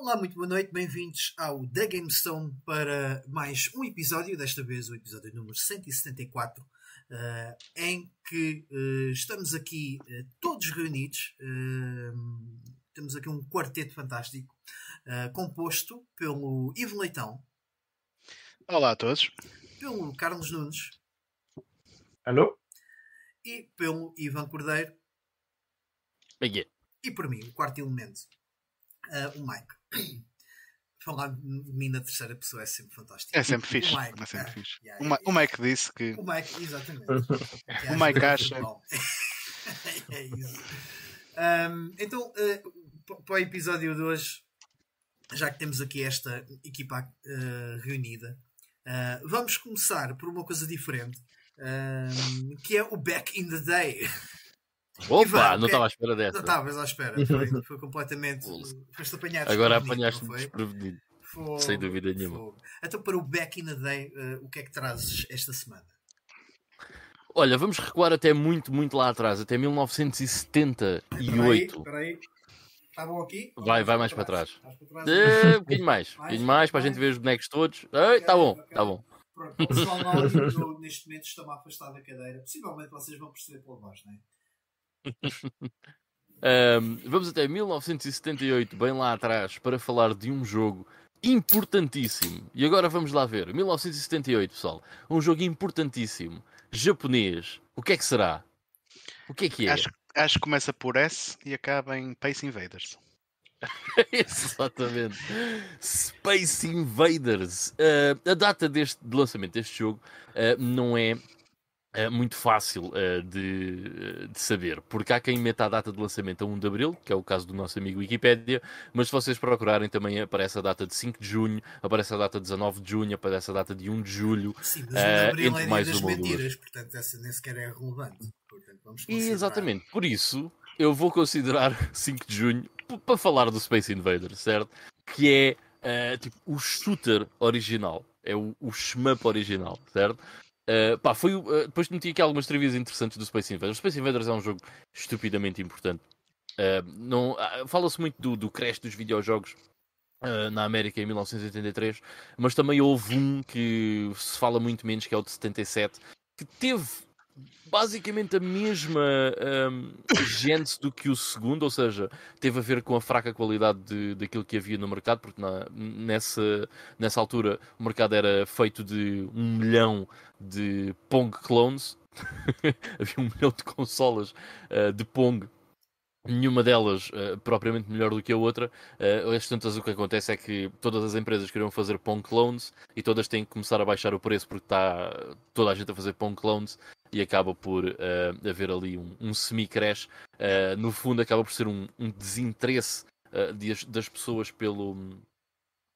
Olá, muito boa noite, bem-vindos ao The Game Stone para mais um episódio, desta vez o episódio número 174, uh, em que uh, estamos aqui uh, todos reunidos. temos aqui um quarteto fantástico, composto pelo Ivo Leitão. Olá a todos. Pelo Carlos Nunes. Alô? E pelo Ivan Cordeiro. Yeah. E por mim, o quarto elemento, o Mike. Falar de mim na terceira pessoa é sempre fantástico. É sempre fixe. O Mike, é sempre é, fixe. Yeah, yeah, o, Mike disse que. O Mike, exatamente. o Mike acha. é isso. Um, então, uh, para o episódio de hoje, já que temos aqui esta equipa uh, reunida, uh, vamos começar por uma coisa diferente, que é o Back in the Day. Opa, Ivan, não estava à espera dessa. Não estavas à espera, foi, foi completamente. Foste apanhado. Agora apanhaste-me desprevenido. Sem dúvida nenhuma. Então, para o Back in the Day, uh, o que é que trazes esta semana? Olha, vamos recuar até muito, muito lá atrás, até 1978. Espera aí, Está bom aqui? Vai, vai mais para trás. Para trás. Uh, um bocadinho mais. Um bocadinho mais, para a gente ver os bonecos todos. Está bom, está bom. Pronto, o pessoal neste momento está-me afastado da cadeira. Possivelmente vocês vão perceber pela voz, não é? Um, vamos até 1978, bem lá atrás, para falar de um jogo importantíssimo. E agora vamos lá ver. 1978, pessoal. Um jogo importantíssimo. Japonês. O que é que será? O que é que é? Acho, acho que começa por S e acaba em Space Invaders. Exatamente. Space Invaders. Uh, a data deste, de lançamento deste jogo uh, não é é muito fácil uh, de, de, saber, porque há quem meta a data de lançamento a 1 de Abril, que é o caso do nosso amigo Wikipedia, mas se vocês procurarem também aparece a data de 5 de Junho, aparece a data de 19 de Junho, aparece a data de 1 de Julho. Sim, mas 1 de eh, Abril é mais das mentiras, portanto essa nem sequer é relevante. Portanto, vamos Exatamente, por isso eu vou considerar 5 de Junho para falar do Space Invaders, certo? Que é uh, tipo, o shooter original, é o, o shmup original, certo? Uh, pá, foi, uh, depois meti aqui algumas trivias interessantes do Space Invaders. O Space Invaders é um jogo estupidamente importante. Uh, não, fala-se muito do, do crash dos videojogos na América em 1983, mas também houve um que se fala muito menos, que é o de 77, que teve basicamente a mesma um, gente do que o segundo, ou seja, teve a ver com a fraca qualidade de, daquilo que havia no mercado, porque na, nessa, nessa altura o mercado era feito de um milhão de Pong clones, havia um milhão de consolas uh, de Pong nenhuma delas uh, propriamente melhor do que a outra. Uh, as tantas o que acontece é que todas as empresas queriam fazer Pong clones e todas têm que começar a baixar o preço porque está toda a gente a fazer Pong clones e acaba por uh, haver ali um, um semi-crash. Uh, no fundo, acaba por ser um, um desinteresse uh, de, das pessoas pelo,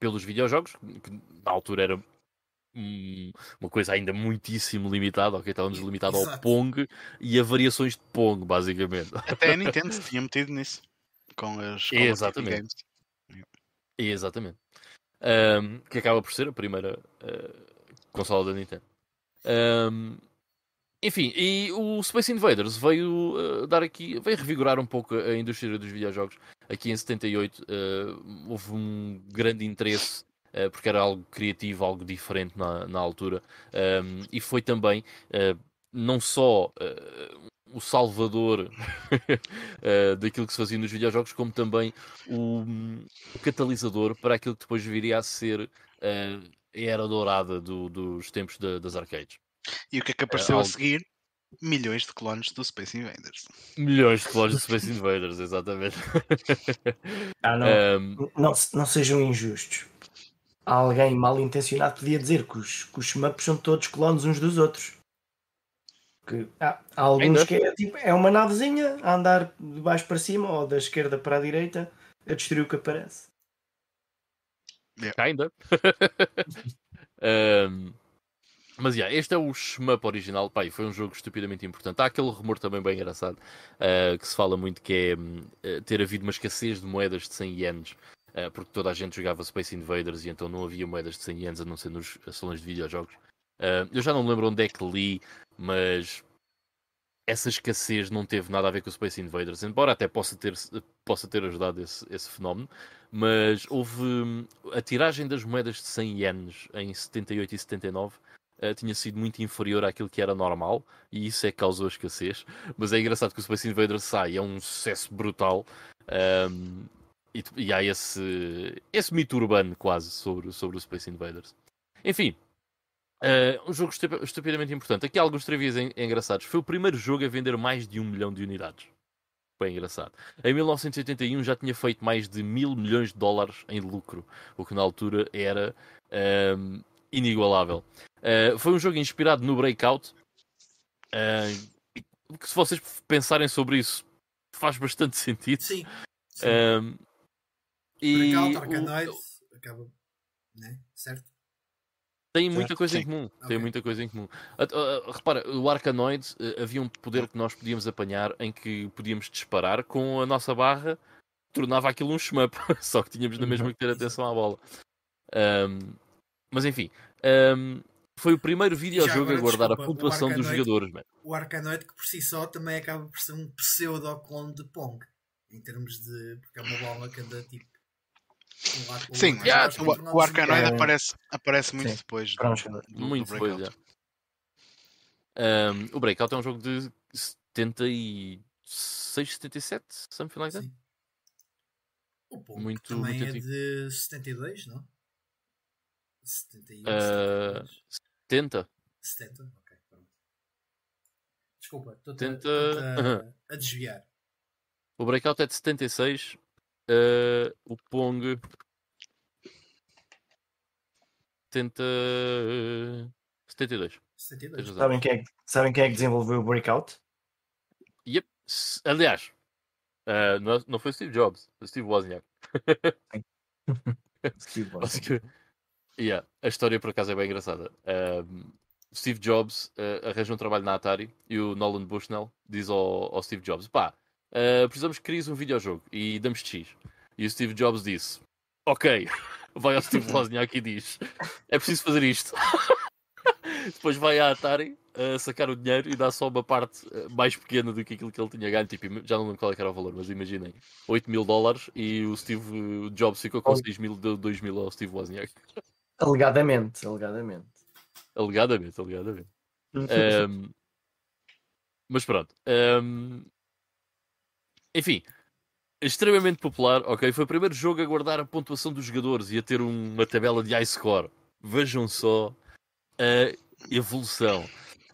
pelos videojogos, que na altura era um, uma coisa ainda muitíssimo limitada, ok? Estávamos limitados ao Pong e a variações de Pong, basicamente. Até a Nintendo se tinha metido nisso, com as Exatamente. Games. Exatamente. Um, que acaba por ser a primeira consola da Nintendo. Um, enfim, e o Space Invaders veio uh, dar aqui, veio revigorar um pouco a indústria dos videojogos. Aqui em 78 uh, houve um grande interesse uh, porque era algo criativo, algo diferente na, na altura. Um, ehm, e foi também não só o salvador daquilo que se fazia nos videojogos, como também o, o, catalisador para aquilo que depois viria a ser a era dourada do, dos tempos de, das arcades. E o que é que apareceu a seguir? Milhões de clones do Space Invaders. Milhões de clones do Space Invaders, exatamente. Ah, não, um... não, não sejam injustos. Alguém mal intencionado podia dizer que os, que os maps são todos clones uns dos outros. Que há, há alguns Ainda? que é, tipo, é uma navezinha a andar de baixo para cima ou da esquerda para a direita a destruir o que aparece. Yeah. Ainda. um... Mas yeah, este é o shmup original, Pai, foi um jogo estupidamente importante. Há aquele rumor também bem engraçado uh, que se fala muito que é uh, ter havido uma escassez de moedas de 100 ienes, porque toda a gente jogava Space Invaders e então não havia moedas de 100 ienes a não ser nos salões de videojogos. eu já não me lembro onde é que li, mas essa escassez não teve nada a ver com o Space Invaders, embora até possa ter, possa ter ajudado esse, esse fenómeno, mas houve a tiragem das moedas de 100 ienes em 78 e 79 uh, tinha sido muito inferior àquilo que era normal e isso é que causou a escassez. Mas é engraçado que o Space Invaders sai, é um sucesso brutal. Um, e, e, há esse, esse mito urbano quase sobre, sobre o Space Invaders. Enfim, uh, um jogo estupidamente importante. Aqui há alguns trivias engraçados. Foi o primeiro jogo a vender mais de um milhão de unidades. Bem engraçado. Em 1981 já tinha feito mais de mil milhões de dólares em lucro, o que na altura era um, inigualável. Uh, foi um jogo inspirado no Breakout. Uh, que se vocês pensarem sobre isso, faz bastante sentido. Sim. sim. Um, e o... acaba. Né? Certo? Tem muita coisa Sim. em comum. Okay. Tem muita coisa em comum. Uh, uh, repara, o Arkanoid uh, havia um poder que nós podíamos apanhar em que podíamos disparar com a nossa barra, tornava aquilo um shmup, só que tínhamos na mesma que ter atenção à bola. Um, mas enfim, um, foi o primeiro videojogo a guardar desculpa, a pontuação dos jogadores. Man. O Arkanoid, que por si só também acaba por ser um pseudo-clone de Pong, em termos de. porque é uma bola que anda tipo Sim, yeah, o, o Arcanoid é... aparece, aparece muito Sim. depois. Do, do, muito do depois, yeah. um, o Breakout é um jogo de 76, 77, something like that. Sim. O Pong muito, também muito é antigo. de 72, não? 71, uh, 70. 70, ok, pronto. Desculpa, estou a, a, a desviar. O Breakout é de 76 Uh, o Pong tenta 72. 72. Sabem quem, é, sabem quem é que desenvolveu o Breakout? Yep. Aliás, uh, não, não foi Steve Jobs, foi Steve Wozniak. Steve Wozniak. yeah, a história por acaso é bem engraçada. Um, Steve Jobs uh, arranja um trabalho na Atari e o Nolan Bushnell diz ao, ao Steve Jobs: pá, uh, precisamos que cries um videojogo e damos X. E o Steve Jobs disse: Ok, vai ao Steve Wozniak e diz: É preciso fazer isto. Depois vai à Atari a sacar o dinheiro e dá só uma parte eh, mais pequena do que aquilo que ele tinha ganho. Tipo, já não lembro qual é era o valor, mas imaginem: 8 mil dólares e o Steve Jobs ficou com 6 mil, deu 2 mil ao Steve Wozniak. Alegadamente, alegadamente. Alegadamente, alegadamente. um, mas pronto. Um, enfim, extremamente popular, ok? Foi o primeiro jogo a guardar a pontuação dos jogadores e a ter uma tabela de high score. Vejam só a evolução.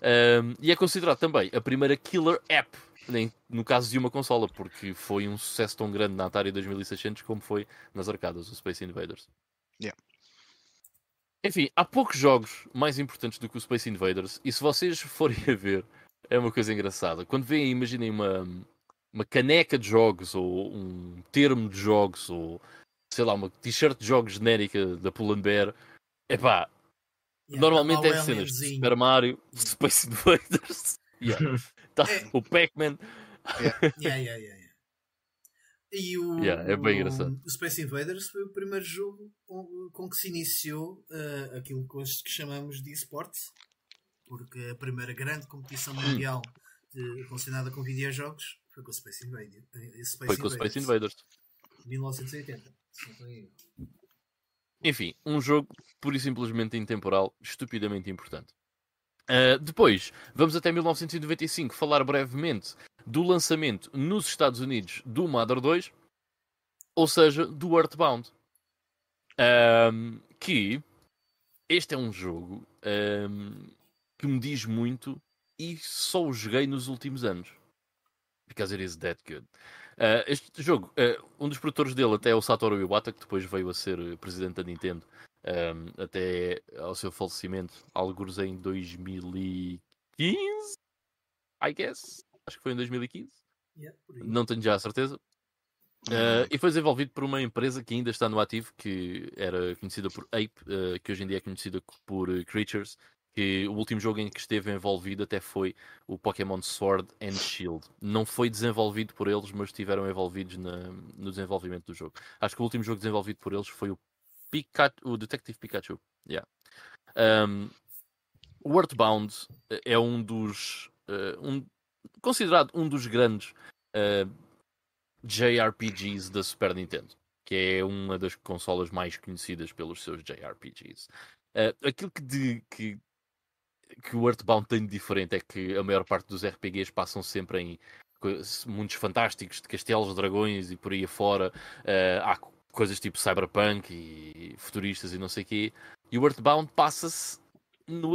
Um, e é considerado também a primeira killer app, no caso de uma consola, porque foi um sucesso tão grande na Atari 2600 como foi nas arcadas, o Space Invaders. Yeah. Enfim, há poucos jogos mais importantes do que o Space Invaders, e se vocês forem a ver, é uma coisa engraçada. Quando veem, imaginem uma, uma caneca de jogos ou um termo de jogos ou sei lá, uma t-shirt de jogos genérica da Pull&Bear, epá, yeah, normalmente é cenas de Super Mario, Space Invaders, yeah. tá, é. o Pac-Man. Yeah. E o, é bem engraçado. o Space Invaders foi o primeiro jogo com, com que se iniciou uh, aquilo que hoje que chamamos de esportes, porque a primeira grande competição hum. mundial de, relacionada com videojogos foi com o Space Invaders. Eh, Space Foi com o Space Invaders. 1980. Enfim, um jogo pura e simplesmente intemporal, estupidamente importante. Uh, depois, vamos até 1995 falar brevemente do lançamento nos Estados Unidos do Mother 2, ou seja, do Earthbound. Um, que este é um jogo um, que me diz muito e só o joguei nos últimos anos because it is that good. Uh, este jogo, uh, um dos produtores dele até é o Satoru Iwata, que depois veio a ser presidente da Nintendo um, até ao seu falecimento, alguns em 2015, I guess. Acho que foi em 2015. Yeah, Não tenho já a certeza. Uh, e foi desenvolvido por uma empresa que ainda está no ativo, que era conhecida por Ape, que hoje em dia é conhecida por Creatures, que o último jogo em que esteve envolvido até foi o Pokémon Sword and Shield. Não foi desenvolvido por eles, mas estiveram envolvidos na, no desenvolvimento do jogo. Acho que o último jogo desenvolvido por eles foi o, Pikachu, o Detective Pikachu. Yeah. Um, o Earthbound é um dos. Uh, um, considerado um dos grandes uh, JRPGs da Super Nintendo, que é uma das consolas mais conhecidas pelos seus JRPGs. Uh, aquilo que, de, que, que o Earthbound tem de diferente é que a maior parte dos RPGs passam sempre em mundos fantásticos, de castelos, dragões e por aí afora. Uh, há coisas tipo cyberpunk e futuristas e não sei o quê. E o Earthbound passa-se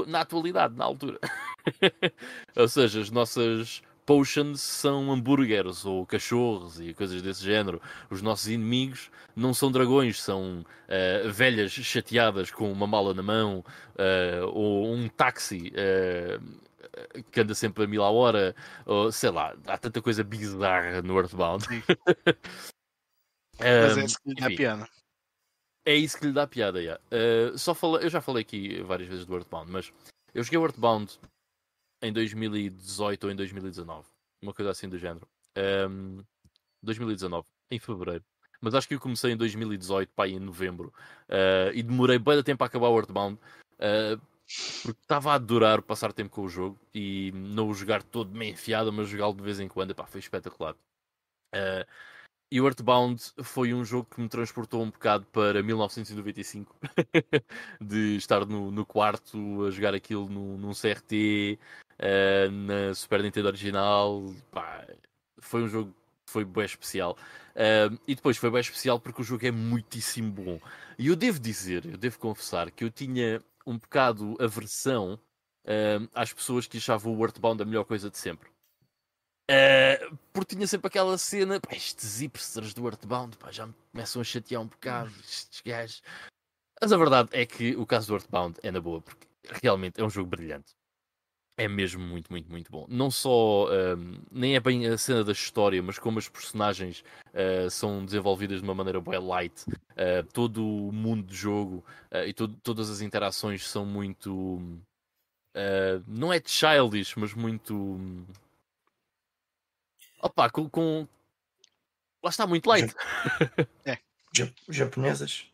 na atualidade, na altura. Ou seja, as nossas potions são hambúrgueres ou cachorros e coisas desse género. Os nossos inimigos não são dragões, são uh, velhas chateadas com uma mala na mão uh, ou um táxi. Uh, que anda sempre a mil à hora, ou sei lá, há tanta coisa bizarra no Earthbound. Mas é isso que lhe dá piada. É isso que lhe dá piada, yeah. só Eu já falei aqui várias vezes do Earthbound, mas eu joguei o Earthbound em 2018 ou em 2019. Uma coisa assim do género. Um, 2019, em fevereiro. Mas acho que eu comecei em 2018, pá, em novembro. Uh, e demorei bem de tempo a acabar o Earthbound. Uh, porque estava a adorar passar tempo com o jogo e não o jogar todo meio enfiado, mas jogá-lo de vez em quando. Pá, foi espetacular. Uh, e o Earthbound foi um jogo que me transportou um bocado para 1995, de estar no, no, quarto a jogar aquilo no, num CRT, uh, na Super Nintendo original. Pá, foi um jogo que foi bem especial. Uh, e depois foi bem especial porque o jogo é muitíssimo bom. E eu devo dizer, eu devo confessar que eu tinha um bocado aversão uh, às pessoas que achavam o Earthbound a melhor coisa de sempre. Uh, porque tinha sempre aquela cena, pá, estes hipsters do Earthbound pá, já me começam a chatear um bocado, estes gajos. Mas a verdade é que o caso do Earthbound é na boa, porque realmente é um jogo brilhante. É mesmo muito, muito, muito bom. Não só, um, nem é bem a cena da história, mas como as personagens uh, são desenvolvidas de uma maneira bem light. Uh, todo o mundo de jogo uh, e todas as interações são muito. não é childish, mas muito. Opa, com. com... Lá está, muito light. é. Japonesas.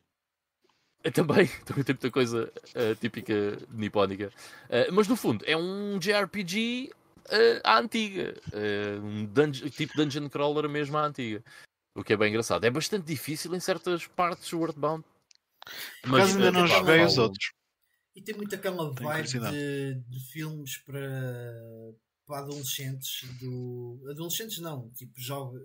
Também, também tem muita coisa uh, típica nipónica. Uh, mas no fundo, é um JRPG uh, à antiga. um dungeon, tipo dungeon crawler mesmo à antiga. O que é bem engraçado. É bastante difícil em certas partes o Earthbound. Por mas ainda não joguei os outros. E tem muito aquela vibe de, de, filmes para, para adolescentes do. Adolescentes não, tipo jovens,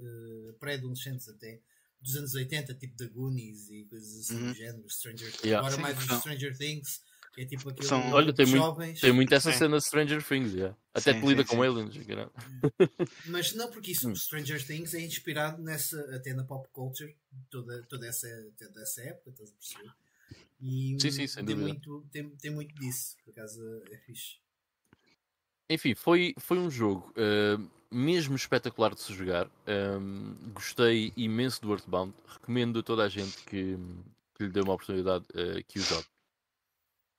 pré-adolescentes até dos anos 80, tipo da Goonies e coisas assim uhum. do género, Stranger Things. Yeah. Agora Sim, mais os Stranger Things, que é tipo aquele São... Olha, tem jovens. Muito, tem muito essa sim. cena de Stranger Things, yeah. até sim, lida com aliens. Mas não, porque isso, hum. Stranger Things é inspirado nessa, até na pop culture, toda, toda, essa, toda essa época, estás a perceber? E sim, sim, sem tem, muito, tem, tem muito disso, por acaso é fixe. Enfim, foi, foi um jogo uh, mesmo espetacular de se jogar. Um, gostei imenso do Earthbound. Recomendo a toda a gente que, que lhe dê uma oportunidade uh, que o jogue.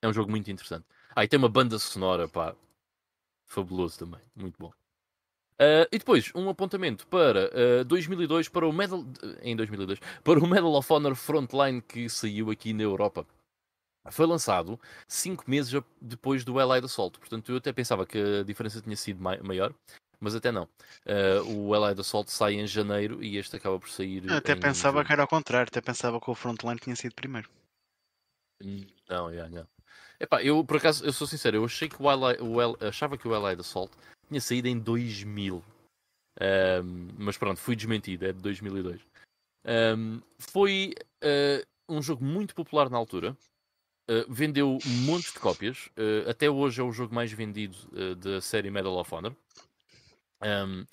É um jogo muito interessante. Ah, e tem uma banda sonora, pá, fabuloso também. Muito bom. Uh, e depois, um apontamento para uh, 2002, para o Medal... Em 2002, para o Medal of Honor Frontline que saiu aqui na Europa foi lançado 5 meses depois do Allied Assault. Portanto, eu até pensava que a diferença tinha sido maior, mas até não. Uh, o Allied Assault sai em janeiro e este acaba por sair. Eu até pensava que era ao contrário, até pensava que o Frontline tinha sido primeiro. Não, yeah, não. Epá, eu por acaso, eu sou sincero, eu achei que o, Allied, o achava que o Allied Assault tinha saído em 2000. Um, mas pronto, fui desmentido, é de 2002. Um, foi uh, um jogo muito popular na altura. Uh, vendeu montes de cópias. Uh, até hoje é o jogo mais vendido da série Medal of Honor. Um,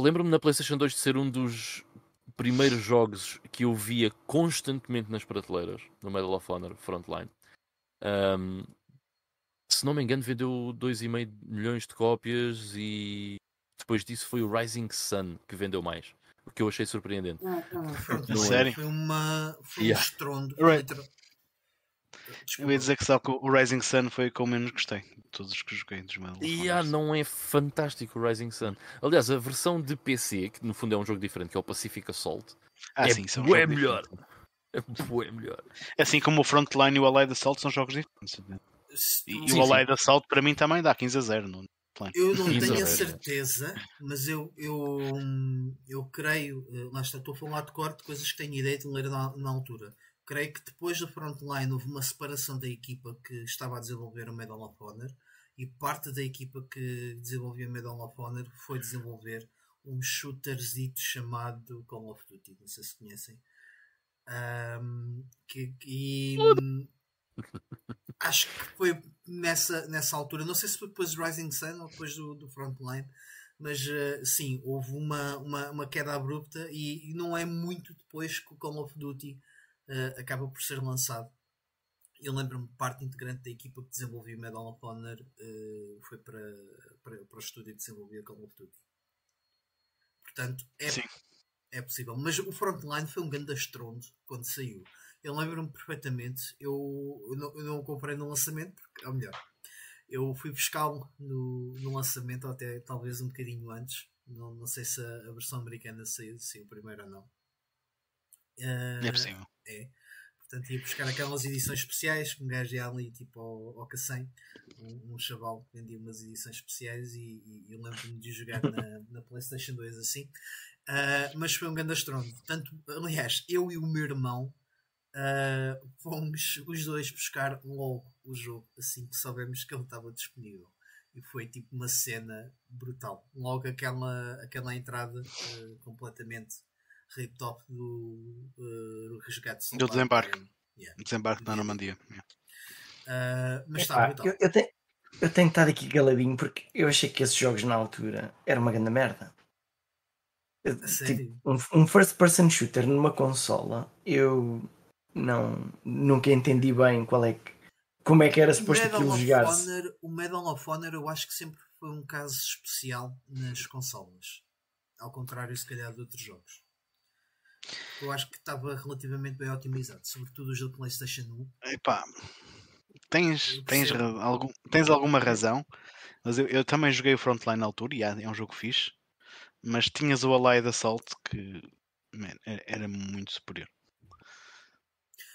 lembro-me na PlayStation 2 de ser um dos primeiros jogos que eu via constantemente nas prateleiras no Medal of Honor Frontline. Um, se não me engano, vendeu 2,5 milhões de cópias e depois disso foi o Rising Sun que vendeu mais. O que eu achei surpreendente. Não, não, Sério? Foi, uma, foi yeah. um estrondo. Right. Eu ia dizer que só que o Rising Sun foi o que eu menos gostei de todos os que joguei dos Medal E ah, não é fantástico o Rising Sun. Aliás, a versão de PC, que no fundo é um jogo diferente, que é o Pacific Assault, ah, é sim, são é melhor. É bué melhor. Assim como o Frontline e o Allied Assault são jogos diferentes. E, sim, o Allied Assault para mim também dá 15 a 0. Não, Frontline. Eu não tenho a certeza, mas eu, eu, eu creio, eh, lá está, estou a falar de corte, coisas que tenho ideia de ler na, na altura. Creio que depois da Frontline houve uma separação da equipa que estava a desenvolver o Medal of Honor e parte da equipa que desenvolvia Medal of Honor foi desenvolver um shooterzito chamado Call of Duty, não sei se conhecem. Um, que, e, acho que foi nessa, nessa altura, não sei se foi depois do Rising Sun ou depois do, do Frontline, mas uh, sim, houve uma, uma, uma queda abrupta e, e, não é muito depois que o Call of Duty uh, acaba por ser lançado. Eu lembro-me parte integrante da equipa que desenvolveu Medal of Honor uh, foi para, para, para o estúdio que desenvolvia Call of Duty. Portanto, é, é possível. Mas o Frontline foi um grande estrondo quando saiu. Eu lembro-me perfeitamente. Eu, eu, não, eu não o comprei no lançamento, porque, ou melhor, eu fui buscá-lo no, no lançamento, até talvez um bocadinho antes. Não, não sei se a, a versão americana saiu, saiu primeiro ou não. Uh, é possível. É. Portanto, ia buscar aquelas edições especiais que um gajo ia ali tipo ao, ao Cacém, um, um chaval que vendia umas edições especiais e, e eu lembro-me de jogar na, na PlayStation 2 assim. Uh, mas foi um grande astrono. Tanto, aliás, eu e o meu irmão uh, fomos os dois buscar logo o jogo assim que soubemos que ele estava disponível. E foi tipo uma cena brutal. Logo aquela, aquela entrada uh, completamente rip-top do, uh, resgate do desembarque. Yeah. Desembarque na Normandia. Yeah. mas está brutal. Eu, eu, tenho, eu tenho estado aqui galadinho porque eu achei que esses jogos na altura eram uma grande merda. Tipo, um, um first person shooter numa consola, eu não nunca entendi bem qual é que como é que era suposto aquilo jogar-se. O Medal of Honor eu acho que sempre foi um caso especial nas consolas. Ao contrário, se calhar, de outros jogos. Eu acho que estava relativamente bem otimizado, sobretudo os do PlayStation 1. Epá, tens, tens, algum, tens alguma razão, mas eu, eu, também joguei o Frontline na altura e é um jogo fixe, mas tinhas o Allied Assault que man, era muito superior.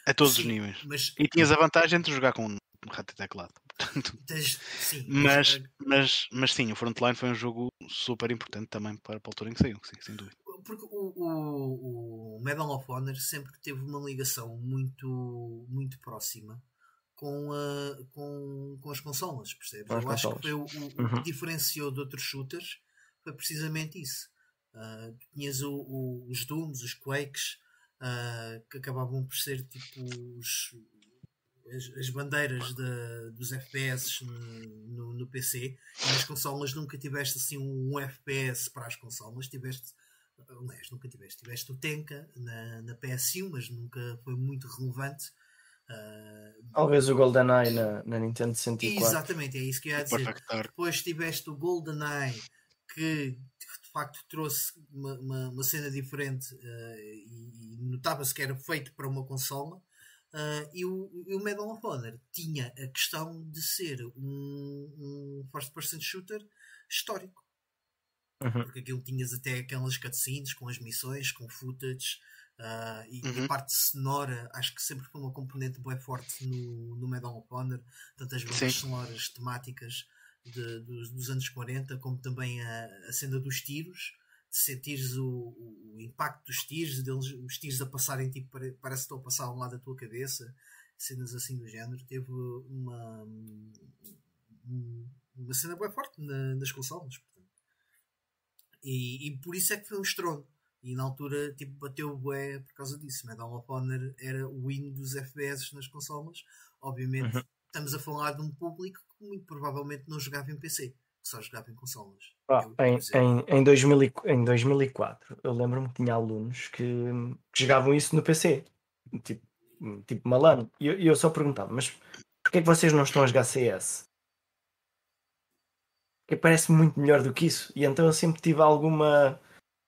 A todos sim, os níveis. Mas... E tinhas a vantagem de jogar com um rato e teclado. Tens, sim, mas, mas, mas, mas, sim, o Frontline foi um jogo super importante também para, para a altura em que saiu, sim, sem dúvida. Porque o, o, o Medal of Honor sempre teve uma ligação muito, muito próxima com, a, com, com as consolas, percebes? Eu acho que foi o, o, uhum. que diferenciou de outros shooters foi precisamente isso. Uh, tinhas os Dooms, os Quakes, uh, que acabavam por ser tipo os, as, as, bandeiras de, dos FPS no, no, no, PC e nas consolas nunca tiveste assim um FPS para as consolas, tiveste aliás, nunca tiveste, tiveste o Tenka na, na PS1, mas nunca foi muito relevante. Uh, Talvez o GoldenEye na, na Nintendo 64. Exatamente, é isso que eu ia dizer. Depois tiveste o GoldenEye que de facto trouxe uma, uma, uma cena diferente uh, e, e notava-se que era feito para uma consola. Uh, e, o, e, o, Medal of Honor tinha a questão de ser um, um first-person shooter histórico. Uhum. Porque aquilo tinhas até aquelas cutscenes com as missões, com footage uh, e, uhum. a parte sonora acho que sempre foi uma componente bem forte no, no Medal of Honor, tanto as bandas sonoras temáticas de, dos, dos, anos 40, como também a, a cena dos tiros, de sentires o, o, impacto dos tiros, deles, os tiros a passarem, tipo, parece que estão a passar ao lado da tua cabeça, cenas assim do género. Teve uma, uma cena bem forte na, nas consolas. E, e, por isso é que foi um estrondo. E na altura tipo, bateu o bué por causa disso. Medal of Honor era o win dos FPS nas consolas. Obviamente, uhum. estamos a falar de um público que muito provavelmente não jogava em PC, que só jogava em consolas. Ah, eu, em, em, em, 2000, em 2004, eu lembro-me que tinha alunos que, que, jogavam isso no PC, tipo, tipo malano. E eu, eu só perguntava, mas porquê é que vocês não estão a jogar CS? Que parece muito melhor do que isso. E então eu sempre tive alguma.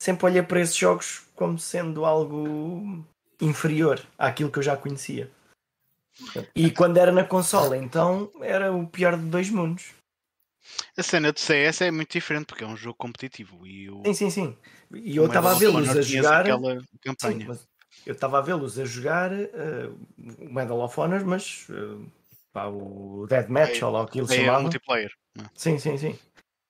Sempre olhei para esses jogos como sendo algo inferior àquilo que eu já conhecia. E quando era na consola, então era o pior de dois mundos. A cena do CS é muito diferente porque é um jogo competitivo. E o... Sim, sim, sim. E eu estava a vê-los a jogar. Sim, eu estava a vê-los a jogar uh, o Medal of Honor, mas uh, pá, o Dead Match, é, ou lá o que eles é chamavam. multiplayer. Não. Sim, sim, sim.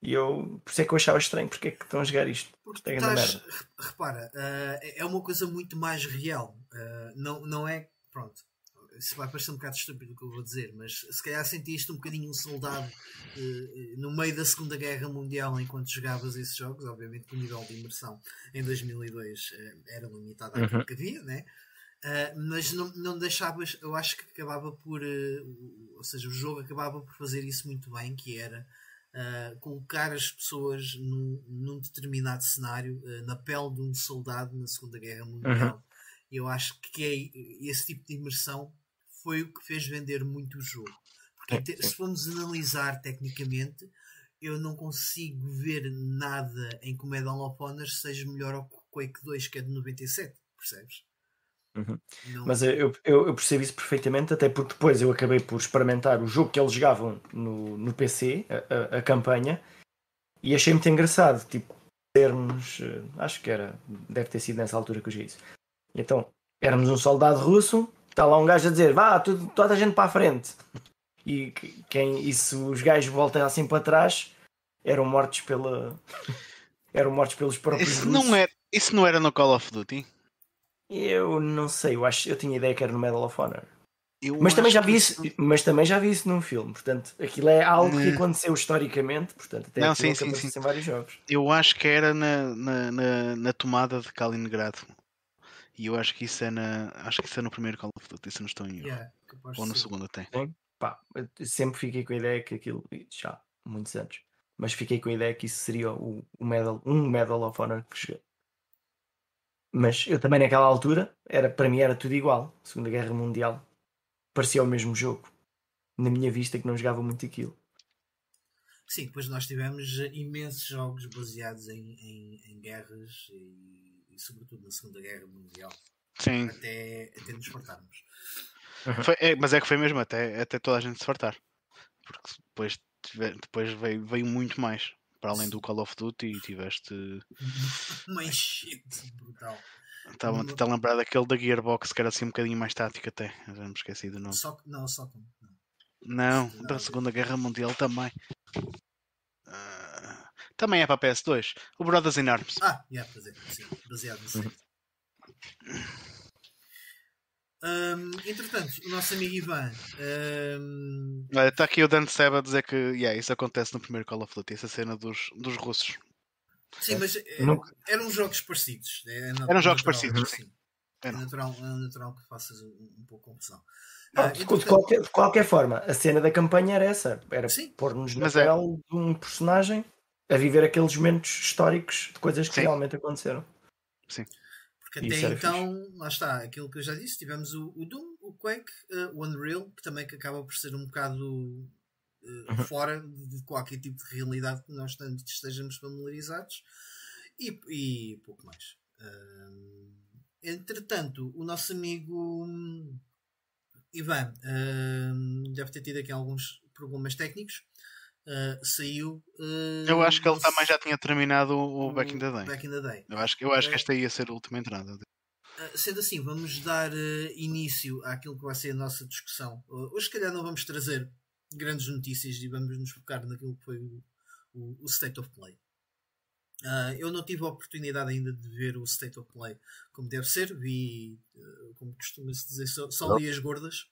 E eu, por isso é que eu achava estranho porque é que estão a jogar isto. Porque é estás, repara, uh, é uma coisa muito mais real. Uh, não, não é. Pronto, isso vai parecer um bocado estúpido o que eu vou dizer, mas se calhar sentiste um bocadinho um soldado uh, no meio da Segunda Guerra Mundial enquanto jogavas esses jogos. Obviamente que o nível de imersão em 2002 uh, era limitado àquilo uhum. que havia, né? Uh, mas não, não deixavas, eu acho que acabava por, ou seja, o jogo acabava por fazer isso muito bem, que era colocar as pessoas num, num determinado cenário, na pele de um soldado na Segunda Guerra Mundial. Uhum. Eu acho que é esse tipo de imersão foi o que fez vender muito o jogo. Porque é, se formos analisar tecnicamente, eu não consigo ver nada em que o Medal of Honor seja melhor ao Quake 2, que é de 97, percebes? Uhum. Mas eu, eu, eu, percebo isso perfeitamente, até porque depois eu acabei por experimentar o jogo que eles jogavam no, no PC, a, a, a campanha, e achei muito engraçado, tipo, termos, eh, acho que era, deve ter sido nessa altura que eu joguei isso. Então, éramos um soldado russo Está lá um gajo a dizer, vá, tudo, toda a gente para a frente. E, quem, e se os gajos voltam assim para trás, eram mortos pela. eram mortos pelos próprios isso não, é, isso não era no Call of Duty? Eu não sei, eu, acho, eu tinha ideia que era no Medal of Honor. Eu mas também já vi isso, mas também já vi isso num filme, portanto, aquilo é algo que aconteceu historicamente, portanto, até não, sim, sim, sim. em vários jogos. Eu acho que era na, na, na, na tomada de Kaliningrado. E eu acho que isso é na. Acho que isso é no primeiro Call of Duty, se não estou em erro. Yeah, Ou no segundo até. Pá, sempre fiquei com a ideia que aquilo. Já, muitos anos. Mas fiquei com a ideia que isso seria o, o medal, um Medal of Honor que cheguei. Mas eu também naquela altura, era, para mim era tudo igual. Segunda Guerra Mundial. Parecia o mesmo jogo. Na minha vista que não jogava muito aquilo. Sim, depois nós tivemos imensos jogos baseados em, em, em guerras e e sobretudo na Segunda Guerra Mundial. Sim. Até, até nos fartarmos. Foi, é, mas é que foi mesmo até, até toda a gente se fartar. Porque depois, depois veio, veio muito mais. Para além do Call of Duty e tiveste. mais shit, brutal. Estava a tentar lembrar daquele da Gearbox que era assim um bocadinho mais tático até. Já me esqueci do nome. Só, não, só com. Não, não da Segunda Guerra Mundial também. Uh, também é para PS2. O Brothers in Arms. Ah, yeah, é, sim, baseado. Uhum. Um, entretanto, o nosso amigo Ivan. Um... Está aqui o Dante Seba a dizer que yeah, isso acontece no primeiro Call of Duty, essa cena dos, dos russos. Sim, mas é, não... eram jogos parecidos. É eram jogos parecidos. Sim. É natural, é natural que faças um, um pouco confusão. Ah, de, qualquer, de, qualquer, forma, a cena da campanha era essa: era pôr-nos na é pele de um personagem a viver aqueles momentos históricos de coisas que Sim. realmente aconteceram. Sim. Porque até então, fixe. lá está, aquilo que eu já disse, tivemos o, o Doom, o Quake, uh, o Unreal, que também que acaba por ser um bocado uh, uhum. fora de qualquer tipo de realidade que nós estejamos familiarizados e, e pouco mais. Uh, entretanto, o nosso amigo hum, Ivan deve ter tido aqui alguns problemas técnicos uh, saiu. Uh, eu acho que ele também já tinha terminado o, o Back in the Day. Back in the Day. Eu acho, eu acho que esta ia ser a última entrada. Uh, sendo assim, vamos dar início àquilo que vai ser a nossa discussão. hoje, se calhar, não vamos trazer grandes notícias e vamos nos focar naquilo que foi o, o, o State of Play. Uh, eu não tive a oportunidade ainda de ver o State of Play como deve ser, vi, uh, como costuma-se dizer, só, só li as gordas.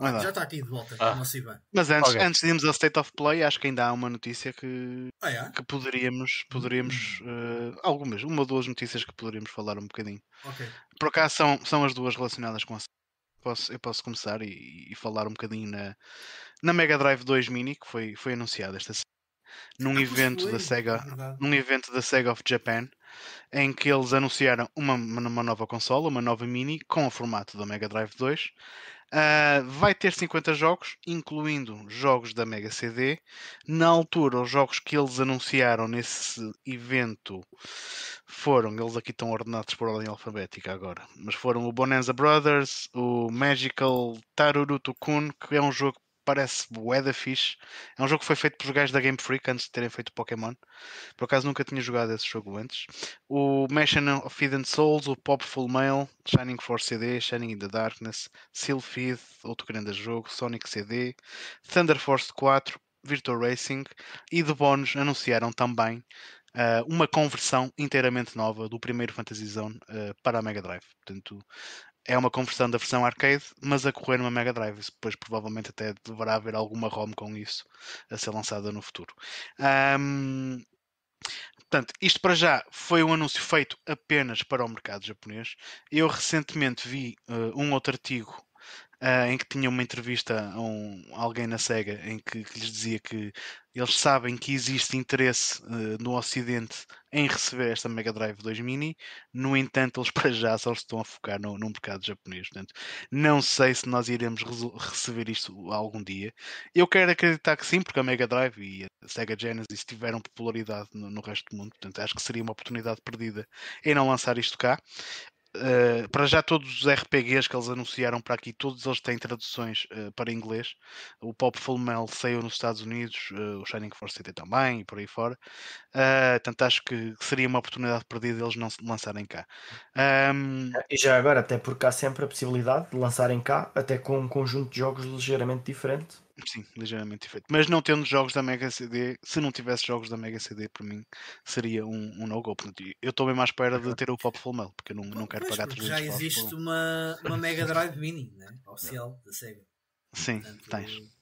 Ah, já está aqui de volta, ah. nosso Ivan. Mas antes, okay. antes de irmos ao State of Play, acho que ainda há uma notícia que, ah, é? que poderíamos, poderíamos uh, algumas, uma ou duas notícias que poderíamos falar um bocadinho. Okay. Por acaso são, são as duas relacionadas com a posso, eu posso começar e, e, falar um bocadinho na, na Mega Drive 2 Mini que foi, foi anunciada esta semana num ah, evento da Sega, é num evento da Sega of Japan, em que eles anunciaram uma, uma nova consola, uma nova Mini com o formato da Mega Drive 2 Uh, vai ter 50 jogos, incluindo jogos da Mega CD. Na altura, os jogos que eles anunciaram nesse evento foram, eles aqui estão ordenados por ordem alfabética agora, mas foram o Bonanza Brothers, o Magical Taruru Kun, que é um jogo parece bué da fixe. É um jogo que foi feito por gajos da Game Freak antes de terem feito Pokémon. Por acaso nunca tinha jogado esse jogo antes. O Mission of Hidden Souls, o Pop Full Mail, Shining Force CD, Shining in the Darkness, Sylphid, outro grande jogo, Sonic CD, Thunder Force 4, Virtual Racing e de bónus anunciaram também uh, uma conversão inteiramente nova do primeiro Fantasy Zone uh, para a Mega Drive. Portanto, é uma conversão da versão arcade, mas a correr numa Mega Drive. Depois, provavelmente, até deverá haver alguma ROM com isso a ser lançada no futuro. Um, Portanto, isto para já foi um anúncio feito apenas para o mercado japonês. Eu recentemente vi uh, um outro artigo uh, em que tinha uma entrevista a, um, alguém na SEGA em que, que, lhes dizia que eles sabem que existe interesse uh, no Ocidente em receber esta Mega Drive 2 Mini, no entanto, eles para já só estão a focar no, no mercado japonês. Portanto, não sei se nós iremos receber isto algum dia. Eu quero acreditar que sim, porque a Mega Drive e a Sega Genesis tiveram popularidade no, no resto do mundo, portanto, acho que seria uma oportunidade perdida em não lançar isto cá. Uh, para já todos os RPGs que eles anunciaram para aqui, todos eles têm traduções uh, para inglês. O Pop Full Mel saiu nos Estados Unidos, uh, o Shining Force City também e por aí fora. portanto, acho que seria uma oportunidade perdida eles não se lançarem cá. Um... E já agora, até porque há sempre a possibilidade de lançarem cá, até com um conjunto de jogos ligeiramente diferente. Sim, ligeiramente diferente. Mas não tendo jogos da Mega CD, se não tivesse jogos da Mega CD, para mim seria um, um no-go. Eu estou mesmo à espera de ter o Pop Full Mail, porque eu não, não quero pois, pagar 300 Já existe uma, uma Mega Drive Mini, né? oficial da Sega. Sim, Portanto, tens.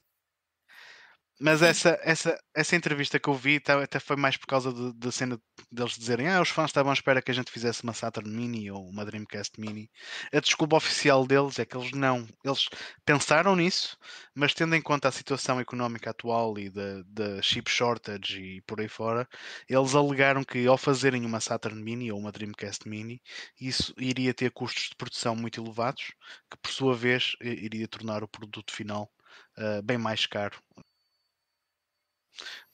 Mas essa, essa, essa entrevista que eu vi até foi mais por causa da cena deles dizerem ah, os fãs estavam à espera que a gente fizesse uma Saturn Mini ou uma Dreamcast Mini. A desculpa oficial deles é que eles não. Eles pensaram nisso, mas tendo em conta a situação económica atual e da, da chip shortage e por aí fora, eles alegaram que ao fazerem uma Saturn Mini ou uma Dreamcast Mini, isso iria ter custos de produção muito elevados, que por sua vez iria tornar o produto final Uh, bem mais caro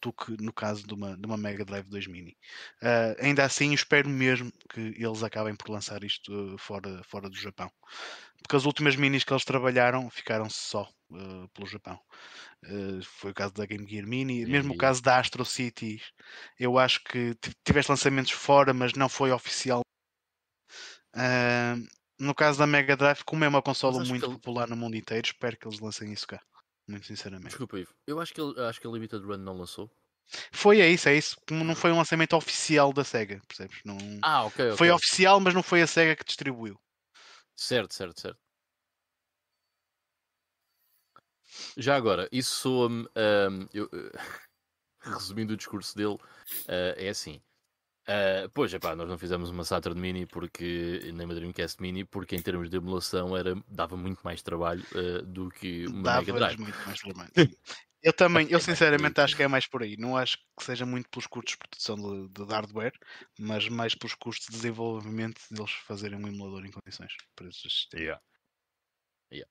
do que no caso de uma, de uma Mega Drive 2 Mini. Uh, ainda assim, espero mesmo que eles acabem por lançar isto fora, fora do Japão. Porque as últimas minis que eles trabalharam ficaram-se só uh, pelo Japão. Uh, foi o caso da Game Gear Mini, mesmo o caso da Astro City. Eu acho que tiveste lançamentos fora, mas não foi oficial. no caso da Mega Drive, como é uma consola muito ele... popular no mundo inteiro, espero que eles lancem isso cá. Muito sinceramente. Desculpa, Ivo. Eu acho que, acho que a Limited Run não lançou. Foi, é isso, é isso. Como não foi um lançamento oficial da SEGA, percebes? Não... Ah, ok. okay. Foi oficial, mas não foi a SEGA que distribuiu. Certo, certo, certo. Já agora, isso soa-me. Um, eu, resumindo o discurso dele, uh, é assim. Uh, pois, é pá, nós não fizemos uma Saturn Mini porque, nem uma Dreamcast Mini porque em termos de emulação era, dava muito mais trabalho uh, do que uma dava Mega Drive. muito mais trabalho. eu também, eu sinceramente acho que é mais por aí. Não acho que seja muito pelos custos de produção de, de hardware, mas mais pelos custos de desenvolvimento deles fazerem um emulador em condições para. Yeah. Yeah.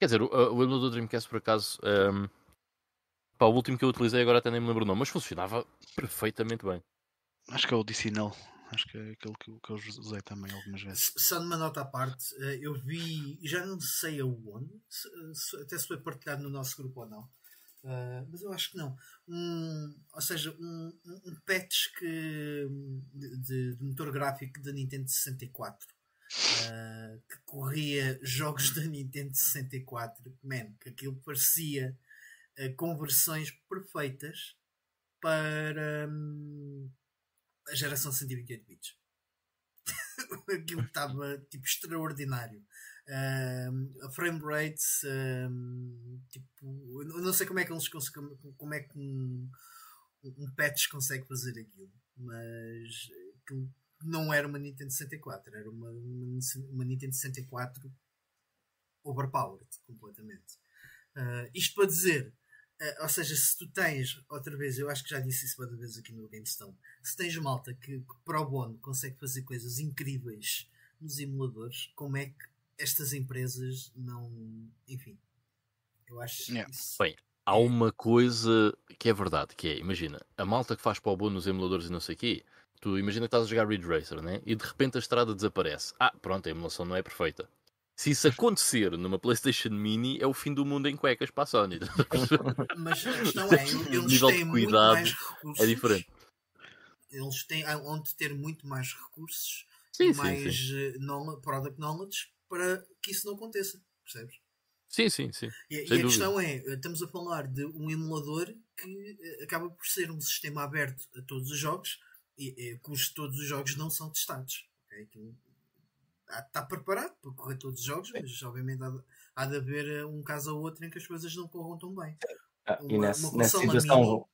Quer dizer, o, o emulador Dreamcast por acaso. Um Pá, o último que eu utilizei agora até nem me lembro o nome, mas funcionava perfeitamente bem. Acho que é o Dicinal. Acho que é aquele que, que eu usei também algumas vezes. Só numa nota à parte, eh, eu vi, já não sei aonde, até se foi partilhado no nosso grupo ou não, Uh, mas eu acho que não. Um, ou seja, um, um patch que, de, de, motor gráfico da Nintendo 64 uh, que corria jogos da Nintendo 64. Man, que aquilo parecia conversões perfeitas para hum, a geração 128 bits. Aquilo estava tipo extraordinário. Uh, a frame rate, uh, tipo, eu não sei como é que eles conseguem, como é que um, um patch consegue fazer aquilo, mas não era uma Nintendo 64, era uma, uma, uma Nintendo 64 overpowered completamente. Uh, isto para dizer Uh, ou seja, se tu tens, outra vez, eu acho que já disse isso várias vezes aqui no GameStone, se tens malta que, que pro bono consegue fazer coisas incríveis nos emuladores, como é que estas empresas não. Enfim, eu acho yeah. isso. Bem, há uma coisa que é verdade, que é, imagina, a malta que faz pro bono nos emuladores e não sei o quê, tu imagina que estás a jogar Ridge Racer, né? E de repente a estrada desaparece. Ah, pronto, a emulação não é perfeita. Se isso acontecer numa PlayStation Mini, é o fim do mundo em cuecas para a Sony. Mas a questão é, eles nível têm de cuidado muito mais recursos. É diferente. Eles têm onde ter muito mais recursos sim, e mais sim. Eh, product knowledge para que isso não aconteça. Percebes? Sim, sim, sim. E, e a questão é: estamos a falar de um emulador que eh, acaba por ser um sistema aberto a todos os jogos, e, e cujos todos os jogos não são testados. Okay? Está preparado para correr todos os jogos, mas obviamente há de, há de haver eh, um caso ou outro em que as coisas não corram tão bem. Ah, uma, e nessa, nessa situação,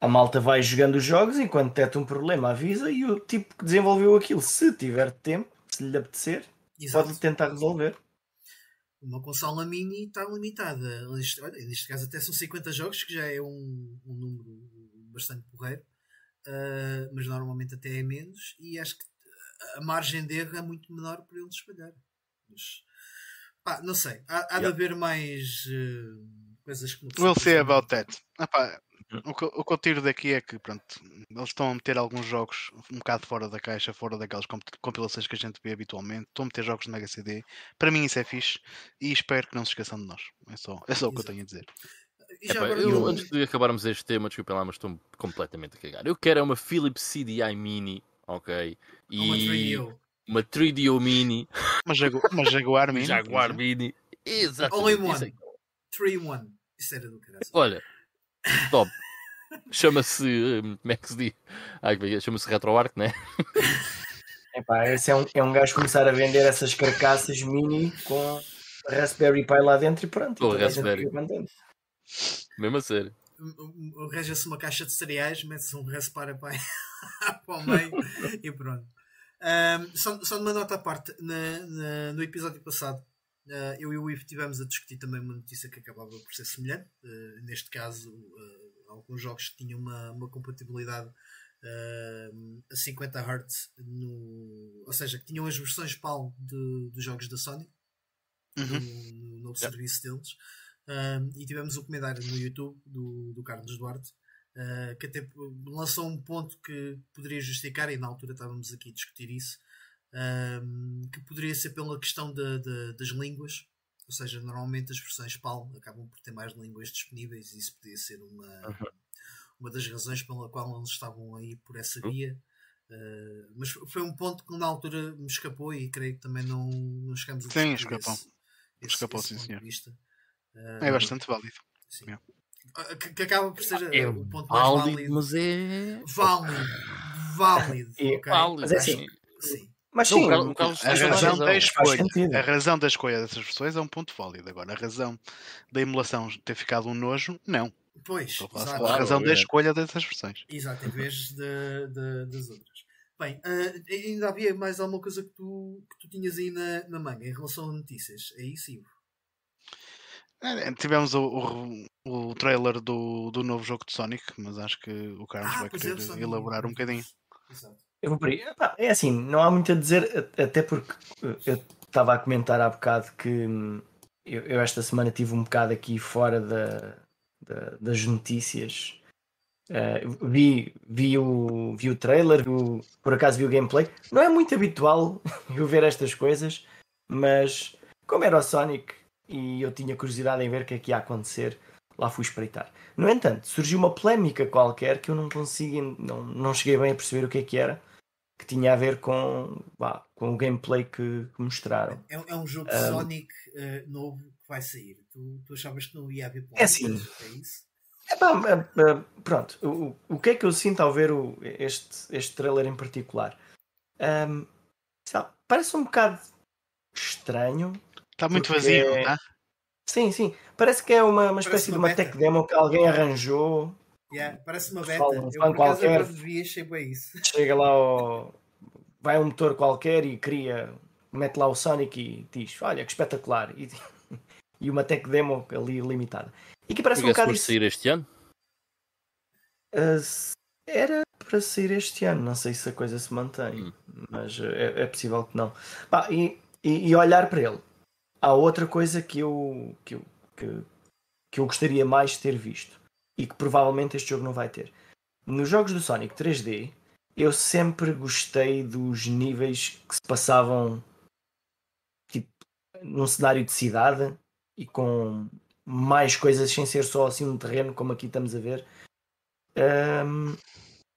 a malta vai jogando os jogos enquanto detecta um problema, avisa e o tipo que desenvolveu aquilo, se tiver tempo, se lhe apetecer, Exato. pode tentar resolver. Uma consola mini está limitada. Neste, olha, neste caso, até são 50 jogos, que já é um, um número bastante porreiro, uh, mas normalmente até é menos. E acho que a margem de erro é muito menor para ele espalhar. Mas, pá, não sei. Há, há de haver mais uh, coisas que. We'll see about that. Epá, o, que, o que eu tiro daqui é que pronto, eles estão a meter alguns jogos um bocado fora da caixa, fora daquelas compilações que a gente vê habitualmente. Estão a meter jogos no Mega CD. Para mim isso é fixe e espero que não se esqueçam de nós. É só, é só o que eu tenho a dizer. Epá, eu, antes de acabarmos este tema, desculpa lá, mas estou completamente a cagar. Eu quero é uma Philips CDI Mini ok? E uma 3DO. Uma 3DO Mini. Uma, Jagu uma Jaguar Mini. Jaguar Mini. Exatamente. All in one. 3 in 1. Isso era do caralho. Olha, top. Chama-se. Hum, como é que se diz? É chama-se RetroArch, né? Epá, esse é um, é um gajo começar a vender essas carcaças mini com Raspberry Pi lá dentro e pronto. O Raspberry. Mesmo a sério. Arranja-se uma caixa de cereais, mete-se um Raspberry Pi para o meio e pronto. Um, só, só uma nota à parte, na, na, no episódio passado, uh, eu e o Ivo estivemos a discutir também uma notícia que acabava por ser semelhante. Uh, neste caso, uh, alguns jogos tinham uma, uma compatibilidade a 50 Hz, no, ou seja, que tinham as versões PAL de, dos jogos da Sony uhum. no, no novo serviço deles. e tivemos um comentário no YouTube do, do Carlos Duarte uh, que até lançou um ponto que poderia justificar, e na altura estávamos aqui a discutir isso, uh, que poderia ser pela questão de, de, das línguas, ou seja, normalmente as versões PAL acabam por ter mais línguas disponíveis e isso podia ser uma, uhum. uma das razões pela qual eles estavam aí por essa uhum. via. Uh, mas foi um ponto que na altura me escapou e creio que também não, não chegamos a Sim, escapou. Esse, escapou, esse sim, senhor. é bastante válido. Sim. Yeah que, que, acaba por ser é o ponto mais válido, válido. Mas é. Válido. Válido. É, okay. válido. Mas é assim. Sim. Mas sim, não, a, razão da escolha, a razão da escolha dessas versões é um ponto válido. Agora, a razão da emulação ter ficado um nojo, não. Pois, a razão da escolha dessas versões. Exato, em vez de, de, das outras. Bem, uh, ainda havia mais alguma coisa que tu, que tu tinhas aí na, na manga em relação a notícias? É isso, Ivo? É, tivemos o, o, o, trailer do, do novo jogo de Sonic, mas acho que o Carlos ah, vai querer é, elaborar um bocadinho. Eu vou por aí. É assim, não há muito a dizer, até porque eu estava a comentar há bocado que hum, eu, eu, esta semana tive um bocado aqui fora da, da das notícias. Uh, vi, vi, o, vi o trailer, vi o, por acaso vi o gameplay. Não é muito habitual eu ver estas coisas, mas como era o Sonic, e eu tinha curiosidade em ver o que é que ia acontecer. Lá fui espreitar. No entanto, surgiu uma polémica qualquer que eu não consigo, não, não cheguei bem a perceber o que é que era, que tinha a ver com, bah, com o gameplay que, que mostraram. É, é, um jogo um, Sonic uh, novo que vai sair. Tu, tu achavas que não ia haver polémica? É assim. É isso? Uh, pronto, o, o que é que eu sinto ao ver o, este, este trailer em particular? Um, sabe, parece um bocado estranho Está muito vazio, é... tá? Sim, sim. Parece que é uma, uma espécie uma de uma beta. tech demo que alguém arranjou. Yeah, parece uma beta. Um eu por qualquer, vi, achei bem isso. Chega lá ao... Vai um motor qualquer e cria... Mete lá o Sonic e diz, olha, que espetacular. E, e uma tech demo ali limitada. E que parece um bocado isso... sair este ano? Uh, era para sair este ano. Não sei se a coisa se mantém. Hum. Mas é, é, possível que não. Bah, e, e, e olhar para ele há outra coisa que eu, que eu, que, que eu gostaria mais de ter visto e que provavelmente este jogo não vai ter. Nos jogos do Sonic 3D, eu sempre gostei dos níveis que se passavam tipo, num cenário de cidade e com mais coisas sem ser só assim um terreno, como aqui estamos a ver. Um,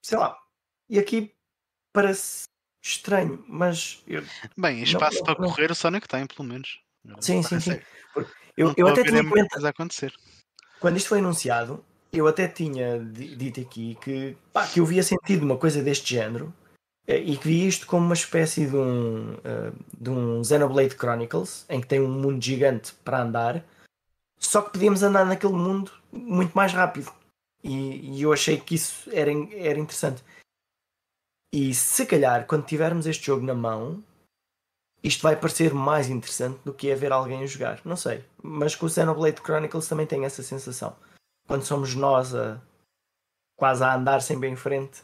sei lá. E aqui parece estranho, mas. Eu... Bem, espaço não, para não, correr o Sonic tem, pelo menos. Sim, sim, sim. Eu, eu até tinha comentado. acontecer. Quando isto foi anunciado, eu até tinha dito aqui que, pá, que eu via sentido uma coisa deste género eh, e que via isto como uma espécie de um, uh, de um Xenoblade Chronicles em que tem um mundo gigante para andar, só que podíamos andar naquele mundo muito mais rápido. E, e eu achei que isso era, era interessante. E se calhar, quando tivermos este jogo na mão, isto vai parecer mais interessante do que é ver alguém jogar. Não sei. Mas com o Xenoblade Chronicles também tem essa sensação. Quando somos nós a quase a andar sempre em frente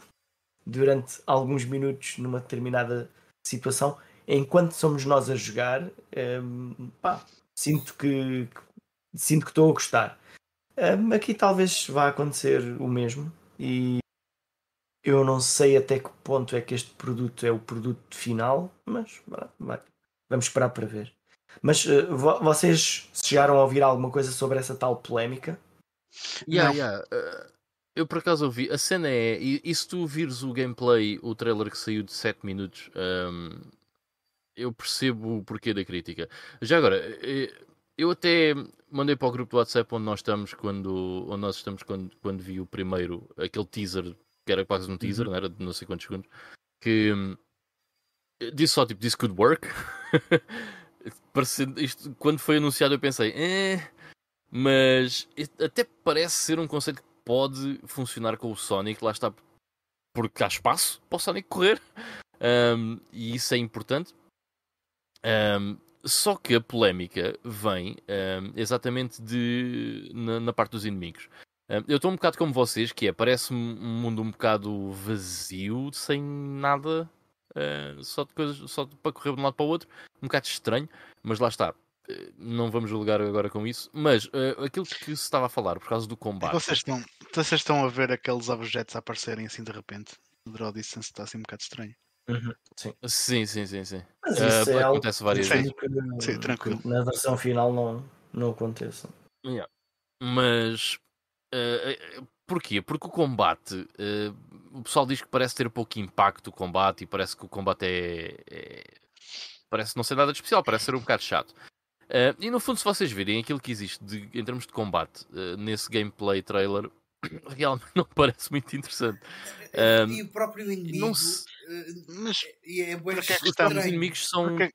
durante alguns minutos numa determinada situação, enquanto somos nós a jogar, hum, pá, sinto que, que, sinto que estou a gostar. Hum, aqui talvez vá acontecer o mesmo e eu não sei até que ponto é que este produto é o produto final, mas vai, vamos esperar para ver. Mas uh, vocês chegaram a ouvir alguma coisa sobre essa tal polémica? Yeah, yeah. Uh, eu por acaso ouvi. A cena é. E, e, se tu vires o gameplay, o trailer que saiu de 7 minutos, um, ehm, eu percebo o porquê da crítica. Já agora, eh, eu até mandei para o grupo do WhatsApp onde nós estamos quando, onde nós estamos quando, quando vi o primeiro, aquele teaser que era quase um teaser, uhum. não era de não sei quantos segundos, que hum, disse só tipo, this could work. isto, quando foi anunciado eu pensei, eh, mas até parece ser um conceito que pode funcionar com o Sonic, lá está, porque há espaço para o Sonic correr, um, e isso é importante. Um, só que a polémica vem um, exatamente de, na, na, parte dos inimigos. Eu estou um bocado como vocês, que é, parece-me um mundo um bocado vazio, sem nada, uh, só de coisas, só para correr de um lado para o outro, um bocado estranho, mas lá está. Uh, não vamos julgar agora com isso, mas uh, aquilo que se estava a falar por causa do combate. Vocês estão, vocês estão a ver aqueles objetos a aparecerem assim de repente? O Draw Distance está assim um bocado estranho. Uhum. Sim. sim, sim, sim, sim. Mas isso é acontece várias vezes. sim, tranquilo. na versão final não, não aconteça. Yeah. Mas Uh, porquê? Porque o combate, uh, o pessoal diz que parece ter pouco impacto o combate e parece que o combate é, é parece não ser nada de especial, parece ser um bocado chato. Uh, e no fundo, se vocês virem aquilo que existe de, em termos de combate nesse gameplay trailer, realmente não parece muito interessante. e o próprio inimigo. Se... Mas é, é porque é que estamos, os inimigos são. Porque,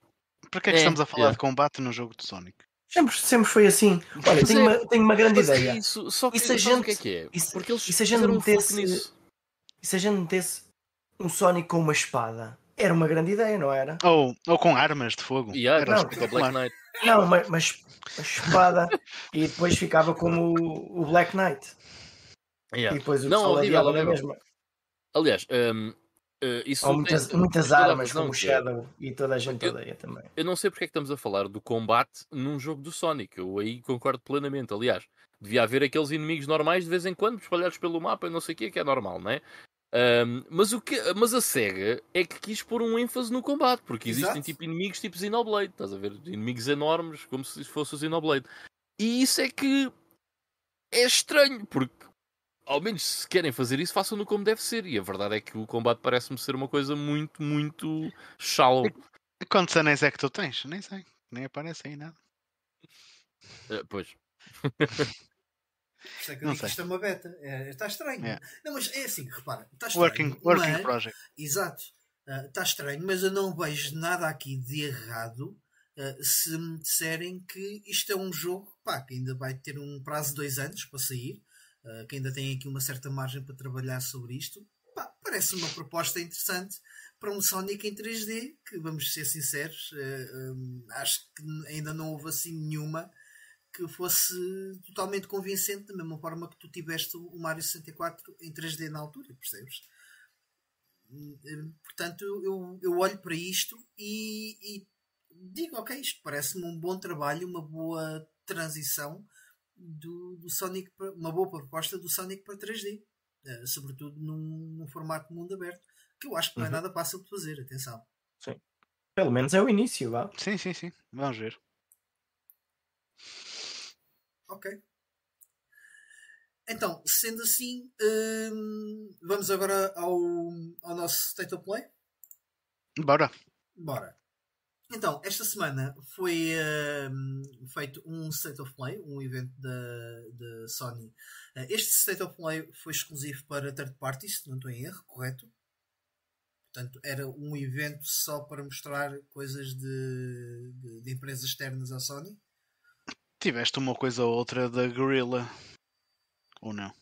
porque é que é, estamos a falar é. de combate no jogo de Sonic? Sempre, sempre foi assim. Olha, tenho, é, uma, tenho uma grande ideia. Isso, só que, e se a gente, que é que é? Porque eles e se a gente metesse, e se a gente metesse um Sonic com uma espada? Era uma grande ideia, não era? Ou, ou com armas de fogo. Yeah, era não, Black Knight. Não, mas, mas a espada e depois ficava como o, o Black Knight. Yeah. E depois o não, horrível, horrível. Aliás, um, Uh, isso muitas, tem, muitas armas como o Shadow e toda a gente eu, odeia também. Eu não sei porque é que estamos a falar do combate num jogo do Sonic. Eu aí concordo plenamente. Aliás, devia haver aqueles inimigos normais de vez em quando, espalhados pelo mapa e não sei o que, que é normal, não é? Um, mas, o que, mas a SEGA é que quis pôr um ênfase no combate, porque existem Exato. tipo inimigos tipo Xenoblade, estás a ver? Inimigos enormes, como se fosse o Xenoblade. E isso é que é estranho, porque ao menos se querem fazer isso, façam-no como deve ser. E a verdade é que o combate parece-me ser uma coisa muito, muito shallow. Quantos anéis é que tu tens? Nem sei. Nem aparece aí nada. Uh, pois. Isto é que eu digo isto é uma beta. É, está estranho. É. Não, mas é assim, repara. Está estranho. Working, working mas, project. Exato. Uh, está estranho, mas eu não vejo nada aqui de errado uh, se me disserem que isto é um jogo pá, que ainda vai ter um prazo de dois anos para sair uh, que ainda tem aqui uma certa margem para trabalhar sobre isto. Pá, parece uma proposta interessante para um Sonic em 3D, que vamos ser sinceros, uh, eh, um, acho que ainda não houve assim nenhuma que fosse totalmente convincente, da mesma forma que tu tiveste o Mario 64 em 3D na altura, percebes? Eh, portanto, eu, eu olho para isto e, e digo, ok, isto parece-me um bom trabalho, uma boa transição do, do Sonic, uma boa proposta do Sonic para 3D, uh, eh, sobretudo num, num, formato de mundo aberto, que eu acho que não é uhum. nada fácil de fazer, atenção. Sim. Pelo menos é o início, vá. Sim, sim, sim. Vamos ver. Ok. Então, sendo assim, hum, vamos agora ao, ao nosso State of Play? Bora. Bora. Então, esta semana foi uh, feito um State of Play, um evento da, da Sony. Uh, este State of Play foi exclusivo para third parties, se não estou em erro, correto? Portanto, era um evento só para mostrar coisas de, de, de empresas externas à Sony. Tiveste uma coisa ou outra da Gorilla, ou não?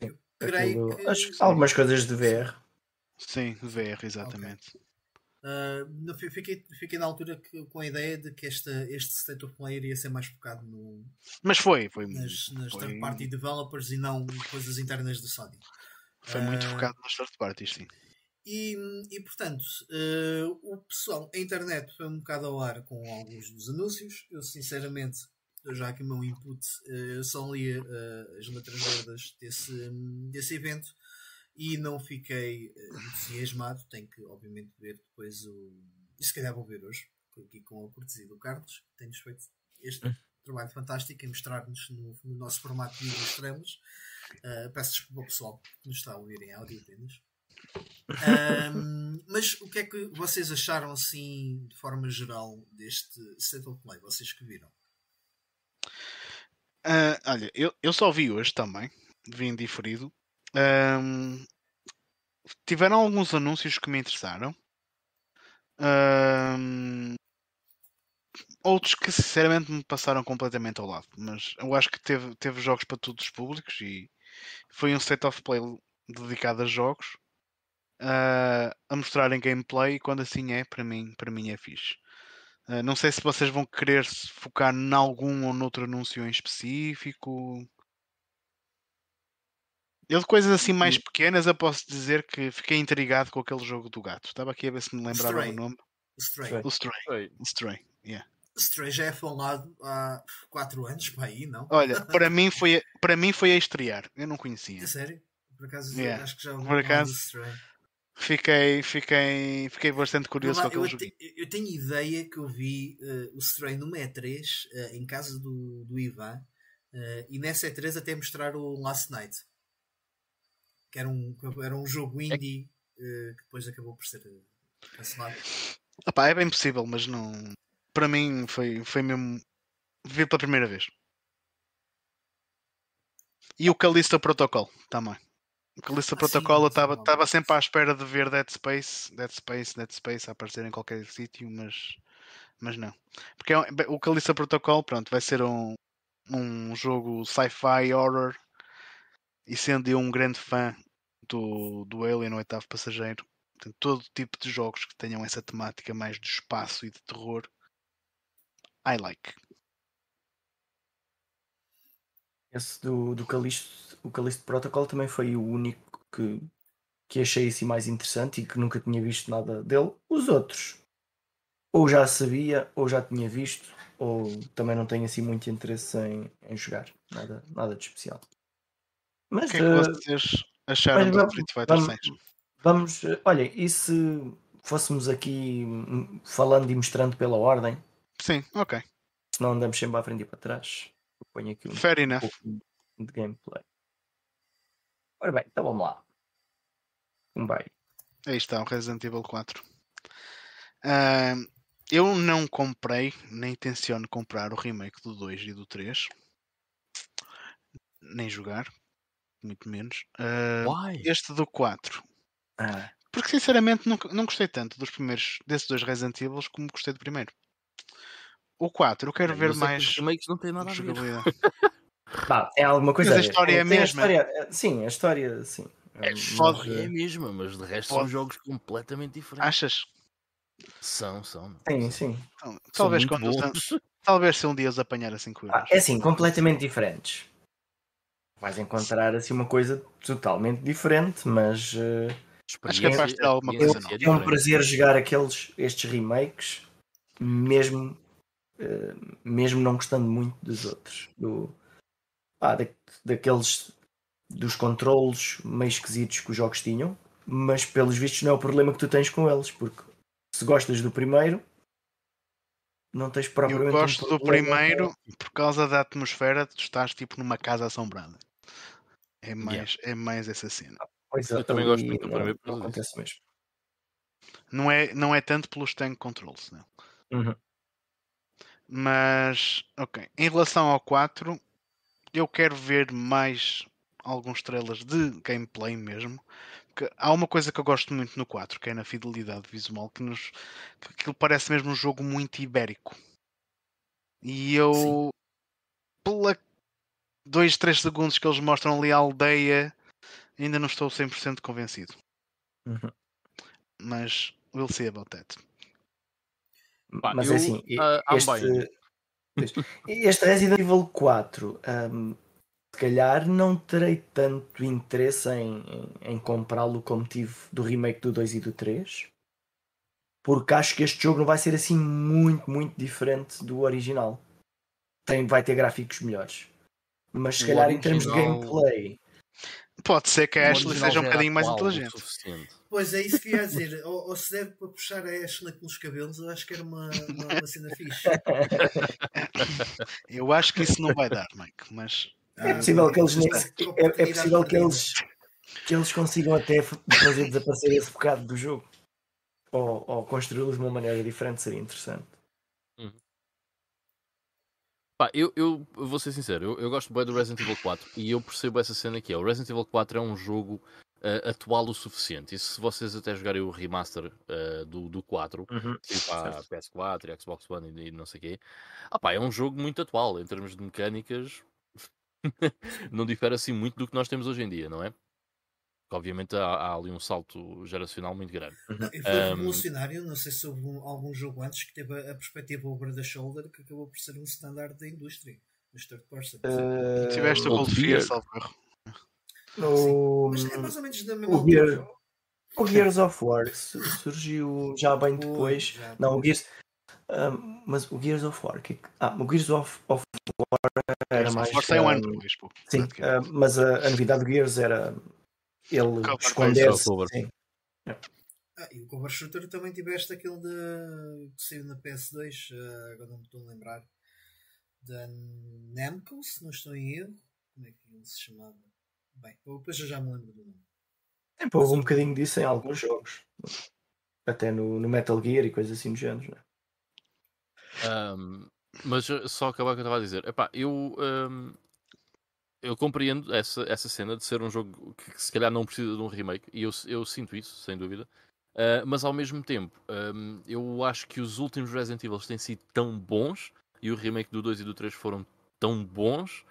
Eu creio que... Acho que algumas coisas de VR. Sim, VR, exatamente. Okay. Uh, fiquei, fiquei na altura que, com a ideia de que esta, este State of Play iria ser mais focado no. Mas foi, foi. Nas, nas foi... third party developers e não coisas internas da Sony. Foi uh, muito focado nas third parties, sim. E, e portanto, uh, o pessoal, a internet foi um bocado ao ar com alguns dos anúncios. Eu, sinceramente, já aqui o meu input, eu só li as letras gordas desse, desse evento e não fiquei uh, entusiasmado. Tenho que, obviamente, ver depois o. E se calhar vou ver hoje, aqui com a cortesia do Carlos, que tem-nos feito este hum. trabalho fantástico em mostrar-nos no, no, nosso formato de estrelas. Uh, peço desculpa ao pessoal que nos está a ouvir em áudio apenas. Um, mas o que é que vocês acharam assim de forma geral deste State of Play? Vocês que viram? Uh, olha, eu, eu só vi hoje também, vim diferido. Um, tiveram alguns anúncios que me interessaram. Um, outros que sinceramente me passaram completamente ao lado. Mas eu acho que teve, teve jogos para todos os públicos e foi um set of play dedicado a jogos. Uh, a mostrarem gameplay e quando assim é, para mim, para mim é fixe. Uh, não sei se vocês vão querer se focar em algum ou noutro anúncio em específico. Eu de coisas assim mais pequenas eu posso dizer que fiquei intrigado com aquele jogo do gato. Estava aqui a ver se me lembrava Stray. o nome. Stray. O Stray. Stray. O Stray. Yeah. Stray já é falado há 4 anos para aí, não? Olha, para mim foi, para mim foi a estrear. Eu não conhecia. É sério? Por acaso yeah. acho que já Por acaso, Stray. Fiquei, fiquei, fiquei bastante curioso com aquele jogo. Eu tenho ideia que eu vi uh, o Stray numa E3 uh, em casa do, do Ivan uh, e nessa E3 até mostrar o Last Night que era um, era um jogo é indie uh, que depois acabou por ser eh, cancelado. Opa, é bem possível, mas não. Para mim foi, foi mesmo. Vi pela primeira vez. E o Calista Protocol também. O Calista ah, Protocol eu estava sempre à espera de ver Dead Space, Dead Space, Dead Space a aparecer em qualquer sítio, mas, mas não. Porque é, o Calista Protocol, pronto, vai ser um, um jogo sci-fi horror e sendo eu um grande fã do, do Alien, o oitavo passageiro, tem todo tipo de jogos que tenham essa temática mais de espaço e de terror, I like. Esse do, do Calixto, o Calixto Protocol também foi o único que, que achei assim mais interessante e que nunca tinha visto nada dele. Os outros, ou já sabia, ou já tinha visto, ou também não tenho assim muito interesse em, em jogar. Nada, nada de especial. Mas, o que é que uh, vocês acharam do Street Fighter vamos, 6? Vamos, olha, e se fôssemos aqui falando e mostrando pela ordem? Sim, ok. Se não andamos sempre à frente e para trás, eu ponho aqui um, Fair enough. de gameplay. Ora bem, então vamos lá. Um bem. Aí está o Resident Evil 4. Uh, eu não comprei, nem tenciono comprar o remake do 2 e do 3. Nem jogar, muito menos. Uh, este do 4. Ah. Porque sinceramente não, não gostei tanto dos primeiros desses dois Resident Evil como gostei do primeiro. O 4, eu quero é, ver mais. Os remakes não tem nada a ver. Bah, é alguma coisa. Mas a história é, a mesma. A história, é, sim, a história, sim. É, foda. é a mesma, mas de resto são jogos completamente diferentes. Achas? São, são. Sim, sim. Então, talvez, quando talvez se um dia os apanhar assim com ah, É assim, completamente diferentes vais encontrar assim uma coisa totalmente diferente, mas uh, acho que é ter alguma coisa É um prazer jogar aqueles estes remakes, mesmo uh, mesmo não gostando muito dos outros, do ah, da, daqueles dos controles meio esquisitos que os jogos tinham, mas pelos vistos não é o problema que tu tens com eles, porque se gostas do primeiro não tens propriamente. Eu gosto um do primeiro por causa da atmosfera, tu estás tipo numa casa assombrada. É mais, yeah. é mais essa cena. Pois eu também gosto muito do primeiro. Não acontece mesmo. Não é, não é tanto pelos tank controls, não. Uhum. Mas, ok. Em relação ao 4, eu quero ver mais alguns trailers de gameplay mesmo. Porque há uma coisa que eu gosto muito no 4, que é na fidelidade visual, que nos que aquilo parece mesmo um jogo muito ibérico. E eu Sim. pela 2, 3 segundos que eles mostram ali a aldeia, ainda não estou 100% convencido. Uhum. Mas we'll see about that. Mas é eu, assim, uh, este, este Resident Evil 4 um, se calhar não terei tanto interesse em, em, em comprá-lo como tive do remake do 2 e do 3 porque acho que este jogo não vai ser assim muito, muito diferente do original. Tem, vai ter gráficos melhores. Mas se calhar original... em termos de gameplay. Pode ser que a Ashley seja um bocadinho mais inteligente. Pois é isso que ia dizer. ou, ou, se deve para puxar a Ashley pelos cabelos, eu acho que era uma, uma, uma cena fixe. eu acho que isso não vai dar, Mike, mas é possível que eles é, é possível que eles que eles consigam até fazer desaparecer esse bocado do jogo ou, ou construí-los de uma maneira diferente seria interessante. Uhum. Pá, eu, eu, vou ser sincero, eu, eu gosto bem do Resident Evil 4 e eu percebo essa cena aqui. É, o Resident Evil 4 é um jogo uh, atual o suficiente. E se vocês até jogarem o remaster uh, do, do 4, uhum. tipo a PS4 e Xbox One e, e não sei o quê, ah, pá, é um jogo muito atual em termos de mecânicas. não difere assim muito do que nós temos hoje em dia, não é? Obviamente há, há ali um salto geracional muito grande. Não, e foi um... revolucionário, não sei se houve um, algum jogo antes que teve a, a, perspectiva over the shoulder que acabou por ser um standard da indústria, third person. Uh... Tiveste o Cold Fear, salvo o... Mas é mais ou menos da mesma o Gear... O Gears of War surgiu já bem depois. já não, o Gears, um, mas o Gears of War, que... ah, o Gears of, of War mais. Um, um ano depois, pô. Sim, uh, mas a, a, novidade do Gears era ele esconder-se. Ah, e o cover shooter também tiveste aquele de que saiu na PS2, uh, ah, agora não me estou a lembrar, da Namco, se não estou em erro. Como é que ele se chamava? Bem, depois eu já me lembro do nome. Sempre houve um bocadinho disso em alguns jogos. Até no, no Metal Gear e coisas assim do género, não é? Um, mas só acabar o que eu estava a dizer. Epá, eu, um, eu compreendo essa, essa cena de ser um jogo que, que, se calhar não precisa de um remake, e eu, eu sinto isso, sem dúvida. Uh, mas ao mesmo tempo, um, eu acho que os últimos Resident Evil têm sido tão bons, e o remake do 2 e do 3 foram tão bons,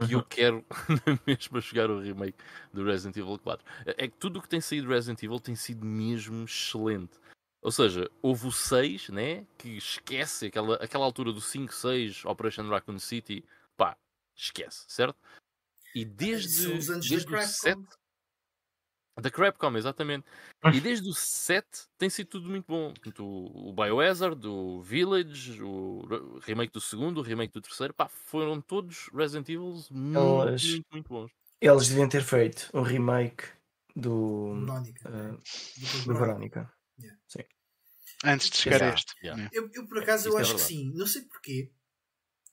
que uhum. eu quero mesmo jogar o remake do Resident Evil 4. É que tudo o que tem saído do Resident Evil tem sido mesmo excelente. Ou seja, houve o 6, né? Que esquece aquela, aquela altura do 5, 6, Operation Raccoon City. Pá, esquece, certo? E desde, os anos desde da o 7. Da Crapcom, exatamente. E desde o 7 tem sido tudo muito bom. O, o Biohazard, o Village, o remake do segundo, o remake do terceiro, pá, foram todos Resident Evil muito, eles, muito, muito bons. Eles deviam ter feito um remake do Verónica. Uh, do Verónica. Yeah. Sim. Antes de chegar a este. Yeah. Eu, eu, por acaso, eu é acho que sim. Não sei porquê.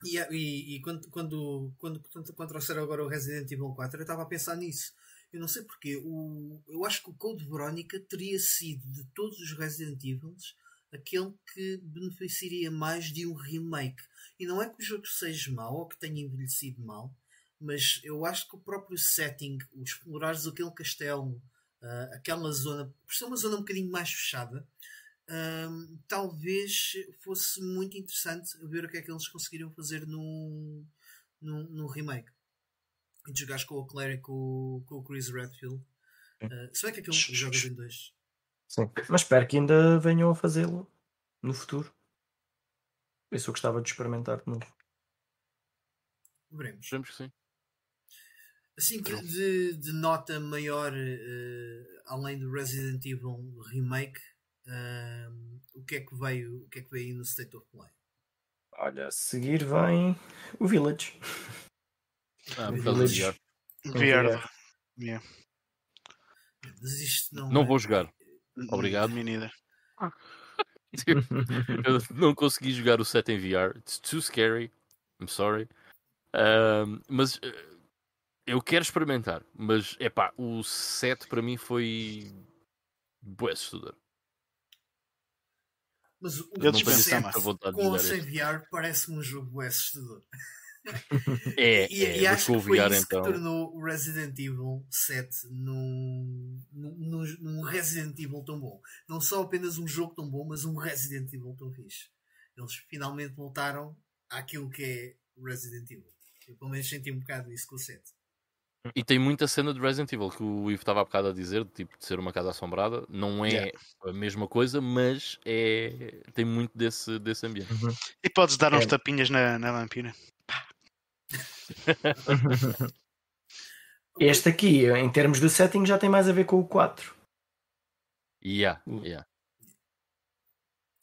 E, e, e quando, quando, quando, quando, quando trouxeram agora o Resident Evil 4, eu estava a pensar nisso. Eu não sei porquê. O, eu acho que o Code Verónica teria sido, de todos os Resident Evils, aquele que beneficiaria mais de um remake. E não é que o jogo seja mau ou que tenha envelhecido mal, mas eu acho que o próprio setting, o explorares aquele castelo, uh, aquela zona, por ser uma zona um bocadinho mais fechada, um, talvez fosse muito interessante ver o que é que eles conseguiriam fazer no, no, no remake. E de jogares com o Claire e com, com o Chris Redfield. Uh, se bem que aquilo joga em dois. Sim, mas espero que ainda venham a fazê-lo no futuro. Isso eu gostava de experimentar de novo. Veremos. Veremos que sim. Assim, de, de, de nota maior, uh, além do Resident Evil Remake, uh, o que é que veio o que é que veio no State of Play? Olha, a seguir vem o Village. Ah, o Village. VR. Yeah. Não, não é... vou jogar. Obrigado, menina. eu não consegui jogar o set em VR. It's too scary. I'm sorry. Um, mas uh, eu quero experimentar. Mas é pá, o set para mim foi. Boa assustador. Mas o Eu com o com ou sem VR parece-me um jogo assustador. É, e, é, e acho que foi VR, isso então. que tornou o Resident Evil 7 num, num, num Resident Evil tão bom. Não só apenas um jogo tão bom, mas um Resident Evil tão fixe. Eles finalmente voltaram àquilo que é Resident Evil. Eu pelo menos senti um bocado isso com o 7. E tem muita cena de Resident Evil que o Ivo estava há bocado a dizer, tipo de ser uma casa assombrada. Não é Yeah. a mesma coisa, mas é... tem muito desse, desse ambiente. Uhum. E podes dar uns É. tapinhas na, na vampira. Este aqui, em termos de setting, já tem mais a ver com o 4. Yeah, yeah.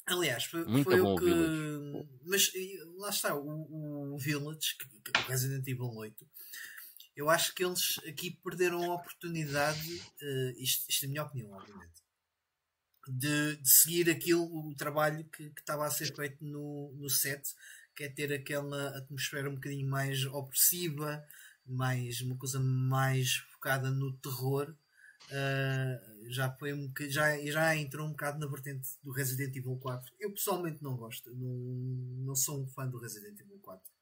Aliás, foi, Muito foi bom o que. Village. Mas lá está, o, o Village, que, que, o Resident Evil 8, eu acho que eles aqui perderam a oportunidade, eh, isto, isto é a minha opinião, obviamente, de, de seguir aquilo, o trabalho que, estava a ser feito no, no set, que é ter aquela atmosfera um bocadinho mais opressiva, mais uma coisa mais focada no terror. Uh, já foi um já, já entrou um bocado na vertente do Resident Evil 4. Eu pessoalmente não gosto, não, não sou um fã do Resident Evil 4.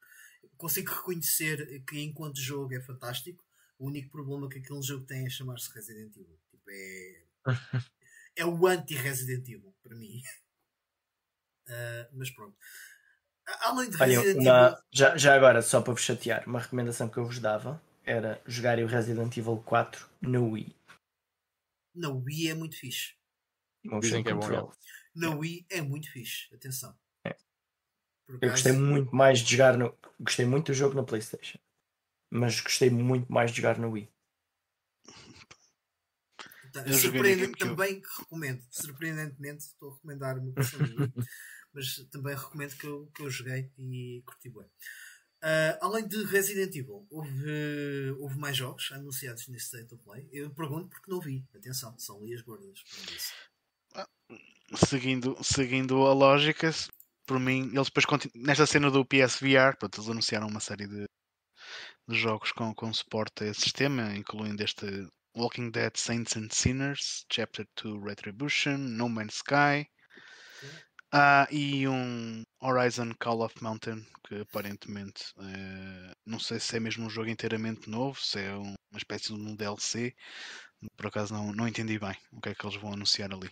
Consigo reconhecer que enquanto jogo é fantástico. O único problema que aquele jogo tem é chamar-se Resident Evil. Tipo, é, é o anti-Resident Evil para mim. Uh, mas pronto. Além de Olha, Resident uma- Evil. já, já agora, só para vos chatear, uma recomendação que eu vos dava era jogarem o Resident Evil 4 na Wii. Na Wii é muito fixe. Dizem que é bom. Na Wii é muito fixe. Atenção. É. Eu gostei muito mais de jogar no. Gostei muito do jogo na Playstation. Mas gostei muito mais de jogar na Wii. Portanto, Eu joguei surpreende- no GameCube. também recomendo. Surpreendentemente, estou a recomendar uma versão do Wii, mas também recomendo que eu, que eu joguei e curti bem. Ah, além de Resident Evil, houve, houve mais jogos anunciados nesse State of Play. Eu pergunto porque não vi. Atenção, são ali as gordas. isso. Seguindo, seguindo a lógica, por mim, eles depois nesta cena do PSVR, pronto, eles anunciaram uma série de, de jogos com, com suporte a esse sistema, incluindo este Walking Dead Saints and Sinners, Chapter 2 Retribution, No Man's Sky ah, e um Horizon Call of Mountain, que aparentemente eh, não sei se é mesmo um jogo inteiramente novo, se é um- uma espécie de um DLC. Por acaso não, não entendi bem o que é que eles vão anunciar ali.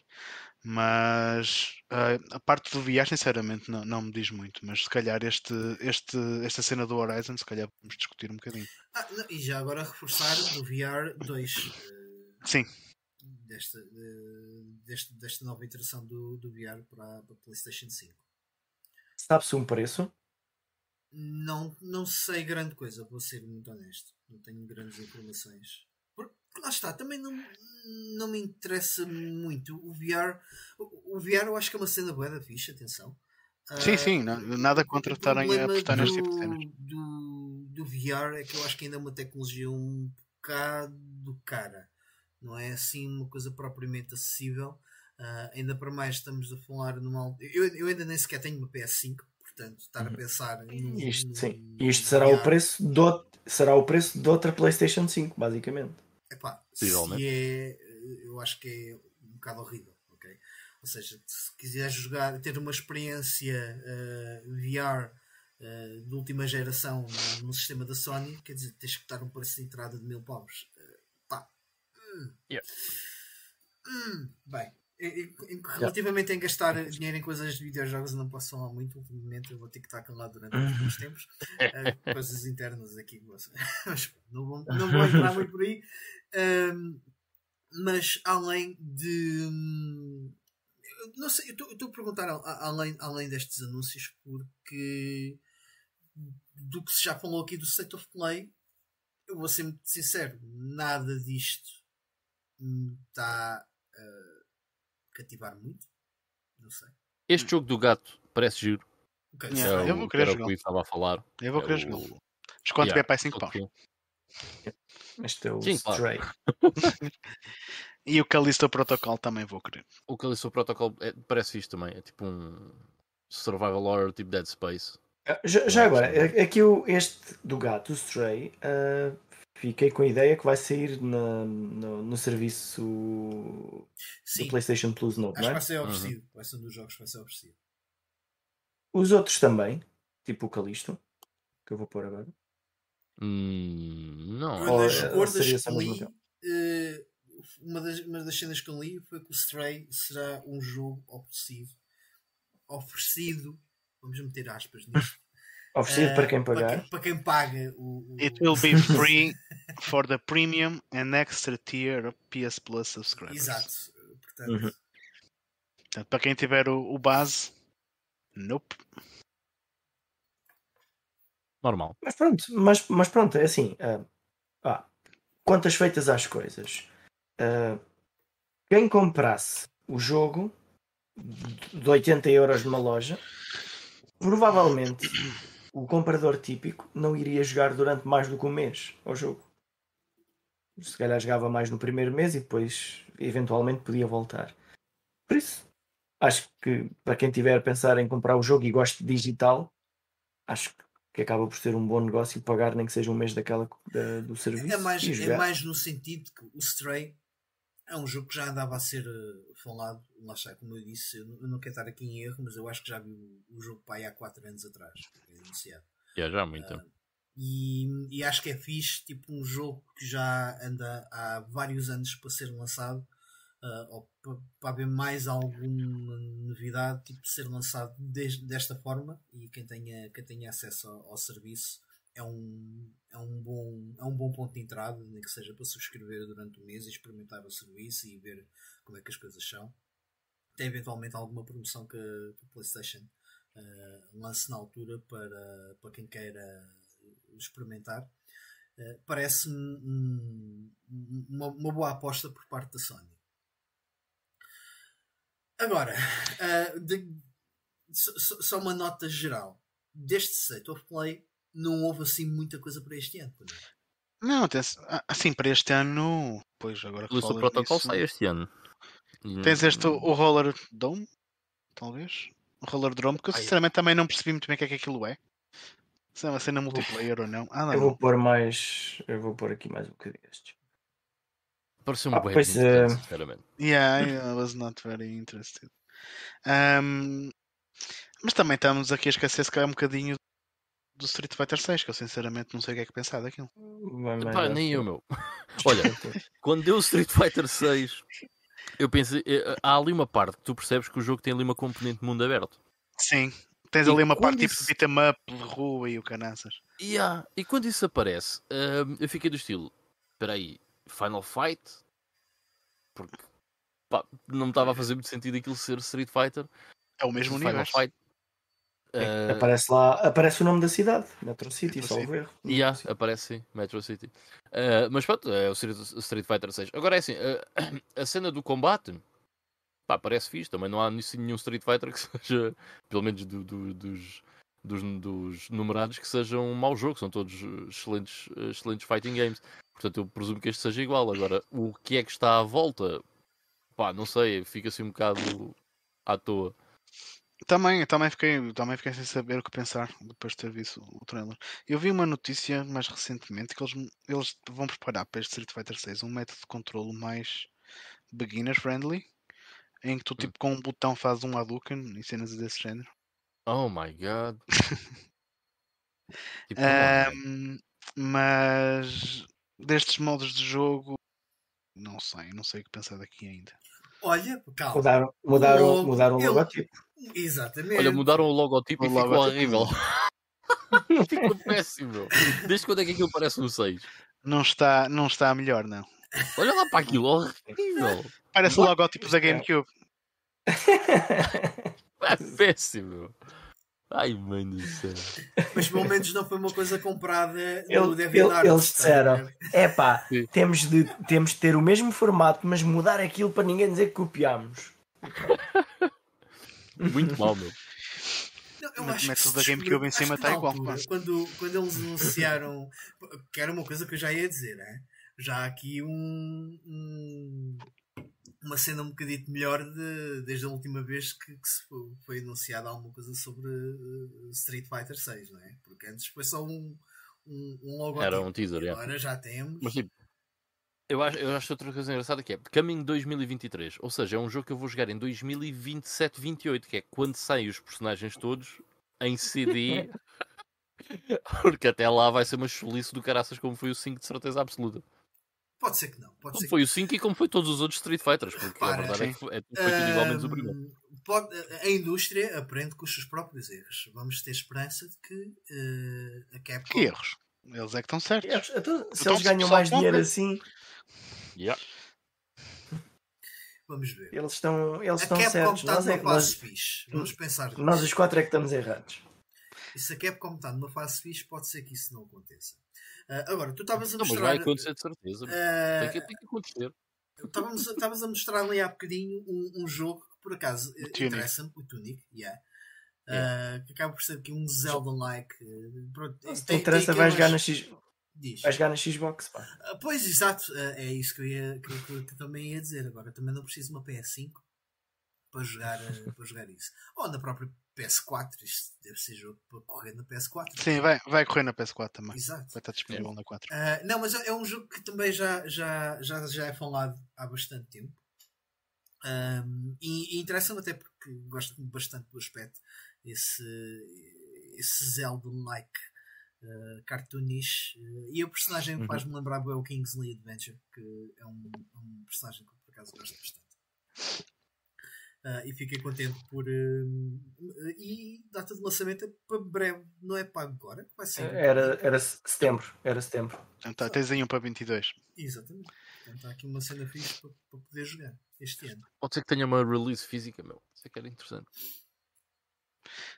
Mas ah, a parte do VR, sinceramente, não, não me diz muito. Mas se calhar este, este, esta cena do Horizon, se calhar vamos discutir um bocadinho. Ah, não, e já agora reforçar do VR 2. eh, Sim, desta, eh, deste- desta nova iteração do, do VR para, para a PlayStation 5. Sabe-se um preço? Não, não sei grande coisa, vou ser muito honesto. Não tenho grandes informações. Porque, lá está, também não, não me interessa muito. O VR, o, VR eu acho que é uma cena boa da ficha, atenção. sim, Ah, sim. na- Nada contra estarem a apostar neste tipo de do- cenas. Do, do VR é que eu acho que ainda é uma tecnologia um bocado cara. Não é assim uma coisa propriamente acessível. Ah, ainda para mais estamos a falar numa. Eu, eu ainda nem sequer tenho uma PS5, portanto, estar a Uhum. pensar num- Isto, num sim. Isto será o preço out- será o preço de outra PlayStation 5, basicamente. Epá, se é, eu acho que é um bocado horrível, ok? Ou seja, se quiseres jogar, ter uma experiência eh, VR eh, de última geração no, no sistema da Sony, quer dizer, tens que dar um preço de entrada de mil paus. Eh, pá. Hum. Yeah. Hum, bem. Relativamente em gastar dinheiro em coisas de videojogos, eu não posso falar muito. Ultimamente, eu vou ter que estar calado durante alguns tempos. Eh, coisas internas aqui. não vou, não vou entrar muito por aí. Ahm, mas além de. hum, Não sei, eu estou a perguntar além, além destes anúncios, porque do que se já falou aqui do State of Play, eu vou ser muito sincero, nada disto está a cativar muito. Não sei. Este jogo do gato parece giro. Ok, Yeah, É eu o vou que querer jogá-lo. que estava a falar. Eu vou É querer o-. Desconto Yeah, que é para 5 só paus. Este é o Sim, claro. Stray. E o Callisto Protocol também vou querer. O Callisto Protocol é- parece isto também. É tipo um survival horror tipo Dead Space. Ah, Já, já agora, a- aqui o, este do gato, o Stray, ah, fiquei com a ideia que vai sair na, no, no, serviço Sim. do PlayStation Plus novo, Acho não é? vai ser oferecido. Uhum. Vai ser um dos jogos que vai ser oferecido. Os outros também, tipo o Calisto, que eu vou pôr agora. Hum, não. Uma das gordas que li, uh, uma, das, uma das cenas que eu li foi que o Stray será um jogo oferecido. Oferecido, vamos meter aspas nisto. Oferecido uh, para quem pagar. Para quem, para quem paga o, o... It will be free for the premium and extra tier of PS Plus subscribers. Exato. Portanto, uhum. Portanto, para quem tiver o, o base, nope. Normal. Mas pronto, mas, mas pronto, é assim. Uh, ah, quantas feitas às coisas. Uh, quem comprasse o jogo de 80 euros numa loja, provavelmente o comprador típico não iria jogar durante mais do que um mês ao jogo. Se calhar jogava mais no primeiro mês e depois eventualmente podia voltar. Por isso, acho que para quem tiver a pensar em comprar o jogo e goste de digital, acho que acaba por ser um bom negócio pagar nem que seja um mês daquela da, do serviço. É mais, é mais no sentido que o Stray é um jogo que já andava a ser uh, falado, lá está, como eu disse, eu não, quero estar aqui em erro, mas eu acho que já vi o, jogo aí há 4 anos atrás, iniciado. Yeah, já há muito uh, e, e, acho que é fixe, tipo um jogo que já anda há vários anos para ser lançado, uh, ou para, para haver mais alguma novidade, tipo ser lançado de, desta forma, e quem tenha, quem tenha acesso ao, ao serviço é um, é um, bom, é um bom ponto de entrada, nem que seja para subscrever durante o mês e experimentar o serviço e ver como é que as coisas são. Tem eventualmente alguma promoção que, a PlayStation uh, lance na altura para, para quem queira experimentar. Uh, Parece-me um, uma, uma, boa aposta por parte da Sony. Agora, uh, de, só, só uma nota geral. Deste State of Play, não houve assim muita coisa para este ano. Não, assim, para este ano, pois agora que O protocolo sai este ano. Tens este, o Roller Dome, talvez? O Roller Drone, que eu sinceramente também não percebi muito bem o que é que aquilo é. Se é uma cena multiplayer ou não. Ah, não. Eu vou pôr mais. Eu vou pôr aqui mais um bocadinho estes. Parece um ah, bem pois, uh... sinceramente. Yeah, I was not very interested. Um, mas também estamos aqui a esquecer se calhar um bocadinho do Street Fighter 6, que eu sinceramente não sei o que é que pensar daquilo. Pá, nem eu, meu. Olha, quando deu o Street Fighter 6, eu pensei, eh, há ali uma parte que tu percebes que o jogo tem ali uma componente de mundo aberto. Sim, tens e ali uma parte isso... tipo de beat'em up, de rua e o canaças. Yeah. E quando isso aparece, uh, eu fiquei do estilo: espera aí, Final Fight? Porque pá, não me estava a fazer muito sentido aquilo ser Street Fighter. É o mesmo Final universo. Fight Uh... Aparece lá, aparece o nome da cidade, Metro City, Metro salvo erro. Yeah, aparece sim, Metro City. Uh, mas pronto, é o Street Fighter 6. Agora é assim, uh, a cena do combate pá, parece fixe, também não há nenhum Street Fighter que seja, pelo menos do, do, dos, dos, dos numerados, que sejam um mau jogo, são todos excelentes, excelentes fighting games. Portanto, eu presumo que este seja igual. Agora, o que é que está à volta? Pá, não sei, fica assim um bocado à toa. Também, também fiquei, também fiquei sem saber o que pensar depois de ter visto o trailer. Eu vi uma notícia mais recentemente que eles, eles vão preparar para este Street Fighter 6 um método de controle mais beginner friendly, em que tu hum. tipo com um botão fazes um Hadouken e cenas desse género. Oh my god. tipo, um, mas destes modos de jogo não sei, não sei o que pensar daqui ainda. Olha, calma. Mudaram, mudaram, o, mudaram o logotipo. Exatamente. Olha, mudaram o logotipo o e ficou horrível. ficou péssimo. Desde quando é que aquilo parece um 6? Não está, não está melhor, não. Olha lá para aquilo, horrível. Parece o logótipo da GameCube. É péssimo. Ai, mãe do céu. Mas pelo menos não foi uma coisa comprada ele, no DeviantArt. Eles disseram: é pá, temos de, temos de ter o mesmo formato, mas mudar aquilo para ninguém dizer que copiámos. Muito mal, meu. Não, eu acho que da GameCube em cima está igual. Quando, quando eles anunciaram, que era uma coisa que eu já ia dizer, né? já aqui um, um uma cena um bocadinho melhor de, desde a última vez que, que se foi, foi anunciada alguma coisa sobre uh, Street Fighter 6, não é? Porque antes foi só um, um, um logotipo. Era um teaser, e agora já temos. Mas tipo, eu acho, eu acho outra coisa engraçada que é Coming 2023, ou seja, é um jogo que eu vou jogar em 2027, 28, que é quando saem os personagens todos em CD. Porque até lá vai ser uma chulice do caraças como foi o 5 de certeza absoluta. Pode ser que não. Pode como ser foi que... o 5 e como foi todos os outros Street Fighters, porque Para, a verdade é que foi, é, foi tudo igualmente o primeiro. Pode- a indústria aprende com os seus próprios erros. Vamos ter esperança de que eh, a Capcom. Que erros? Eles é que estão certos. Eles- então, se Então, eles ganham mais dinheiro assim, Yeah. Vamos ver. eles estão, eles A estão Capcom certos. está Nós, é, numa fase nós, fixe. Vamos pensar nisso. nós os quatro é que estamos errados. E se a Capcom está numa fase fixe, pode ser que isso não aconteça. Ah, agora, tu estavas a Não, mas mostrar. vai acontecer de certeza. ah, Tem, que, tem que acontecer. Estavas a mostrar ali há bocadinho um, um jogo que por acaso eh, interessa-me, o Tunic, yeah. Ah, que acaba por ser aqui um Zelda-like. eh, te tem- interessa, vai jogar, na X, Diz. vai jogar na Xbox. Pá. Ah, Pois, exato, ah, é isso que eu, ia, que, que- que também ia dizer. Agora também não preciso de uma PS5 para jogar, ah, para jogar isso. Ou na própria PS4, isto deve ser jogo para correr na PS4. Sim, vai, vai correr na PS4 também. Exato. Vai estar disponível na 4. Ah, não, mas é um jogo que também já, já, já, já é falado há bastante tempo. Ahm, e, e interessa-me até porque gosto bastante do aspecto. Esse, esse Zelda-like uh, cartoonish. Uh, e o personagem Uhum. faz-me lembrar bem o Kingsley Adventure, que é um, é um personagem que eu por acaso gosto bastante. Ah, e fiquei contente por. hum, e data de lançamento é para breve, não é para agora? Vai ser. Era, era setembro. Era setembro. Portanto, tá, tens aí um para 22. Exatamente. Portanto, há aqui uma cena fixe para, para poder jogar este ano. Pode ser que tenha uma release física, meu. Isso é que era interessante.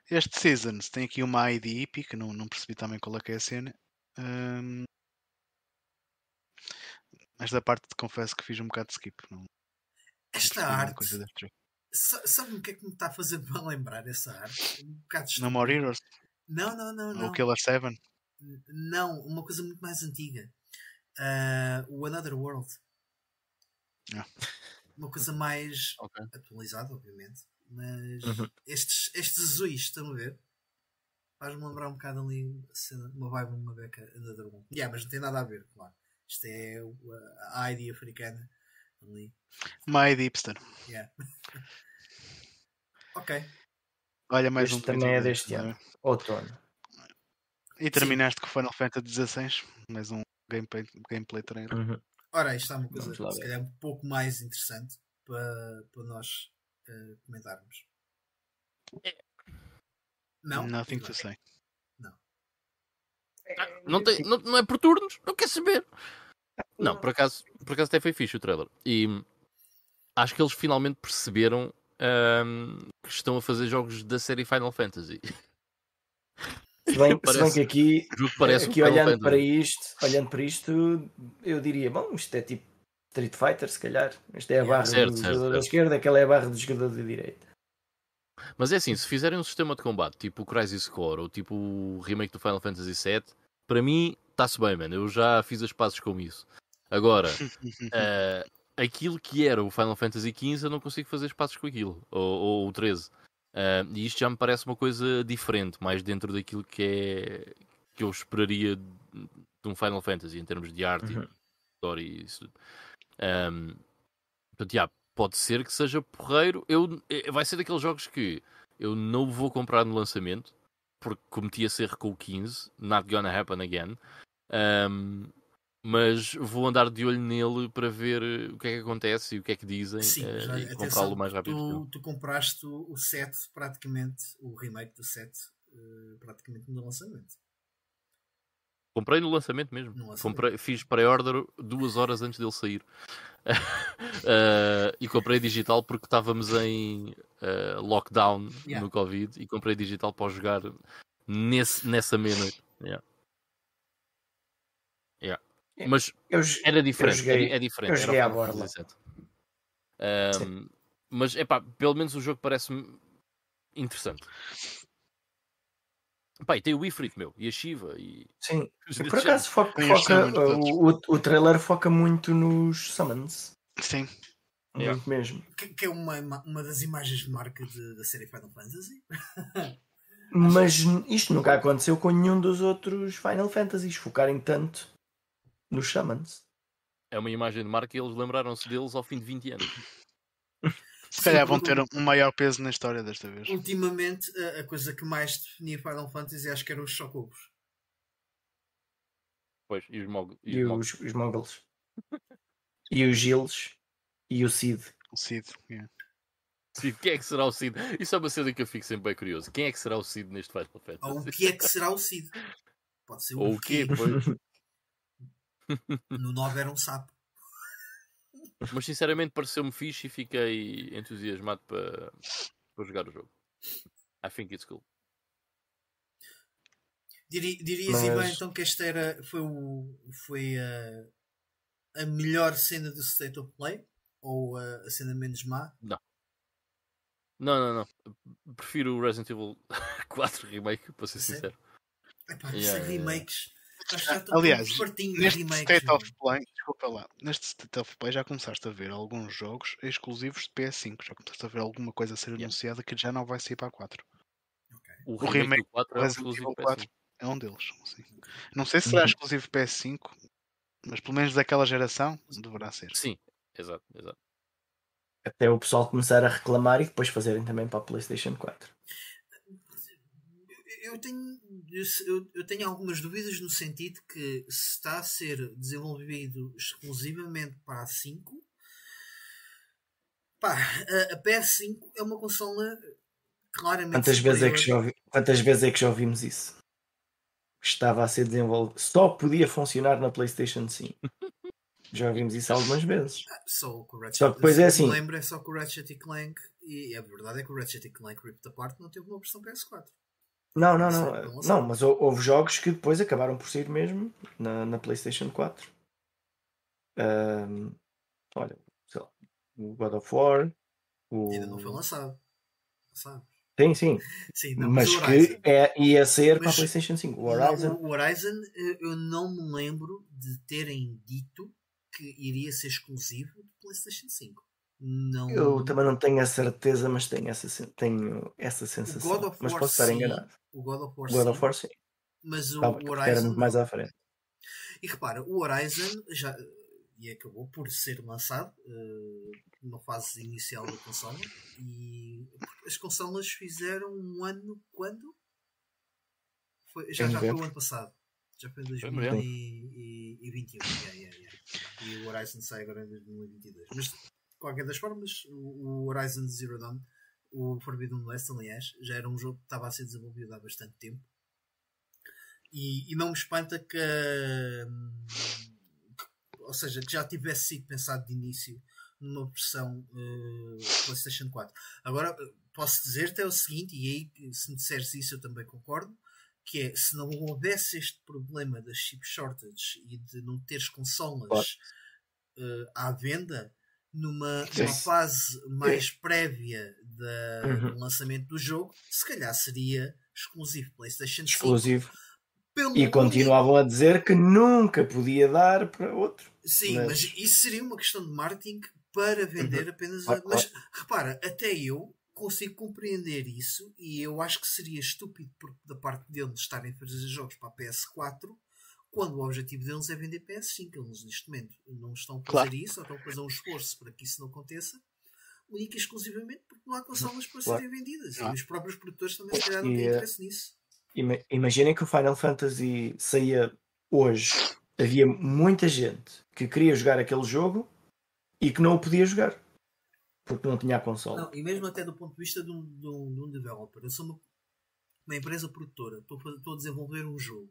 Este Seasons tem aqui uma ID que não, não percebi também qual é que é a cena. Hum, Esta parte confesso que fiz um bocado de skip. Não, não Esta grande arte, coisa sabe o que é que me está a fazer para lembrar essa arte? Um bocado No estúpido. More Heroes, Não, não, não, não. o Killer 7. N- Não, uma coisa muito mais antiga. Ah, o Another World. Ah. Uma coisa mais Ok. atualizada, obviamente. Mas Uhum. estes, estes azuis, estão a ver? Faz-me lembrar um bocado ali uma vibe, uma beca Another World. Yeah, mas não tem nada a ver, claro. Isto é a ID africana ali. Uma ID hipster. Yeah. ok. Olha, mais Este um também é 32, deste não ano. Outono. E terminaste com o Final Fantasy XVI. Mais um gameplay, gameplay trailer. Uhum. Ora, isto é uma coisa se calhar um pouco mais interessante para, para nós eh, comentarmos. Não? Nothing to say. Ah, Não, tem, não, não é por turnos? Não quer saber? Não, por acaso, por acaso até foi fixe o trailer. E acho que eles finalmente perceberam hum, que estão a fazer jogos da série Final Fantasy. Se bem, se bem Parece- que aqui, parece um aqui Final olhando Fantasy. para isto, olhando para isto, eu diria, bom, isto é tipo Street Fighter, se calhar. Esta é a barra Certo, do certo, jogador da esquerda, aquela é a barra do jogador da direita. Mas é assim, se fizerem um sistema de combate tipo o Crisis Core ou tipo o remake do Final Fantasy VII, para mim está-se bem, mano. Eu já fiz as pazes com isso. Agora, eh, aquilo que era o Final Fantasy XV, eu não consigo fazer as pazes com aquilo. Ou, ou o 13. Eh, e isto já me parece uma coisa diferente, mais dentro daquilo que é que eu esperaria de de um Final Fantasy em termos de arte Uhum. e história e isso. Ahm, portanto, já, pode ser que seja porreiro. Eu, eh, vai ser daqueles jogos que eu não vou comprar no lançamento porque cometi esse erro com o 15, not gonna happen again. Ahm, mas vou andar de olho nele para ver eh, o que é que acontece e o que é que dizem Sim, eh, e comprá-lo mais rápido tu, tu compraste o, o 7, praticamente, o remake do 7, eh, praticamente no lançamento. Comprei no lançamento mesmo. Lançamento. Comprei, fiz pré-order duas horas antes dele sair. Eh, e comprei digital porque estávamos em eh, lockdown Yeah. no Covid e comprei digital para jogar nesse, nessa meia-noite. Yeah. Yeah. Mas Eu, era diferente. joguei- é, diferente. eu joguei à VII. Ahm, mas é pá, pelo menos o jogo parece-me interessante. Pá, e tem o Ifrit, meu, e a Shiva, e sim, os por acaso foca, summons o, o, o trailer foca muito nos summons. Sim. Yeah. Muito mesmo. Que, que é uma, uma das imagens de marca de- da série Final Fantasy. Mas isto nunca aconteceu com nenhum dos outros Final Fantasies focarem tanto nos Shamans. É uma imagem de marca e eles lembraram-se deles ao fim de 20 anos. Se calhar vão ter um maior peso na história desta vez. Ultimamente, a, a coisa que mais definia Final Fantasy acho que eram os Chocobos. Pois, e os, mog e, e os, os Moggles. e os Gilles. E o Cid. O Cid, yeah. Cid, quem é que será o Cid? Isso é uma cena que eu fico sempre bem curioso. Quem é que será o Cid neste Final Fantasy? Ou o que é que será o Cid? Pode ser Ou o quê? No 9 era um sapo. Mas sinceramente pareceu-me fixe e fiquei entusiasmado para, para jogar o jogo. I think it's cool. Diri, dirias, Mas... Ivan, então que esta era, foi, o, foi a, a melhor cena do State of Play? Ou a, a cena menos má? Não. Não, não, não. Prefiro o Resident Evil 4 Remake, para ser sincero. Epá, yeah, remakes. Aliás, neste State of Play, desculpa lá, neste State of Play já começaste a ver alguns jogos exclusivos de PS5. Já começaste a ver alguma coisa a ser yeah. anunciada que já não vai sair para a 4. Okay. O, o remake, do 4 é exclusivo 4 é um deles. Sim. Não sei se será uhum. exclusivo PS5, mas pelo menos daquela geração deverá ser. Sim, exato, exato. Até o pessoal começar a reclamar e depois fazerem também para a PlayStation 4. Eu tenho, eu, eu tenho algumas dúvidas no sentido que se está a ser desenvolvido exclusivamente para a 5, pá, a, a PS5 é uma consola claramente. Quantas vezes, é que já ouvi, quantas vezes é que já ouvimos isso? Estava a ser desenvolvido, só podia funcionar na PlayStation 5. Já vimos isso algumas vezes. Ah, só, o Ratchet, só que depois é assim. lembro é só com o Ratchet Clank e a verdade é que o Ratchet Clank Ripped Apart não teve uma versão PS4. Não, não, não. Não, não mas houve jogos que depois acabaram por sair mesmo na, na PlayStation 4. Um, olha, sei lá, o God of War. O... Ainda não foi lançado. Sabe? Sim, sim. sim não, mas, mas que é, ia ser para a PlayStation 5. O Horizon. o Horizon, eu não me lembro de terem dito que iria ser exclusivo de PlayStation 5. Não... Eu também não tenho a certeza, mas tenho essa, tenho essa sensação. mas posso estar enganado. O God of War, God sim. Of War sim. Mas o, o Horizon. muito mais à frente. E repara, o Horizon já e acabou por ser lançado uh, numa fase inicial da consola e as consolas fizeram um ano quando? Foi, já, já foi o ano passado já foi em 2021. Yeah, yeah, yeah. E o Horizon sai agora em 2022. Mas, de qualquer das formas, o, Horizon Zero Dawn, o Forbidden West, aliás, já era um jogo que estava a ser desenvolvido há bastante tempo. E, e não me espanta que, que, ou seja, que já tivesse sido pensado de início numa versão uh, PlayStation 4. Agora, posso dizer-te é o seguinte, e aí, se me disseres isso, eu também concordo que é se não houvesse este problema das chip shortage e de não teres consolas uh, à venda numa, numa fase mais prévia da, uhum. do lançamento do jogo, se calhar seria exclusivo PlayStation 5. Exclusivo. e continuavam a dizer que nunca podia dar para outro. Sim, mas, mas isso seria uma questão de marketing para vender uhum. apenas. A... Mas repara, até eu consigo compreender isso e eu acho que seria estúpido por, da parte deles estarem a fazer jogos para a PS4 quando o objetivo deles é vender PS5. Eles neste momento não estão a fazer claro. isso, ou estão a fazer um esforço para que isso não aconteça, única e exclusivamente porque não há consolas para claro. serem vendidas. E os próprios produtores também se calhar não têm eh, interesse nisso. Imaginem que o Final Fantasy saía hoje. Havia muita gente que queria jogar aquele jogo e que não o podia jogar porque não tinha a console. Não, e mesmo até do ponto de vista de um, de um, de um developer, eu sou uma, uma empresa produtora, estou, estou a desenvolver um jogo.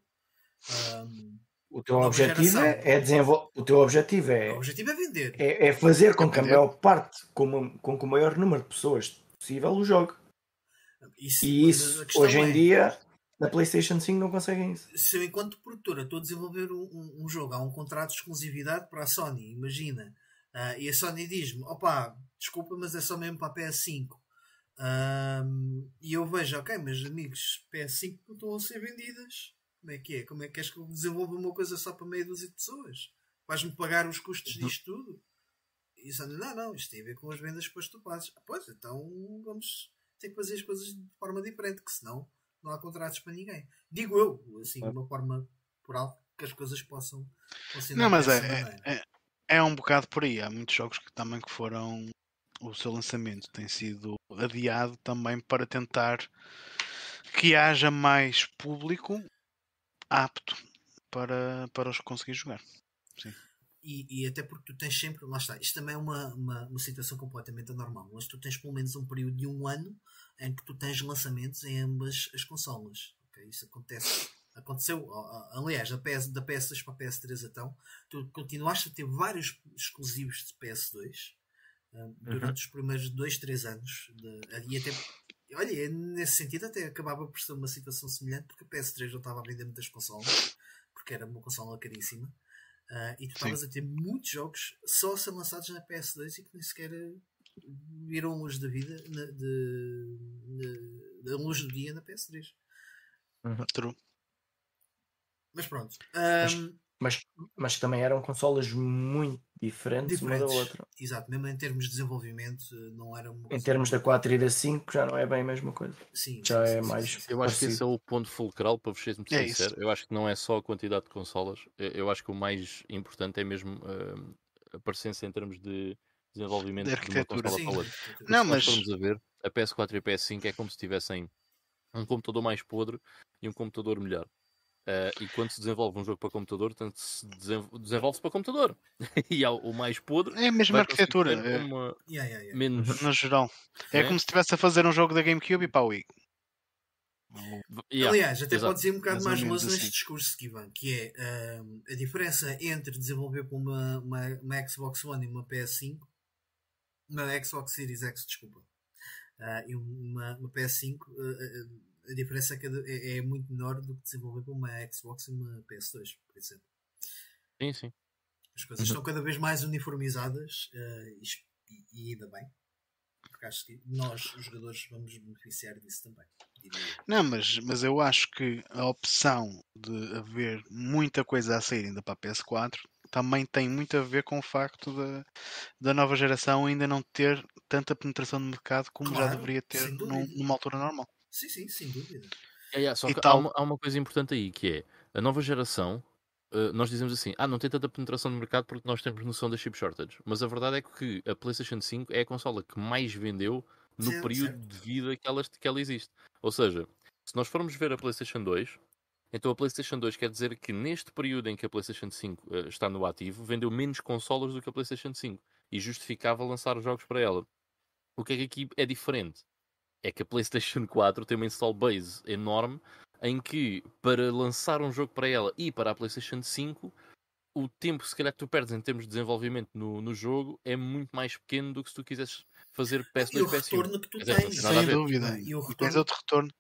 Um, o teu objetivo é, é desenvolver. O teu objetivo é. O objetivo é vender. É, é fazer com que a maior parte, com, com que o maior número de pessoas possível o jogue. Isso, e isso, hoje em é, dia, na PlayStation 5 não conseguem isso. Se eu, enquanto produtora, estou a desenvolver um, um, jogo, há um contrato de exclusividade para a Sony, imagina. Uh, e a Sony diz-me: opá, desculpa, mas é só mesmo para a PS5. Um, e eu vejo, ok, meus amigos, PS5 não estão a ser vendidas. Como é que é? Como é que queres que eu desenvolva uma coisa só para meia dúzia de pessoas? Vais-me pagar os custos disto tudo? E Sony, não, não, isto tem a ver com as vendas que depois tu fazes. Ah, pois, então vamos ter que fazer as coisas de forma diferente, que senão não há contratos para ninguém. Digo eu, assim, de uma forma por alto, que as coisas possam funcionar. Não, mas é, é, é, é, um bocado por aí. Há muitos jogos que também que foram. O seu lançamento tem sido adiado também para tentar que haja mais público apto para, para os conseguir jogar. Sim. E, e, até porque tu tens sempre, lá está, isto também é uma, uma, uma, situação completamente anormal, mas tu tens pelo menos um período de um ano em que tu tens lançamentos em ambas as consolas. Okay? Isso acontece. Aconteceu, aliás, da, PS, da PS2 para a PS3 então, tu continuaste a ter vários exclusivos de PS2 uh, durante uhum. os primeiros 2, 3 anos. De, e até, olha, nesse sentido até acabava por ser uma situação semelhante porque a PS3 não estava a vender muitas consolas, porque era uma consola caríssima. Uh, e tu estavas a ter muitos jogos só a ser lançados na PS2 e que nem sequer viram luz da vida na, de, de, de, luz do dia na PS3. Uhum. True. Mas pronto. Um, mas, mas também eram consolas muito diferentes, diferentes, uma da outra. Exato, mesmo em termos de desenvolvimento, não eram. Em termos da 4 e da 5, já não é bem a mesma coisa. Sim, já sim, é sim, mais. Sim, eu acho que esse é o ponto fulcral, para vos ser muito é sincero. Isso. Eu acho que não é só a quantidade de consolas, eu acho que o mais importante é mesmo uh, a presença em termos de desenvolvimento de, arquitetura. de uma consola para outra. Não, mas. Se a ver, a PS4 e a PS5 é como se tivessem um computador mais podre e um computador melhor. Uh, e quando se desenvolve um jogo para computador, tanto se desenvolve-se para computador. e há o mais podre. É a mesma arquitetura. É... Uma... Yeah, yeah, yeah. Menos... No geral. É, é, como se estivesse a fazer um jogo da GameCube e para o Wii. Aliás, até Exato. pode ser um bocado mais, assim. neste discurso, Kivan, que é uh, a diferença entre desenvolver para uma, uma, uma, Xbox One e uma PS5, uma Xbox Series X, desculpa, uh, e uma, uma PS5. Uh, a diferença é, é, é, muito menor do que desenvolver para uma Xbox e uma PS2, por exemplo. Sim, sim. As coisas uhum. estão cada vez mais uniformizadas uh, e, e, ainda bem. Porque acho que nós, os jogadores, vamos beneficiar disso também. Não, mas, mas eu acho que a opção de haver muita coisa a sair ainda para a PS4 também tem muito a ver com o facto da, da nova geração ainda não ter tanta penetração no mercado como claro, já deveria ter num, numa altura normal. Sim, sim, sem dúvida. É, é, só que há uma, há uma, coisa importante aí que é a nova geração. Uh, nós dizemos assim, ah, não tem tanta penetração no mercado porque nós temos noção da chip shortage. Mas a verdade é que a PlayStation 5 é a consola que mais vendeu no certo, período certo. de vida que ela, que ela existe. Ou seja, se nós formos ver a PlayStation 2, então a PlayStation 2 quer dizer que neste período em que a PlayStation 5 uh, está no ativo, vendeu menos consolas do que a PlayStation 5 e justificava lançar jogos para ela. O que é que aqui é diferente? É que a PlayStation 4 tem uma install base enorme em que para lançar um jogo para ela e para a PlayStation 5 o tempo se calhar que tu perdes em termos de desenvolvimento no, no jogo é muito mais pequeno do que se tu quisesses fazer PS2 e o retorno que tu tens. sem dúvida. E o retorno... tens outro retorno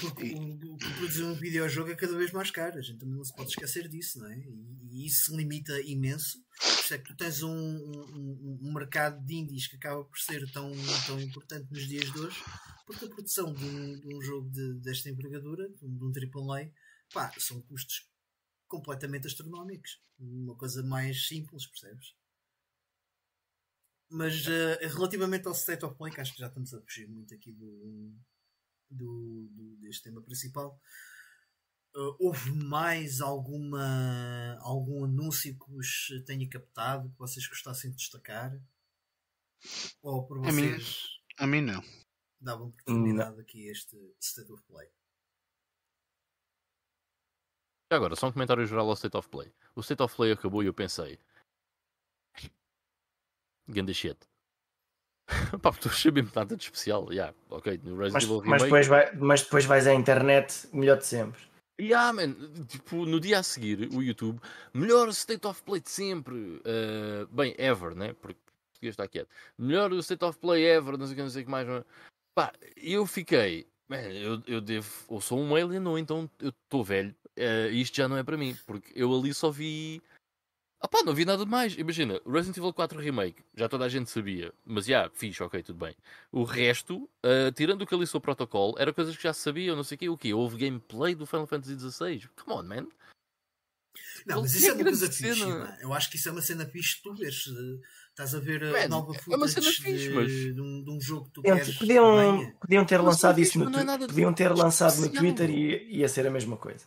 porque o, que produzir um videojogo é cada vez mais caro, a gente também não se pode esquecer disso, não é? E, e isso se limita imenso. Por isso é que tu tens um, um, um, mercado de indies que acaba por ser tão, tão importante nos dias de hoje, porque a produção de um, de um jogo de, desta envergadura, de um AAA, pá, são custos completamente astronómicos. Uma coisa mais simples, percebes? Mas uh, relativamente ao State of Play, que acho que já estamos a fugir muito aqui do, do, do deste tema principal. Uh, houve mais alguma algum anúncio que vos tenha captado que vocês gostassem de destacar? Ou por vocês? A mim, a mim não. Davam oportunidade aqui a este State of Play. Agora, só um comentário geral ao State of Play. O State of Play acabou e eu pensei. Ganda shit. Pá, tu achei mesmo nada de especial. Yeah, ok, no Resident mas, Evil Remake... mas, depois vai, mas depois vais à internet, melhor de sempre. Yeah, man. Tipo, no dia a seguir, o YouTube, melhor State of Play de sempre. Uh, bem, ever, né? Porque português está quieto. Melhor State of Play ever, não sei o que, não sei o que mais. Pá, eu fiquei. Man, eu, eu devo. Ou sou um alien, ou então eu estou velho. Uh, isto já não é para mim. Porque eu ali só vi ah pá, não vi nada de mais. Imagina, Resident Evil 4 Remake, já toda a gente sabia, mas já, fixe, ok, tudo bem. O resto, uh, tirando o que ali sou protocolo, era coisas que já sabia, não sei o quê, o quê? Houve gameplay do Final Fantasy XVI. Come on, man. Não, mas isso é uma coisa fixe. Eu acho que isso é uma cena fixe tu vês. Estás a ver a nova footage é uma cena fixe, mas... de, um, de, um, jogo que tu podiam, queres podiam, podiam ter lançado isso no Twitter. Podiam ter lançado no Twitter e ia ser a mesma coisa.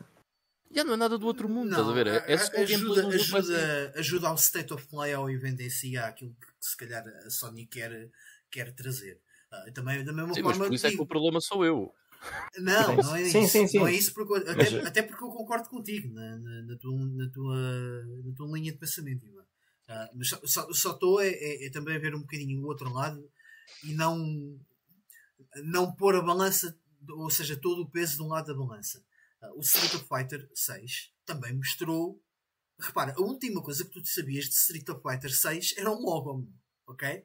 Já não é nada do outro mundo, não, estás a ver? É, é ajuda, ajuda, ajuda ao state of play, ao evento em si, àquilo que se calhar a Sony quer, quer trazer. Uh, também, da mesma sim, forma. Mas por isso é que o problema sou eu. Não, não é sim, isso. Sim, sim. Não é isso porque, até, mas... até porque eu concordo contigo na, na, na, tua, na, tua, na tua linha de pensamento, Ivan. Uh, mas só estou é, é, é, também a ver um bocadinho o outro lado e não, não pôr a balança, ou seja, todo o peso de um lado da balança. Uh, o Street of Fighter 6 também mostrou. Repara, a última coisa que tu sabias de Street of Fighter 6 era um logo, ok?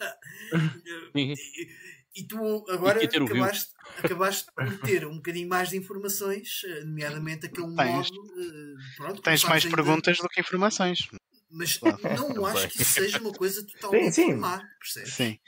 E tu agora acabaste, acabaste por ter um bocadinho mais de informações, eh, nomeadamente aquele tens, modo. Eh, pronto, tens mais perguntas do que informações. Mas não acho que isso seja uma coisa totalmente sim, sim. má, percebes? Sim.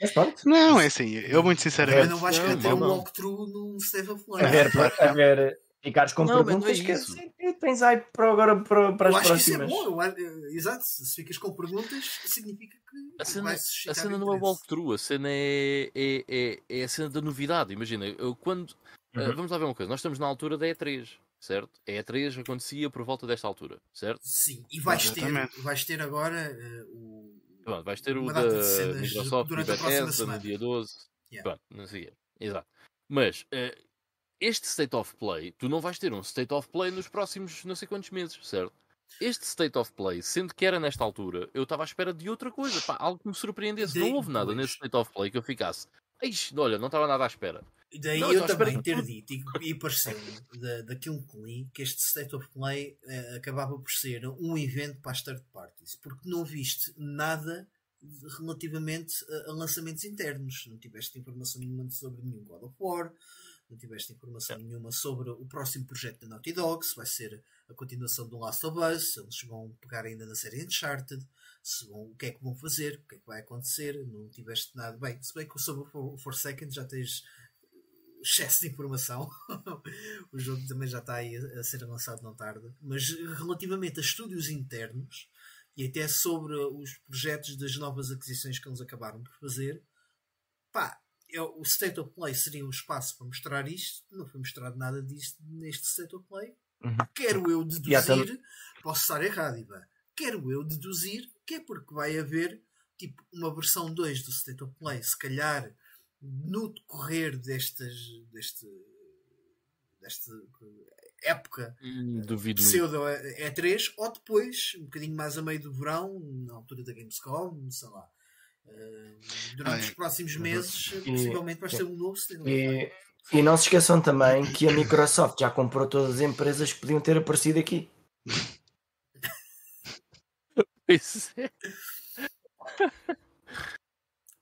Não, é assim, eu muito sinceramente. não vais querer ter um walkthrough num State of Play. A ver, a ver, Ficares com não, perguntas não é que tens aí para agora para, para eu as próximas. Isso é bom. Eu, exato, se ficas com perguntas, significa que a cena, a cena não é walkthrough, a cena é, é, é, é, a cena da novidade. Imagina, eu, quando. Eh, uhum. Uh, vamos lá ver uma coisa, nós estamos na altura da E3, certo? A E3 acontecia por volta desta altura, certo? Sim, e vais ter, vais ter agora uh, o. Pronto, vais ter o da Microsoft e Bethesda no dia 12. Yeah. Pronto, não sei. Exato. Mas. Uh, este State of Play, tu não vais ter um State of Play nos próximos não sei quantos meses, certo? Este State of Play, sendo que era nesta altura, eu estava à espera de outra coisa, pá, algo que me surpreendesse. Não houve nada nesse State of Play que eu ficasse, Ixi, olha, não estava nada à espera. Daí não, eu também ter dito e, e pareceu-me da, daquilo que li que este State of Play eh, acabava por ser um evento para as third parties, porque não viste nada relativamente a, a lançamentos internos, não tiveste informação nenhuma sobre nenhum God of War, não tiveste informação nenhuma sobre o próximo projeto da Naughty Dog, se vai ser a continuação do Last of Us, se eles vão pegar ainda na série Uncharted, se vão, o que é que vão fazer, o que é que vai acontecer, não tiveste nada. Bem, se bem que sobre o Forsaken já tens excesso de informação. o jogo também já está aí a, a ser lançado não tarde. Mas relativamente a estúdios internos e até sobre os projetos das novas aquisições que eles acabaram por fazer, pá, é o State of Play seria um espaço para mostrar isto, não foi mostrado nada disto neste State of Play. Uhum. Quero eu deduzir, posso estar errado, Ivan, quero eu deduzir que é porque vai haver tipo uma versão 2 do State of Play, se calhar no decorrer destas, deste, desta época hum, Duvido pseudo E3 ou depois, um bocadinho mais a meio do verão, na altura da Gamescom, sei lá. Durante ah, os próximos meses, e, possivelmente vai ser um novo e, e não se esqueçam também que a Microsoft já comprou todas as empresas que podiam ter aparecido aqui. Isso é.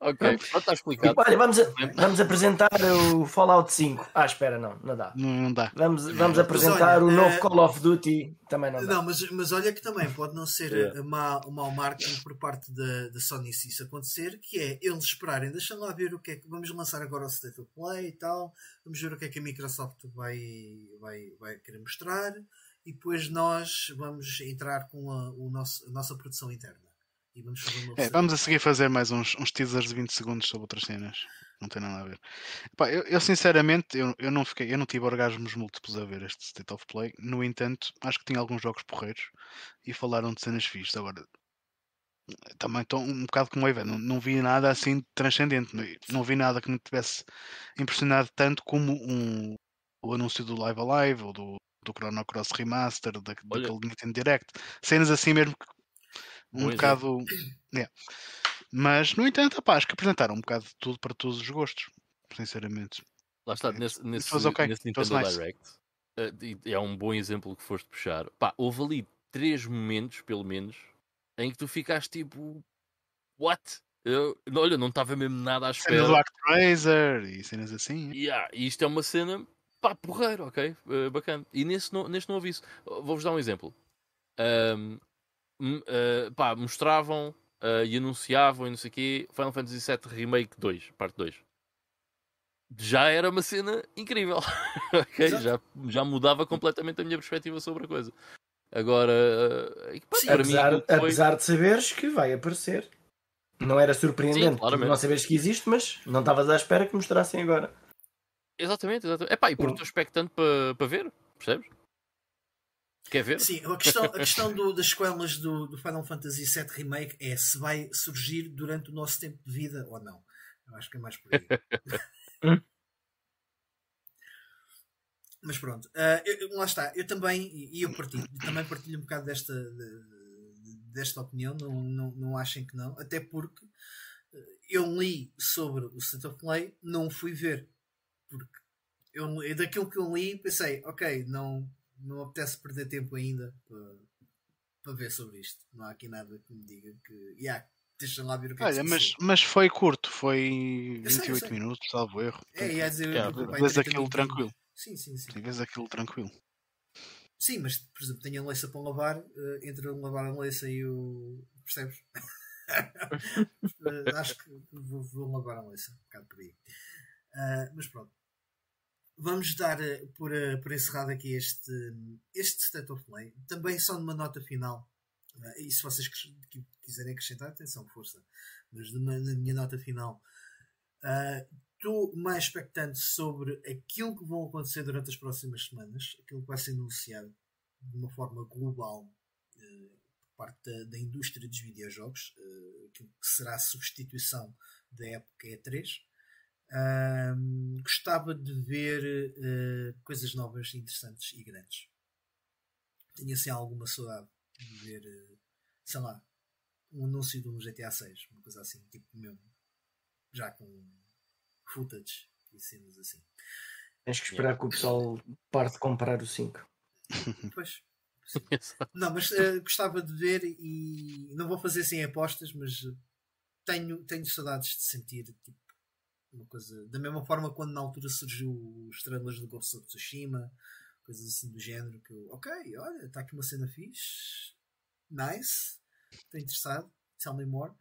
Ok, está explicado. Olha, vamos, a, vamos apresentar o Fallout 5. Ah, espera, não, não dá. Não, não dá. Vamos, vamos apresentar olha, o novo uh, Call of Duty. Também não dá. Não, mas, mas olha que também pode não ser yeah. má, um mau marketing por parte da, da Sony se isso acontecer, que é eles esperarem, deixa lá ver o que é que vamos lançar agora o State of Play e tal, vamos ver o que é que a Microsoft vai, vai, vai querer mostrar e depois nós vamos entrar com a, o nosso, a nossa produção interna. E vamos fazer uma é, vamos a seguir fazer mais uns, uns teasers de 20 segundos sobre outras cenas. Não tem nada a ver. Pá, eu, eu, sinceramente eu, eu não fiquei, eu não tive orgasmos múltiplos a ver este State of Play. No entanto, acho que tinha alguns jogos porreiros e falaram de cenas fixas. Agora também estou um bocado como a não, não vi nada assim transcendente. Não vi nada que me tivesse impressionado tanto como um, o anúncio do Live Alive ou do, do Chrono Cross Remaster, da, daquele Nintendo Direct. Cenas assim mesmo que um bocado. É. Mas, no entanto, acho que apresentaram um bocado de tudo para todos os gostos, sinceramente. Lá está, nesse, nesse, okay. nesse Nintendo nice. Direct, uh, é um bom exemplo que foste puxar. Pá, houve ali três momentos, pelo menos, em que tu ficaste tipo, what? Eu, olha, não estava mesmo nada à espera. Cena do Actraiser e cenas assim. Yeah, e isto é uma cena, pá, porreiro, ok? Uh, bacana. E nesse não, neste não ouvi isso. Vou-vos dar um exemplo. Um, uh, pá, mostravam uh, e anunciavam e não sei o quê Final Fantasy VII Remake 2, parte 2. Já era uma cena incrível. okay? já, já mudava completamente a minha perspectiva sobre a coisa. Agora, uh, pá, Sim, apesar, mim, foi... apesar de saberes que vai aparecer. Não era surpreendente Sim, não saberes que existe, mas não estavas à espera que mostrassem agora. Exatamente, exatamente. Epá, e porque estou expectante para pa ver, percebes? Quer ver? Sim, a questão, a questão do, das sequelas do, do, Final Fantasy VII Remake é se vai surgir durante o nosso tempo de vida ou não. Eu acho que é mais por aí. Mas pronto, uh, eu, lá está. Eu também, e eu partilho, também partilho um bocado desta, de, desta opinião. Não, não, não achem que não, até porque eu li sobre o State of Play, não fui ver. Porque eu, daquilo que eu li, pensei, ok, não, não apetece perder tempo ainda para, para ver sobre isto. Não há aqui nada que me diga que. Yeah, deixa lá ver o que Olha, é que mas, mas foi curto, foi 28 sei, sei. minutos, salvo erro. É, ia dizer, yeah, vês aquilo tranquilo. Sim, sim, sim. Vês aquilo tranquilo. Sim, mas por exemplo, tenho a leiça para lavar, uh, entre lavar a leiça e o. Percebes? uh, acho que vou, vou, lavar a leiça, um bocado por aí. Uh, mas pronto vamos dar eh, por, eh, por encerrado aqui este, este State of Play. Também só numa nota final. Eh, e se vocês quiserem acrescentar, atenção, força. Mas numa, na minha nota final, estou uh, mais expectante sobre aquilo que vão acontecer durante as próximas semanas, aquilo que vai ser anunciado de uma forma global uh, por parte da, da, indústria dos videojogos, uh, aquilo que será a substituição da época E3 gostava de ver uh, coisas novas, interessantes e grandes. Tinha assim alguma saudade de ver, uh, sei lá, um anúncio de um GTA 6, uma coisa assim, tipo mesmo, já com footage e cenas assim. Tens que esperar que o pessoal pare de comprar o 5. Pois. não, mas uh, gostava de ver e não vou fazer sem apostas, mas tenho, tenho saudades de sentir tipo, uma coisa, da mesma forma quando na altura surgiu estrelas do Ghost of Tsushima, coisas assim do género, que eu, ok, olha, está aqui uma cena fixe, nice, estou interessado, tell me more.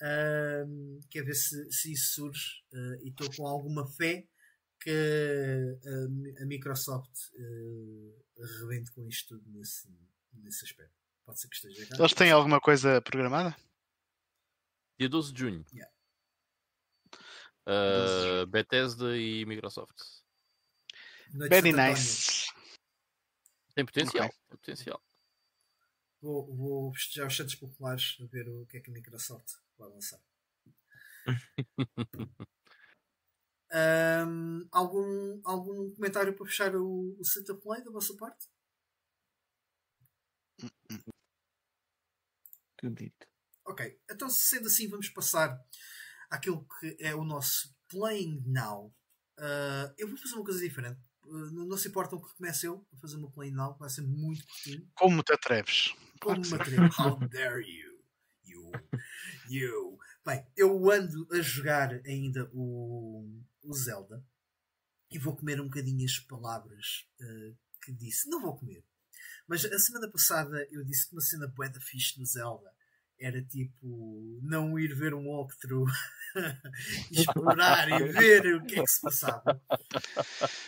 Um, quer ver se, se isso surge uh, e estou com alguma fé que a, a Microsoft uh, rebente com isto tudo nesse, nesse aspecto. Pode ser que esteja errado. Eles têm alguma coisa programada? Dia 12 de junho. Yeah. Uh, Bethesda e Microsoft. Very nice. Tem potencial. Okay. Tem potencial. Vou, vou festejar os Santos Populares a ver o que é que a Microsoft vai lançar. um, algum, algum comentário para fechar o, o Santa Play da vossa parte? Tudo dito. Ok, então sendo assim, vamos passar àquilo que é o nosso Playing Now. Uh, eu vou fazer uma coisa diferente. Uh, não, não, se importam que comece eu a fazer uma Playing Now, vai ser muito curtinho. Como te atreves? Como me atreves? How dare you? You. You. Bem, eu ando a jogar ainda o, o Zelda e vou comer um bocadinho as palavras uh, que disse. Não vou comer. Mas a semana passada eu disse que uma cena bué da fixe no Zelda era tipo não ir ver um walkthrough explorar e ver o que é que se passava.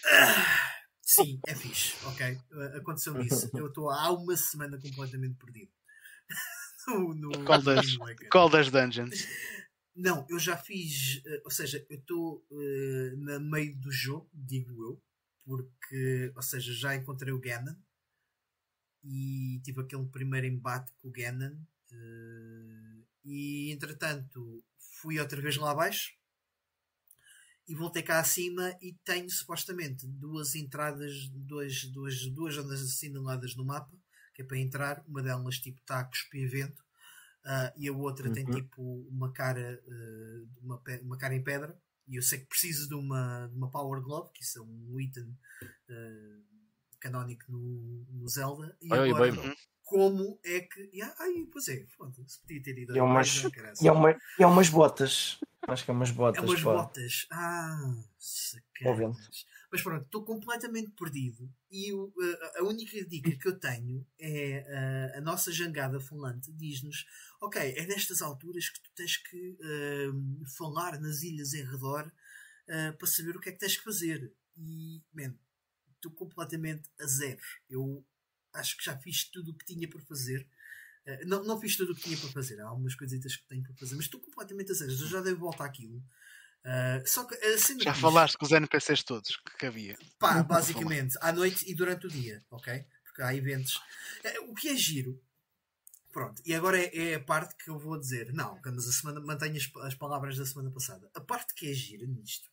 Ah, sim, é fixe ok, aconteceu isso. Eu estou há uma semana completamente perdido. No, no, qual, das, qual das dungeons? não, eu já fiz eh, ou seja, eu estou uh, na meio do jogo, digo eu porque, ou seja, já encontrei o Ganon e tive aquele primeiro embate com o Ganon e entretanto fui outra vez lá abaixo e voltei cá acima e tenho supostamente duas entradas, duas, duas, duas zonas assinaladas no mapa, que é para entrar, uma delas tipo está a cuspir vento uh, e a outra uhum. tem tipo uma cara, uh, uma, uma cara em pedra. E eu sei que preciso de uma, de uma Power Glove, que isso é um item uh, canónico no, no Zelda, e agora, bem, como é que. Yeah, ai, pois é, foda-se, podia ter ido. E é umas, e é uma, e é umas botas. Acho que é umas botas. É umas pá. botas. Ah, sacanas. Mas pronto, estou completamente perdido. E o, a, a, única dica que eu tenho é a, a nossa jangada falante diz-nos: Ok, é nestas alturas que tu tens que uh, falar nas ilhas em redor uh, para saber o que é que tens que fazer. E, man, estou completamente a zero. Eu acho que já fiz tudo o que tinha para fazer. Uh, não, não fiz tudo o que tinha para fazer, há algumas coisitas que tenho para fazer, mas estou completamente a sério, eu já dei volta àquilo. Uh, só que a cena já falaste com os NPCs todos que havia. Pá, basicamente, à noite e durante o dia, ok? Porque há eventos. Uh, o que é giro Pronto, e agora é, é, a parte que eu vou dizer. Não, mas a semana mantenho as, as, palavras da semana passada. A parte que é gira nisto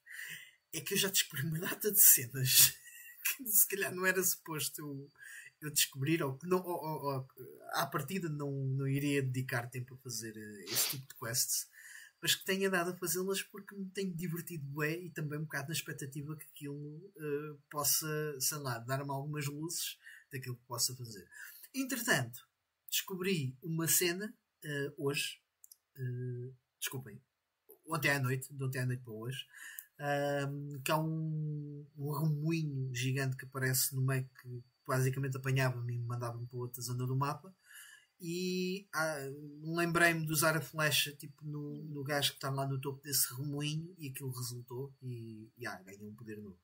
é que eu já descobri uma data de cenas que se calhar não era suposto eu, eu descobrir, ou que não, ou, ou, ou, à partida não, não iria dedicar tempo a fazer eh, esse tipo de quests, mas que tenha dado a fazê-las porque me tenho divertido bem e também um bocado na expectativa que aquilo uh, possa, sei lá, dar-me algumas luzes daquilo que possa fazer. Entretanto, descobri uma cena uh, hoje, uh, desculpem, ontem à noite, de ontem à noite para hoje, uh, que há um, um remoinho gigante que aparece no meio que basicamente apanhava-me e me mandava-me para outra zona do mapa. E ah, lembrei-me de usar a flecha tipo, no, no gajo que está lá no topo desse remoinho e aquilo resultou e, e ah, ganhei um poder novo.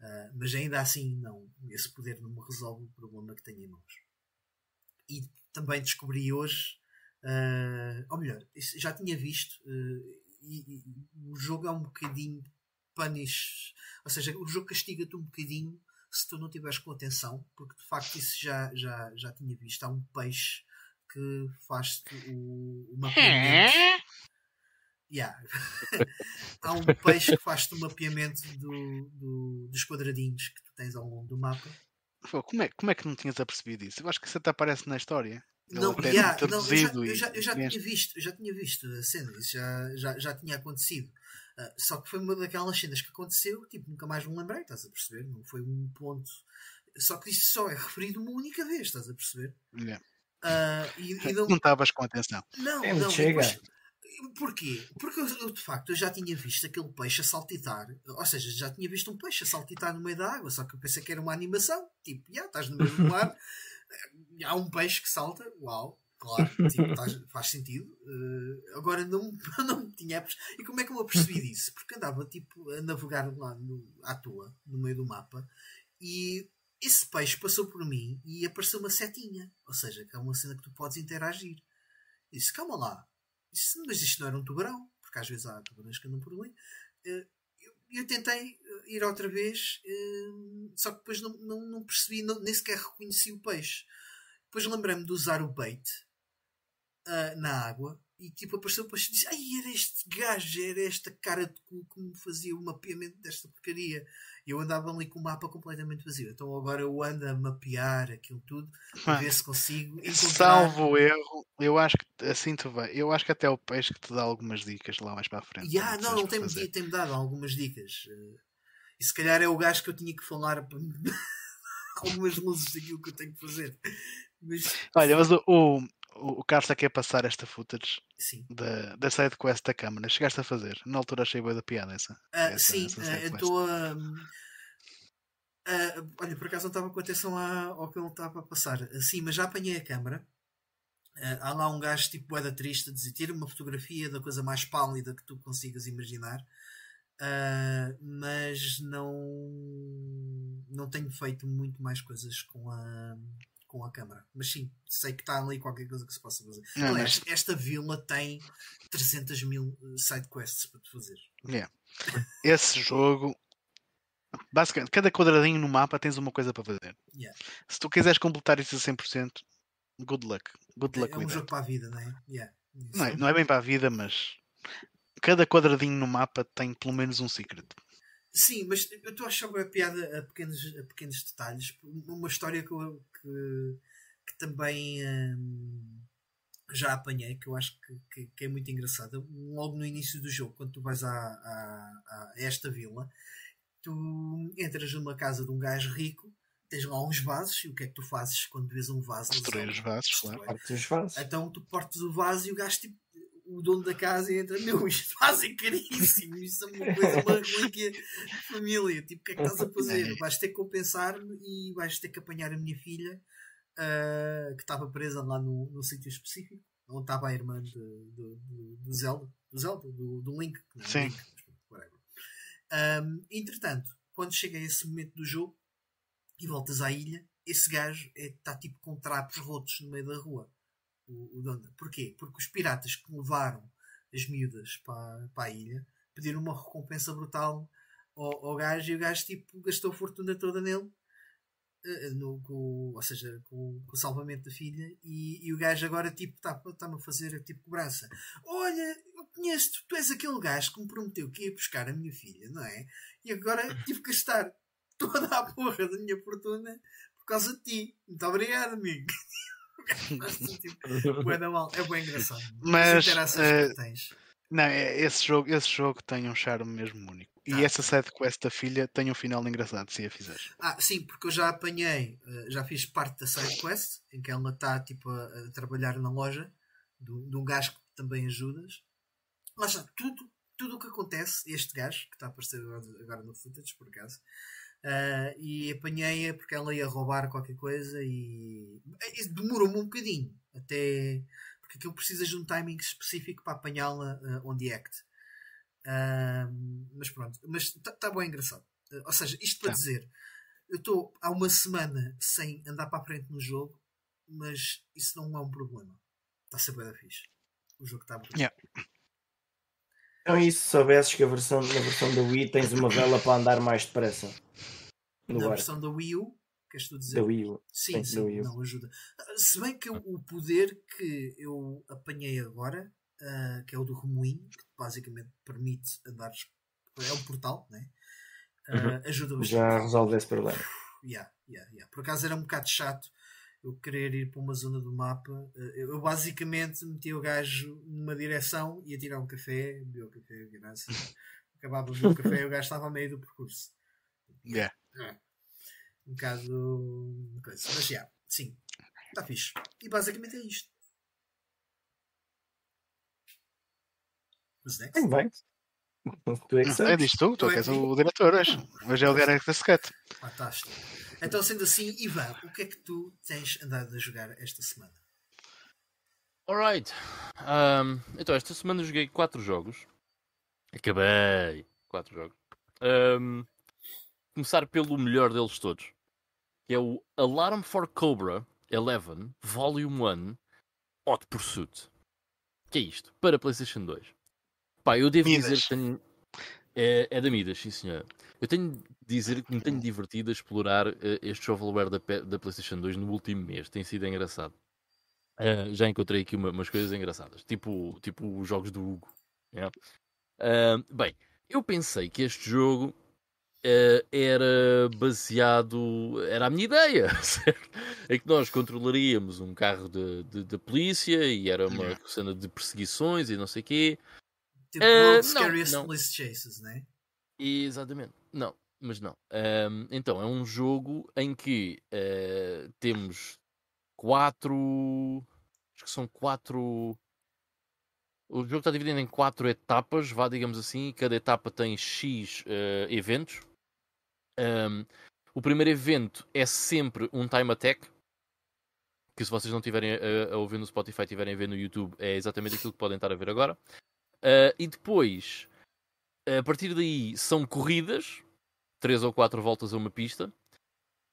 Uh, mas ainda assim, não, esse poder não me resolve o problema que tenho em mãos. E também descobri hoje, uh, ou melhor, já tinha visto, uh, e, e, o jogo é um bocadinho punish, ou seja, o jogo castiga-te um bocadinho se tu não estiveres com atenção, porque de facto isso já, já, já tinha visto. Há um peixe que faz-te o, o mapeamento. Yeah. Há um peixe que faz-te o mapeamento do, do, dos quadradinhos que tu tens ao longo do mapa como é, como é que não tinhas apercebido isso? Eu acho que isso até aparece na história. Não, yeah, não eu, já, eu, já, eu já tinha visto, eu já tinha visto a cena, isso já, já, já tinha acontecido. Uh, só que foi uma daquelas cenas que aconteceu, tipo, nunca mais me lembrei, estás a perceber? Não foi um ponto. Só que isso só é referido uma única vez, estás a perceber? Yeah. Uh, e, e não estavas com atenção. Não, é não, chega. Depois, Porquê? Porque eu, de facto eu já tinha visto aquele peixe a saltitar, ou seja, já tinha visto um peixe a saltitar no meio da água, só que eu pensei que era uma animação, tipo, já estás no meio do mar, há um peixe que salta, uau, claro, tás, faz sentido. Uh, agora não, não tinha. E como é que eu apercebi disso? Porque andava tipo a navegar lá no, à toa, no meio do mapa, e esse peixe passou por mim e apareceu uma setinha, ou seja, que é uma cena que tu podes interagir. E disse: calma lá, isso, mas isto não era um tubarão, porque às vezes há tubarões que andam por ali. Eh, eu, tentei eh, ir outra vez, só que depois não, não, não percebi, não, nem sequer reconheci o peixe. Depois lembrei-me de usar o bait na água e tipo apareceu depois e disse: Ai, era este gajo, era esta cara de cu que me fazia o mapeamento desta porcaria. E eu andava ali com o mapa completamente vazio. Então agora eu ando a mapear aquilo tudo para ver se consigo encontrar. Salvo erro, eu acho que assim tu vai. Eu acho que até o peixe que te dá algumas dicas lá mais para a frente. Yeah, não, não tem-me tem dado algumas dicas. E se calhar é o gajo que eu tinha que falar algumas luzes daquilo que eu tenho que fazer. Mas... Olha, mas o, o o Carlos está aqui a passar esta footage sim. da, da side quest da câmara. Chegaste a fazer? Na altura achei boa da piada essa. Uh, essa sim, essa uh, eu estou a. Uh, olha, por acaso não estava com atenção ao que ele estava a passar. Sim, mas já apanhei a câmara. Uh, há lá um gajo tipo boeda triste a dizer tira uma fotografia da coisa mais pálida que tu consigas imaginar. Mas não não tenho feito muito mais coisas com a com a câmara. Mas sim, sei que está ali qualquer coisa que se possa fazer. Não, Aliás, mas... esta vila tem 300 mil eh, sidequests para te fazer. Esse jogo, basicamente, cada quadradinho no mapa tens uma coisa para fazer. Yeah. Se tu quiseres completar isso a 100%, good luck. Good luck é, é um jogo that. para a vida, não é? Yeah. Não, é, não é bem para a vida, mas cada quadradinho no mapa tem pelo menos um secret. Sim, mas eu estou a achar a piada a pequenos, a pequenos detalhes. Uma história que, eu, que, que também hum, já apanhei, que eu acho que, que, que, é muito engraçada. Logo no início do jogo, quando tu vais a, a, a esta vila, tu entras numa casa de um gajo rico tens lá uns vasos e o que é que tu fazes quando vês um vaso? Destrói os vasos, claro. Os vasos. Então tu portas o vaso e o gajo tipo, o dono da casa entra, meu, isto fazem caríssimo, isto é uma coisa, uma relíquia de família, tipo, o que é que estás a fazer? Vais ter que compensar-me e vais ter que apanhar a minha filha, uh, que estava presa lá no, no sítio específico, onde estava a irmã de, de, de, de Zelda, do Zelda, do, do Link. É? Sim. Link, um, entretanto, quando chega a esse momento do jogo e voltas à ilha, esse gajo está é, tipo com trapos rotos no meio da rua o, o. Porquê? Porque os piratas que levaram as miúdas para, para a ilha pediram uma recompensa brutal ao, ao gajo e o gajo tipo, gastou a fortuna toda nele. Uh, no, com, ou seja, com, com, o salvamento da filha, e, e o gajo agora tipo está-me tá a fazer tipo cobrança. Olha, eu conheço-te, tu és aquele gajo que me prometeu que ia buscar a minha filha, não é? E agora tive que gastar toda a porra da minha fortuna por causa de ti. Muito obrigado, amigo. É bem engraçado. Mas uh, não, é, esse jogo, esse jogo tem um charme mesmo único. E ah, essa side quest da filha tem um final engraçado se a fizeres. Ah, sim, porque eu já apanhei, eh, já fiz parte da side quest em que ela está tipo, a, a, trabalhar na loja de, de um gajo que também ajudas. Lá está, tudo, tudo o que acontece, este gajo, que está a aparecer agora no footage por acaso, Uh, e apanhei-a porque ela ia roubar qualquer coisa e, e demorou-me um bocadinho até porque aquilo precisa de um timing específico para apanhá-la uh, on the act. Uh, mas pronto, mas está tá bem engraçado. Uh, ou seja, isto para tá. dizer, eu estou há uma semana sem andar para a frente no jogo, mas isso não é um problema. Está a ser bem fixe. O jogo está bonito. Yeah. Então, e se soubesses que a versão, na versão da Wii tens uma vela para andar mais depressa? Na versão da Wii U, queres tu dizer? Da Wii U. Sim, sim, não ajuda. Se bem que o poder que eu apanhei agora, uh, que é o do remoinho, que basicamente permite andar. É um portal, né? Uh, uhum. Ajuda bastante. Já resolve esse problema. Yeah, yeah, yeah. Por acaso era um bocado chato eu querer ir para uma zona do mapa, eh, eu basicamente metia o gajo numa direção, ia tirar um café, bebia o café, graças. Acabava de beber o café e o gajo estava a meio do percurso. Yeah. É. Um bocado. Coisa. Mas já, yeah, sim, está fixe. E basicamente é isto. Mas next. Bem. Tu é, que é disto tu, tu é que és o diretor hoje. Hoje é o Director Scott. Fantástico. Então, sendo assim, Ivan, o que é que tu tens andado a jogar esta semana? Alright. Um, então, esta semana joguei 4 jogos. Acabei. 4 jogos. Um, começar pelo melhor deles todos. Que é o Alarm for Cobra 11 Volume 1 Hot Pursuit. que é isto? Para PlayStation 2. Pá, eu devo Midas. dizer que tenho... É, é da Midas, sim senhor. Eu tenho de dizer que me tenho divertido a explorar uh, este shovelware da, da PlayStation 2 no último mês. Tem sido engraçado. Uh, já encontrei aqui uma, umas coisas engraçadas, tipo, tipo os jogos do Hugo. Yeah? Uh, bem, eu pensei que este jogo Uh, era baseado. Era a minha ideia, certo? É que nós controlaríamos um carro da polícia e era uma cena de perseguições e não sei o quê. Tipo, uh, Scariest não, Police Chases, né? Exatamente. Não, mas não. Um, então, é um jogo em que uh, temos quatro. Acho que são quatro. O jogo está dividido em quatro etapas, vá, digamos assim. Cada etapa tem X uh, eventos. Um, o primeiro evento é sempre um time attack. Que se vocês não estiverem a, a, ouvir no Spotify, estiverem a ver no YouTube, é exatamente aquilo que podem estar a ver agora. Uh, e depois, a partir daí, são corridas, três ou quatro voltas a uma pista.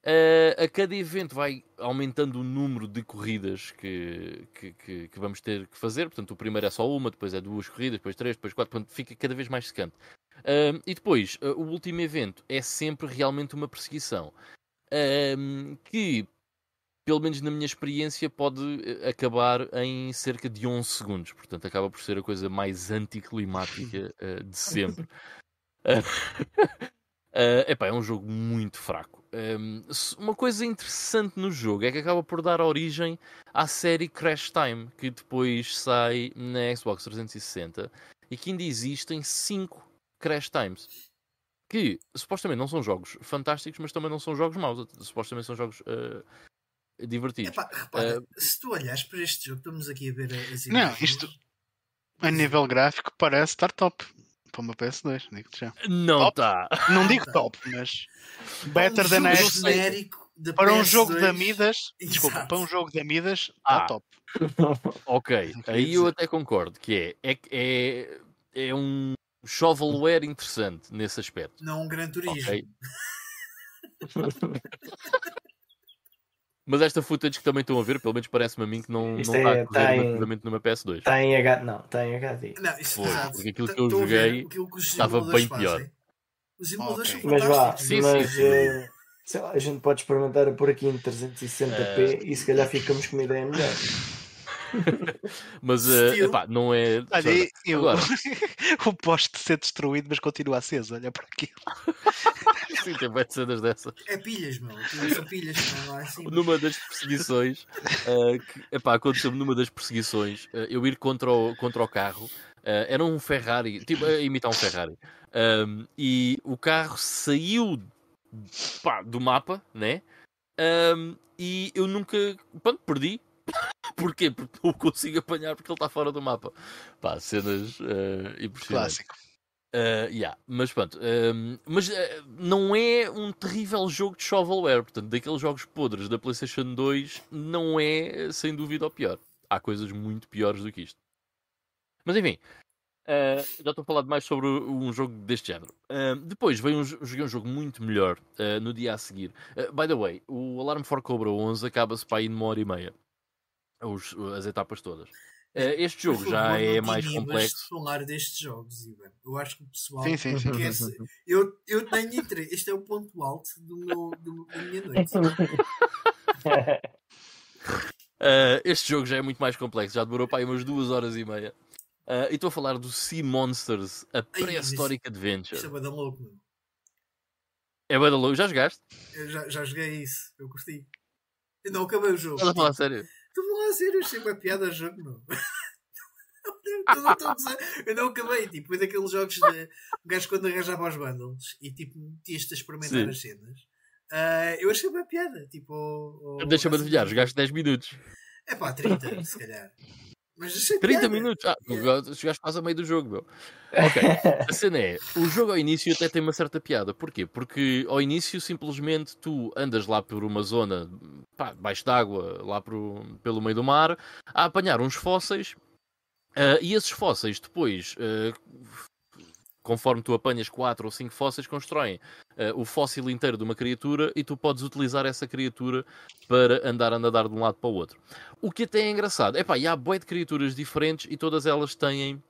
Uh, a cada evento vai aumentando o número de corridas que, que, que, que, vamos ter que fazer. Portanto, o primeiro é só uma, depois é duas corridas, depois três, depois quatro. Portanto, fica cada vez mais secante. Uh, e depois, uh, o último evento é sempre realmente uma perseguição. que pelo menos na minha experiência, pode eh, acabar em cerca de 11 segundos. Portanto, acaba por ser a coisa mais anticlimática uh, de sempre. Uh, uh, epá, é um jogo muito fraco. Um, uma coisa interessante no jogo é que acaba por dar origem à série Crash Time, que depois sai na Xbox 360 e que ainda existem 5 Crash Times. Que supostamente não são jogos fantásticos, mas também não são jogos maus. Supostamente são jogos uh, divertidos. Epá, repara, uh, se tu olhas para este jogo, estamos aqui a ver as imagens. Não, isto a nível gráfico parece estar top para uma PS2, digo já. Não está. Não digo top, mas better um than a para um jogo de Amidas, desculpa, para um jogo de Amidas, está ah. top. ok, aí eu até concordo que é, é, é, é um shovelware interessante nesse aspecto. Não um grande turismo. Okay. Mas esta footage que também estão a ver, pelo menos parece-me a mim que não, não está é, a correr tá em, numa PS2. Está em H... Não, está em HD. Não, isso, Foi, porque aquilo que eu joguei estava bem fazem. pior. Os emuladores okay. Mas vá, sim, mas sim, sim. Uh, lá, a gente pode experimentar por aqui em 360p uh... e se calhar ficamos com uma ideia melhor. Mas uh, epá, não é. Olha, eu, Agora... o poste ser destruído, mas continua aceso. Olha para aquilo. Sim, tem bem cenas dessas. É pilhas, meu. São pilhas lá assim. Numa das perseguições, uh, que, epá, aconteceu-me numa das perseguições, uh, eu ir contra o, contra o carro. Uh, era um Ferrari, tipo, a imitar um Ferrari. Um, e o carro saiu pá, do mapa, né? Um, e eu nunca. Pronto, perdi. Porquê? Porque não o consigo apanhar porque ele está fora do mapa. Pá, cenas uh, impressionantes. Clássico. Uh, yeah. Mas pronto, uh, mas uh, não é um terrível jogo de shovelware, portanto, daqueles jogos podres da PlayStation 2, não é sem dúvida o pior. Há coisas muito piores do que isto. Mas enfim, Uh, já estou a falar mais sobre um jogo deste género. Uh, depois veio um, joguei um jogo muito melhor uh, no dia a seguir. by the way, o Alarm for Cobra 11 acaba-se para ir numa hora e meia. Os, as etapas todas. este jogo favor, já é mais complexo. falar destes jogos, Ivan. Eu acho que o pessoal sim, sim, sim. quer eu, eu tenho interesse. Este é o ponto alto do meu, do, da minha noite. este jogo já é muito mais complexo. Já demorou para aí umas duas horas e meia. Uh, e estou a falar do Sea Monsters, a Prehistoric Adventure. Isso é bada louco, meu. É bada louco, já jogaste? Eu já, já joguei isso, eu curti. Eu não acabei o jogo. Estás a falar sério? Estou a sério, achei uma piada a jogo, meu. eu, não eu não acabei, tipo, foi daqueles jogos de um gajo quando arranjava os bundles e tipo metias-te a experimentar Sim. as cenas. Uh, eu achei uma piada, tipo. Deixa-me assim, adivinhar, jogaste 10 minutos. É pá, 30, se calhar. Mas 30 piada. minutos? Ah, yeah. chegaste quase a meio do jogo, meu. Ok. A cena é, o jogo ao início até tem uma certa piada. Porquê? Porque ao início simplesmente tu andas lá por uma zona, pá, baixo d'água, lá pro, pelo meio do mar, a apanhar uns fósseis. Uh, e esses fósseis depois uh, conforme tu apanhas 4 ou 5 fósseis, constroem uh, o fóssil inteiro de uma criatura e tu podes utilizar essa criatura para andar a nadar de um lado para o outro. O que até é engraçado, é pá, e há boé de criaturas diferentes e todas elas têm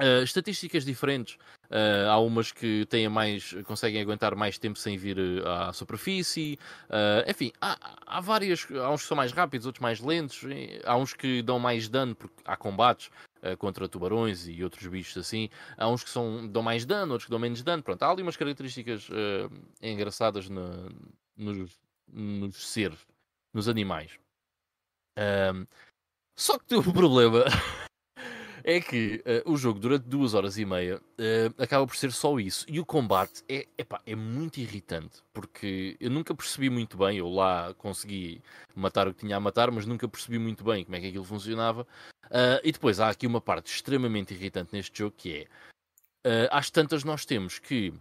Uh, estatísticas diferentes. Uh, há umas que têm mais, conseguem aguentar mais tempo sem vir à superfície. Uh, enfim, há, há várias. Há uns que são mais rápidos, outros mais lentos. Há uns que dão mais dano porque há combates contra tubarões e outros bichos assim. Há uns que são, dão mais dano, outros que dão menos dano. Pronto, há ali umas características engraçadas nos, nos seres, nos animais. só que um problema é que uh, o jogo durante duas horas e meia uh, acaba por ser só isso. E o combate é, epá, é muito irritante, porque eu nunca percebi muito bem, eu lá consegui matar o que tinha a matar, mas nunca percebi muito bem como é que aquilo funcionava. Uh, e depois há aqui uma parte extremamente irritante neste jogo que é uh, às tantas nós temos que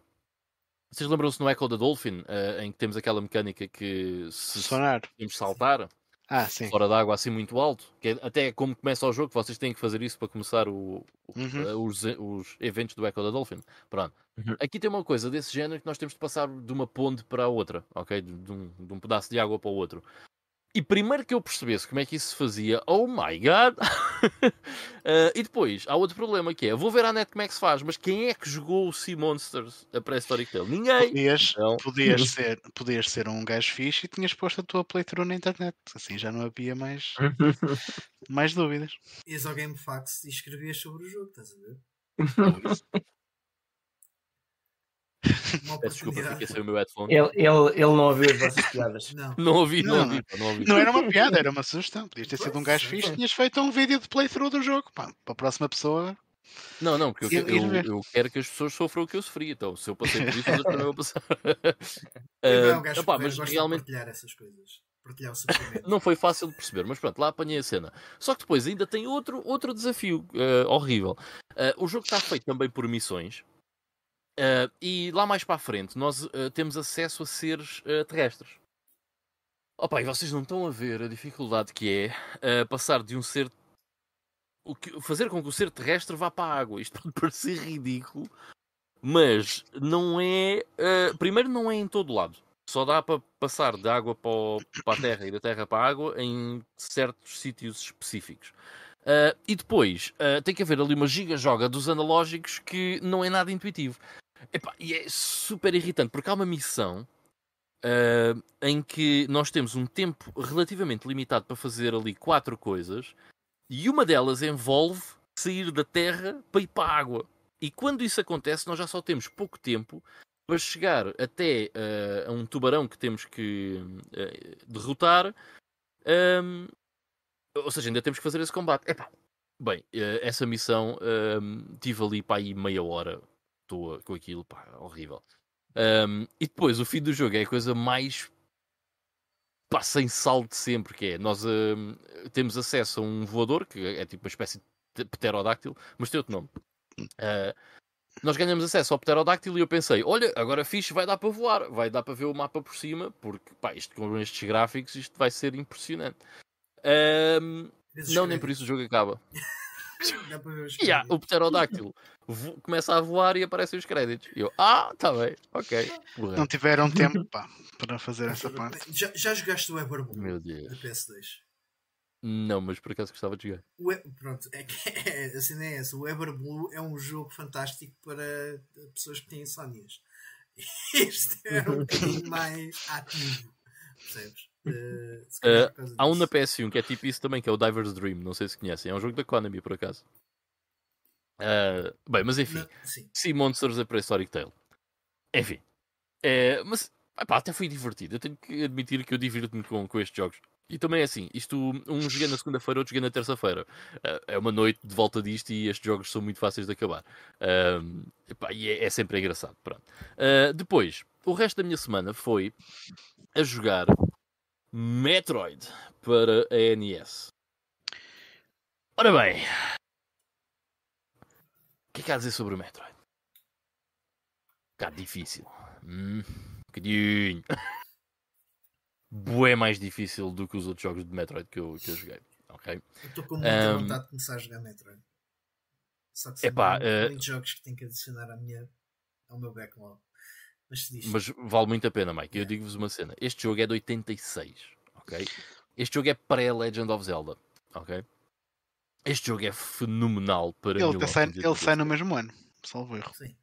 vocês lembram-se no Echo da Dolphin, em que temos aquela mecânica que se Sonar. podemos saltar ah, fora d'água assim muito alto, que é até como começa o jogo, vocês têm que fazer isso para começar o, uhum. os, os, eventos do Echo da Dolphin. Pronto. Uhum. Aqui tem uma coisa desse género que nós temos de passar de uma ponte para a outra, ok? De, de, um, de um pedaço de água para o outro. E primeiro que eu percebesse como é que isso se fazia, oh my god! uh, e depois, há outro problema que é, vou ver à net como é que se faz, mas quem é que jogou o Sea Monsters a pré-histórica dele? Ninguém! Podias, então... podias, ser, podias ser um gajo fixe e tinhas posto a tua playthrough na internet, assim já não havia mais, mais dúvidas. Ias ao GameFAQs e escrevias sobre o jogo, estás a ver? Desculpa, fiquei sem o meu headphone. Ele, ele, ele não ouviu as vossas piadas. Não, não ouvi, não, não, ouvi, não, ouvi. Não era uma piada, era uma sugestão. Podias ter sido um gajo fixe, tinhas feito um vídeo de playthrough do jogo. Pá, para a próxima pessoa. Não, não, porque eu, eu, eu, quero que as pessoas sofram o que eu sofri. Então, se eu passei por isso, eu também vou passar. é um gajo opa, mas realmente. partilhar essas coisas. Partilhar o não foi fácil de perceber, mas pronto, lá apanhei a cena. Só que depois ainda tem outro, outro desafio uh, horrível. Uh, o jogo está feito também por missões. Uh, e lá mais para a frente nós uh, temos acesso a seres uh, terrestres. Opa, e vocês não estão a ver a dificuldade que é passar de um ser. O que... Fazer com que o ser terrestre vá para a água. Isto pode parecer ridículo, mas não é. primeiro, não é em todo lado. só dá para passar da água para, o, para, a terra e da terra para a água em certos sítios específicos. Uh, e depois uh, tem que haver ali uma giga-joga dos analógicos que não é nada intuitivo. Epá, e é super irritante porque há uma missão uh, em que nós temos um tempo relativamente limitado para fazer ali quatro coisas e uma delas envolve sair da terra para ir para a água. E quando isso acontece, nós já só temos pouco tempo para chegar até uh, a um tubarão que temos que uh, derrotar. Um, ou seja, ainda temos que fazer esse combate. Epá, bem, essa missão tive ali para aí meia hora estou com aquilo, pá, horrível. Um, e depois o fim do jogo é a coisa mais pá, sem sal de sempre, que é nós temos acesso a um voador, que é tipo uma espécie de pterodáctilo, mas tem outro nome. Uh, nós ganhamos acesso ao pterodáctilo e eu pensei, olha, agora fixe, vai dar para voar, vai dar para ver o mapa por cima, porque pá, isto com estes gráficos isto vai ser impressionante. Um, não, nem por isso o jogo acaba. Yeah, o pterodáctilo começa a voar e aparecem os créditos. E eu, ah, tá bem, ok. Não tiveram tempo pá, para fazer essa parte. Já, já jogaste o Everblue Meu Deus. da PS2? Não, mas por acaso gostava de jogar. O, pronto, é que é, assim não é essa. O Everblue é um jogo fantástico para pessoas que têm insónias. Este era um bocadinho mais ativo. Percebes? Uh, uh, há um na PS1 que é tipo isso também, que é o Diver's Dream. Não sei se conhecem. É um jogo da Konami, por acaso. Uh, bem, mas enfim. Não, Sea Monsters a Prehistoric Tale. Enfim. É, mas epá, até foi divertido. Eu tenho que admitir que eu divirto-me com, com estes jogos. E também é assim, isto um joguei na segunda-feira, outro joguei na terça-feira. Uh, é uma noite de volta disto e estes jogos são muito fáceis de acabar. Uh, epá, e é, é, sempre engraçado. Pronto. Uh, depois, o resto da minha semana foi a jogar Metroid para a NES. Ora bem, o que é que há a dizer sobre o Metroid? Um bocado difícil. Hum, um bocadinho. Bué mais difícil do que os outros jogos de Metroid que eu, que eu joguei. Eu estou com muita um, vontade de começar a jogar Metroid. Só que epá, uh, muitos jogos que tenho que adicionar à minha, ao meu backlog. Mas, mas vale muito a pena, Mike. Eu digo-vos uma cena. Este jogo é de 86, ok? Este jogo é pré-Legend of Zelda, ok? Este jogo é fenomenal para ele, sai, ele sai no mesmo ano, salvo erro. Sim.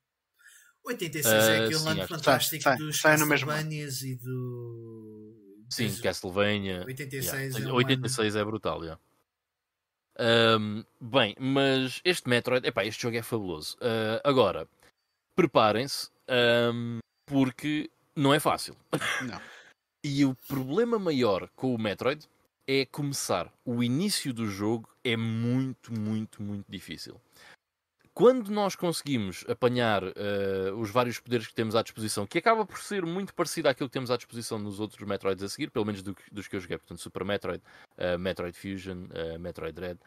86 uh, é aquele sim, ano fantástico sai, dos sai, Castlevanias e do. Sim, Des... Castlevania. 86 yeah. é, 86 é brutal, já. Yeah. Um, bem, mas este Metroid, epá, este jogo é fabuloso. Uh, agora, preparem-se, um, porque não é fácil. Não. e o problema maior com o Metroid é começar. O início do jogo é muito, muito, muito difícil. Quando nós conseguimos apanhar uh, os vários poderes que temos à disposição, que acaba por ser muito parecido àquilo que temos à disposição nos outros Metroids a seguir, pelo menos do, dos que eu joguei, portanto, Super Metroid, uh, Metroid Fusion, uh, Metroid Dread,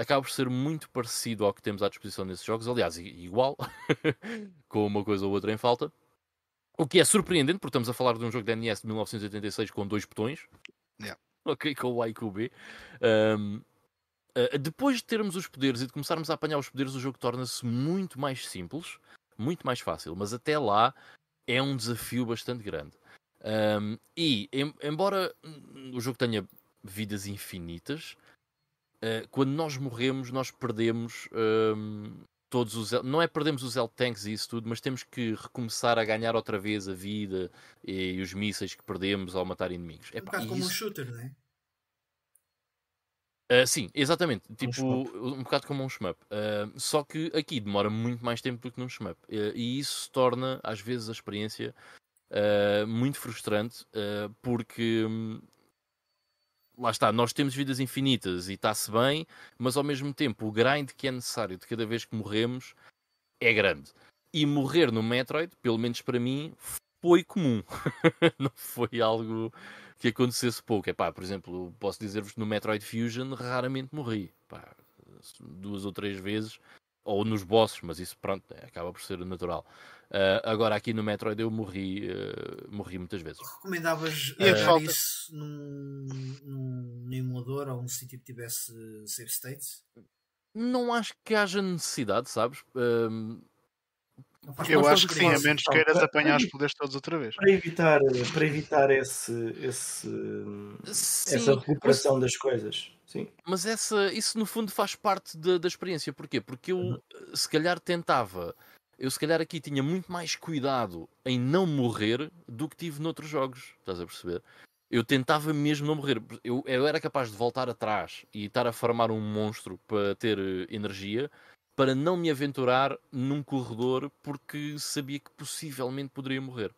acaba por ser muito parecido ao que temos à disposição nesses jogos, aliás, igual, com uma coisa ou outra em falta. O que é surpreendente, porque estamos a falar de um jogo de NES de 1986 com dois botões. Yeah. Ok, com o A e com o B. Um, Uh, depois de termos os poderes e de começarmos a apanhar os poderes, o jogo torna-se muito mais simples, muito mais fácil, mas até lá é um desafio bastante grande. Um, e, em, embora o jogo tenha vidas infinitas, uh, quando nós morremos, nós perdemos um, todos os. Não é perdemos os L-Tanks e isso tudo, mas temos que recomeçar a ganhar outra vez a vida e, e os mísseis que perdemos ao matar inimigos. É um bocado como isso... um shooter, não é? Uh, sim, exatamente. Tipo, um, um bocado como um shmup. Uh, só que aqui demora muito mais tempo do que num shmup. Uh, e isso torna, às vezes, a experiência muito frustrante, porque um, lá está, nós temos vidas infinitas e está-se bem, mas ao mesmo tempo o grind que é necessário de cada vez que morremos é grande. E morrer no Metroid, pelo menos para mim, foi comum. Não foi algo que acontecesse pouco. É por exemplo, posso dizer-vos que no Metroid Fusion raramente morri. Duas ou três vezes, ou nos bosses, mas isso pronto, é, acaba por ser natural. Uh, agora aqui no Metroid eu morri, uh, morri muitas vezes. Recomendavas uh, isso num, num emulador ou um sítio que tivesse save states? Não acho que haja necessidade, sabes? Uh, Eu acho que sim, a menos que queiras apanhar os poderes todos outra vez. Para evitar, para evitar esse, esse, sim, essa recuperação mas, das coisas. Sim. Mas essa, isso no fundo faz parte da, da experiência. Porquê? Porque eu uhum. se calhar tentava. Eu se calhar aqui tinha muito mais cuidado em não morrer do que tive noutros jogos. Estás a perceber? Eu tentava mesmo não morrer. Eu, eu era capaz de voltar atrás e estar a farmar um monstro para ter eh, energia para não me aventurar num corredor porque sabia que possivelmente poderia morrer.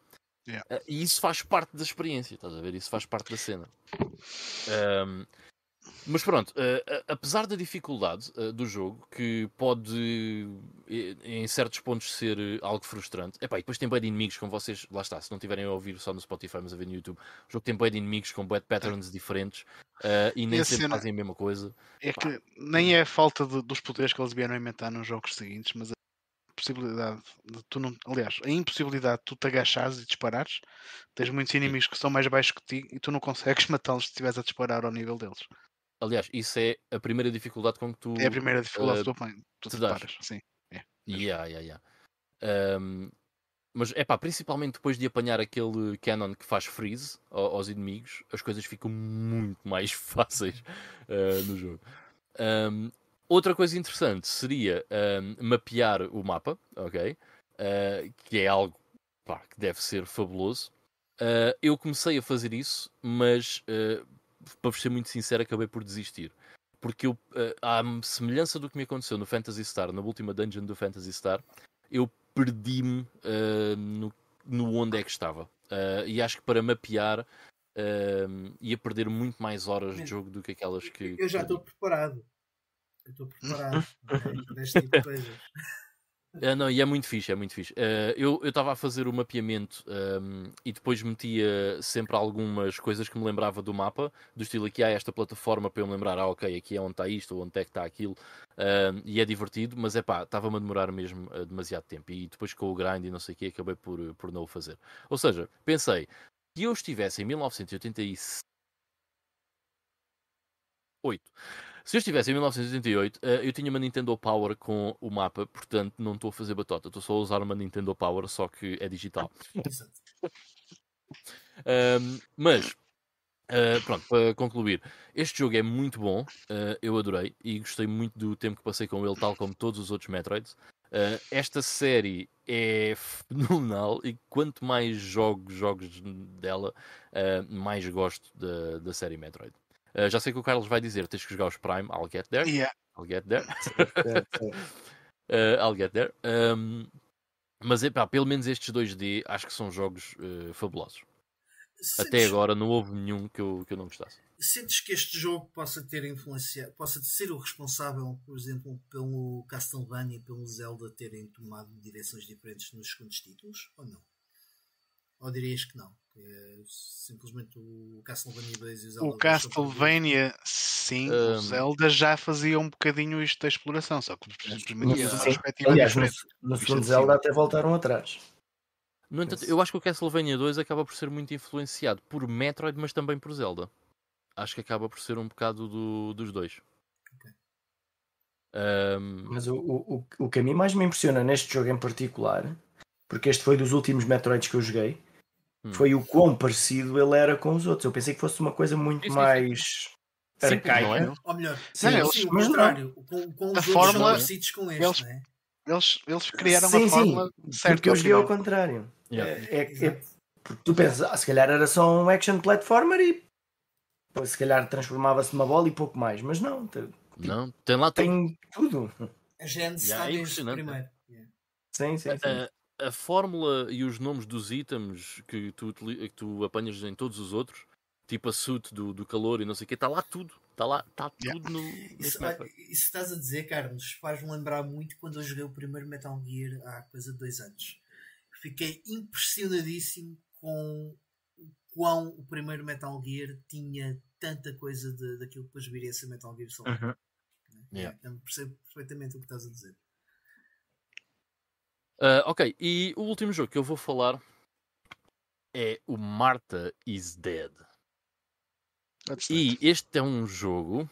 Yeah. Uh, e isso faz parte da experiência, estás a ver? Isso faz parte da cena. Um, mas pronto, uh, apesar da dificuldade uh, do jogo, que pode em certos pontos ser algo frustrante, epá, e depois tem bem de inimigos com vocês, lá está, se não tiverem a ouvir só no Spotify, mas a ver no YouTube, o jogo tem bem de inimigos com bad patterns diferentes uh, e nem e sempre cena... fazem a mesma coisa. É que nem é falta de, dos poderes que eles vieram inventar nos jogos seguintes, mas a possibilidade de tu não. Aliás, a impossibilidade de tu te agachares e disparares. Tens muitos inimigos que são mais baixos que ti e tu não consegues matá-los se estiveres a disparar ao nível deles. Aliás, isso é a primeira dificuldade com que tu. É a primeira dificuldade uh, que tu, tu te paras, sim. É, yeah, yeah, yeah. Um, mas é pá, principalmente depois de apanhar aquele cannon que faz freeze aos inimigos, as coisas ficam muito mais fáceis uh, no jogo. Um, outra coisa interessante seria um, mapear o mapa, ok? Uh, que é algo pá, que deve ser fabuloso. Uh, eu comecei a fazer isso, mas para vos ser muito sincero, acabei por desistir. Porque eu, uh, à semelhança do que me aconteceu no Fantasy Star, na última dungeon do Fantasy Star, eu perdi-me uh, no, no onde é que estava. Uh, e acho que para mapear ia perder muito mais horas de jogo do que aquelas que. Eu já estou preparado. Eu estou preparado para este tipo de coisas. Uh, não, e é muito fixe, é muito fixe. Uh, eu estava a fazer o mapeamento um, e depois metia sempre algumas coisas que me lembrava do mapa, do estilo aqui há esta plataforma para eu me lembrar, ah ok, aqui é onde está isto, ou onde é que está aquilo, uh, e é divertido, mas é pá, estava-me a demorar mesmo uh, demasiado tempo, e depois com o grind e não sei o que, acabei por, por não o fazer. Ou seja, pensei, se eu estivesse em 1988 se eu estivesse em 1988, eh, eu tinha uma Nintendo Power com o mapa, portanto não estou a fazer batota, estou só a usar uma Nintendo Power, só que é digital. um, mas, uh, pronto, para concluir, este jogo é muito bom, uh, eu adorei e gostei muito do tempo que passei com ele, tal como todos os outros Metroids. Uh, esta série é fenomenal e quanto mais jogo jogos dela, mais gosto da, da série Metroid. Uh, já sei que o Carlos vai dizer: tens que jogar os Prime, I'll get there. Yeah. I'll get there. uh, I'll get there. Um, mas epá, pelo menos estes 2D acho que são jogos uh, fabulosos. Sentes... Até agora não houve nenhum que eu, que eu não gostasse. Sentes que este jogo possa ter influenciado, possa ser o responsável, por exemplo, pelo Castlevania e pelo Zelda terem tomado direções diferentes nos segundos títulos, ou não? Ou dirias que não? É simplesmente o Castlevania 2 e o Zelda. O Castlevania, sim, um... o Zelda já fazia um bocadinho isto da exploração, só que yeah. perspectiva Aliás, diferente. no, no segundo Zelda até voltaram atrás. No entanto, eu acho que o Castlevania 2 acaba por ser muito influenciado por Metroid, mas também por Zelda. Acho que acaba por ser um bocado do, dos dois. Um... Mas o, o, o que a mim mais me impressiona neste jogo em particular, porque este foi dos últimos Metroids que eu joguei, Hum. Foi o quão parecido ele era com os outros. Eu pensei que fosse uma coisa muito sim, mais arcaica. É? Ou melhor, sim, não, eles, sim, o contrário. Com, com a fórmula, parecidos com este, eles, é? eles, eles criaram sim, a fórmula certa. Porque eu joguei ao contrário. Yeah. É, é, é, porque tu pensas, ah, se calhar era só um action platformer e pô, se calhar transformava-se numa bola e pouco mais, mas não. Tipo, não, tem lá tem tudo. A gente yeah, está é primeiro. Yeah. Sim, sim, sim. Uh, a fórmula e os nomes dos itens que tu, que tu apanhas em todos os outros, tipo a suit do, do calor e não sei o que, está lá tudo. Está lá, está tudo no. Isso, isso estás a dizer, Carlos, faz-me lembrar muito quando eu joguei o primeiro Metal Gear há coisa de dois anos. Fiquei impressionadíssimo com o quão o primeiro Metal Gear tinha tanta coisa de, daquilo que depois viria a ser Metal Gear Solid. Uhum. Yeah. Então percebo perfeitamente o que estás a dizer. Uh, ok, e o último jogo que eu vou falar é o Martha is Dead. E este é um jogo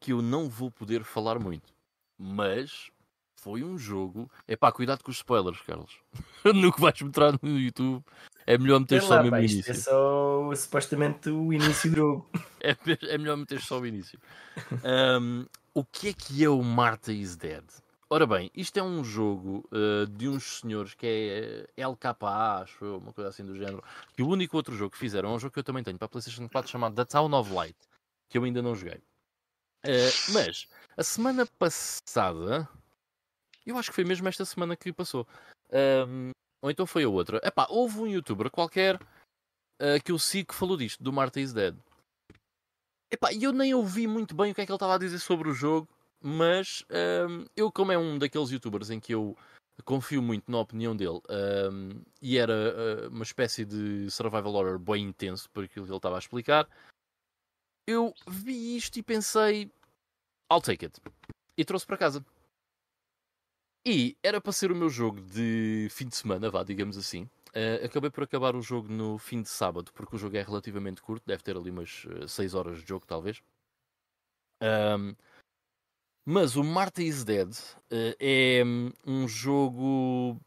que eu não vou poder falar muito, mas foi um jogo. É pá, cuidado com os spoilers, Carlos. no que vais mostrar no YouTube, é melhor meter só o mesmo início. É só supostamente o início do jogo. é, é melhor meter só o início. Um, o que é que é o Martha is Dead? Ora bem, isto é um jogo uh, de uns senhores que é eh, LKA, acho uma coisa assim do género. Que o único outro jogo que fizeram é um jogo que eu também tenho para a PlayStation 4 chamado The Town of Light, que eu ainda não joguei. Uh, mas a semana passada, eu acho que foi mesmo esta semana que passou, um, ou então foi a outra. Epá, houve um youtuber qualquer uh, que eu sigo que falou disto, do Martha is Dead. Epá, eu nem ouvi muito bem o que é que ele estava a dizer sobre o jogo mas um, eu, como é um daqueles youtubers em que eu confio muito na opinião dele um, e era uh, uma espécie de survival horror bem intenso por aquilo que ele estava a explicar, eu vi isto e pensei, I'll take it. E trouxe para casa. E era para ser o meu jogo de fim de semana, vá, digamos assim. Uh, acabei por acabar o jogo no fim de sábado, porque o jogo é relativamente curto, deve ter ali umas 6 horas de jogo, talvez. Um, mas o Marta is Dead uh, é um jogo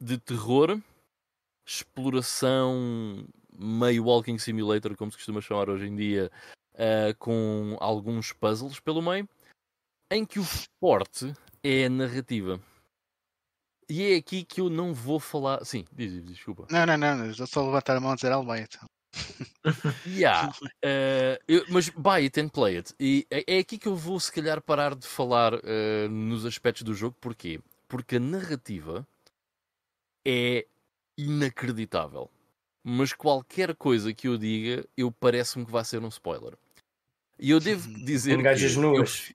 de terror, exploração, meio walking simulator, como se costuma chamar hoje em dia, uh, com alguns puzzles pelo meio, em que o forte é a narrativa. E é aqui que eu não vou falar. Sim, diz, desculpa. Não, não, não, eu só levantar a mão e dizer Almeida. Yeah. Uh, eu, mas buy it and play it. E é, é, aqui que eu vou, se calhar, parar de falar uh, nos aspectos do jogo. Porquê? Porque a narrativa é inacreditável. Mas qualquer coisa que eu diga, eu parece-me que vai ser um spoiler. E eu devo dizer. Nuas.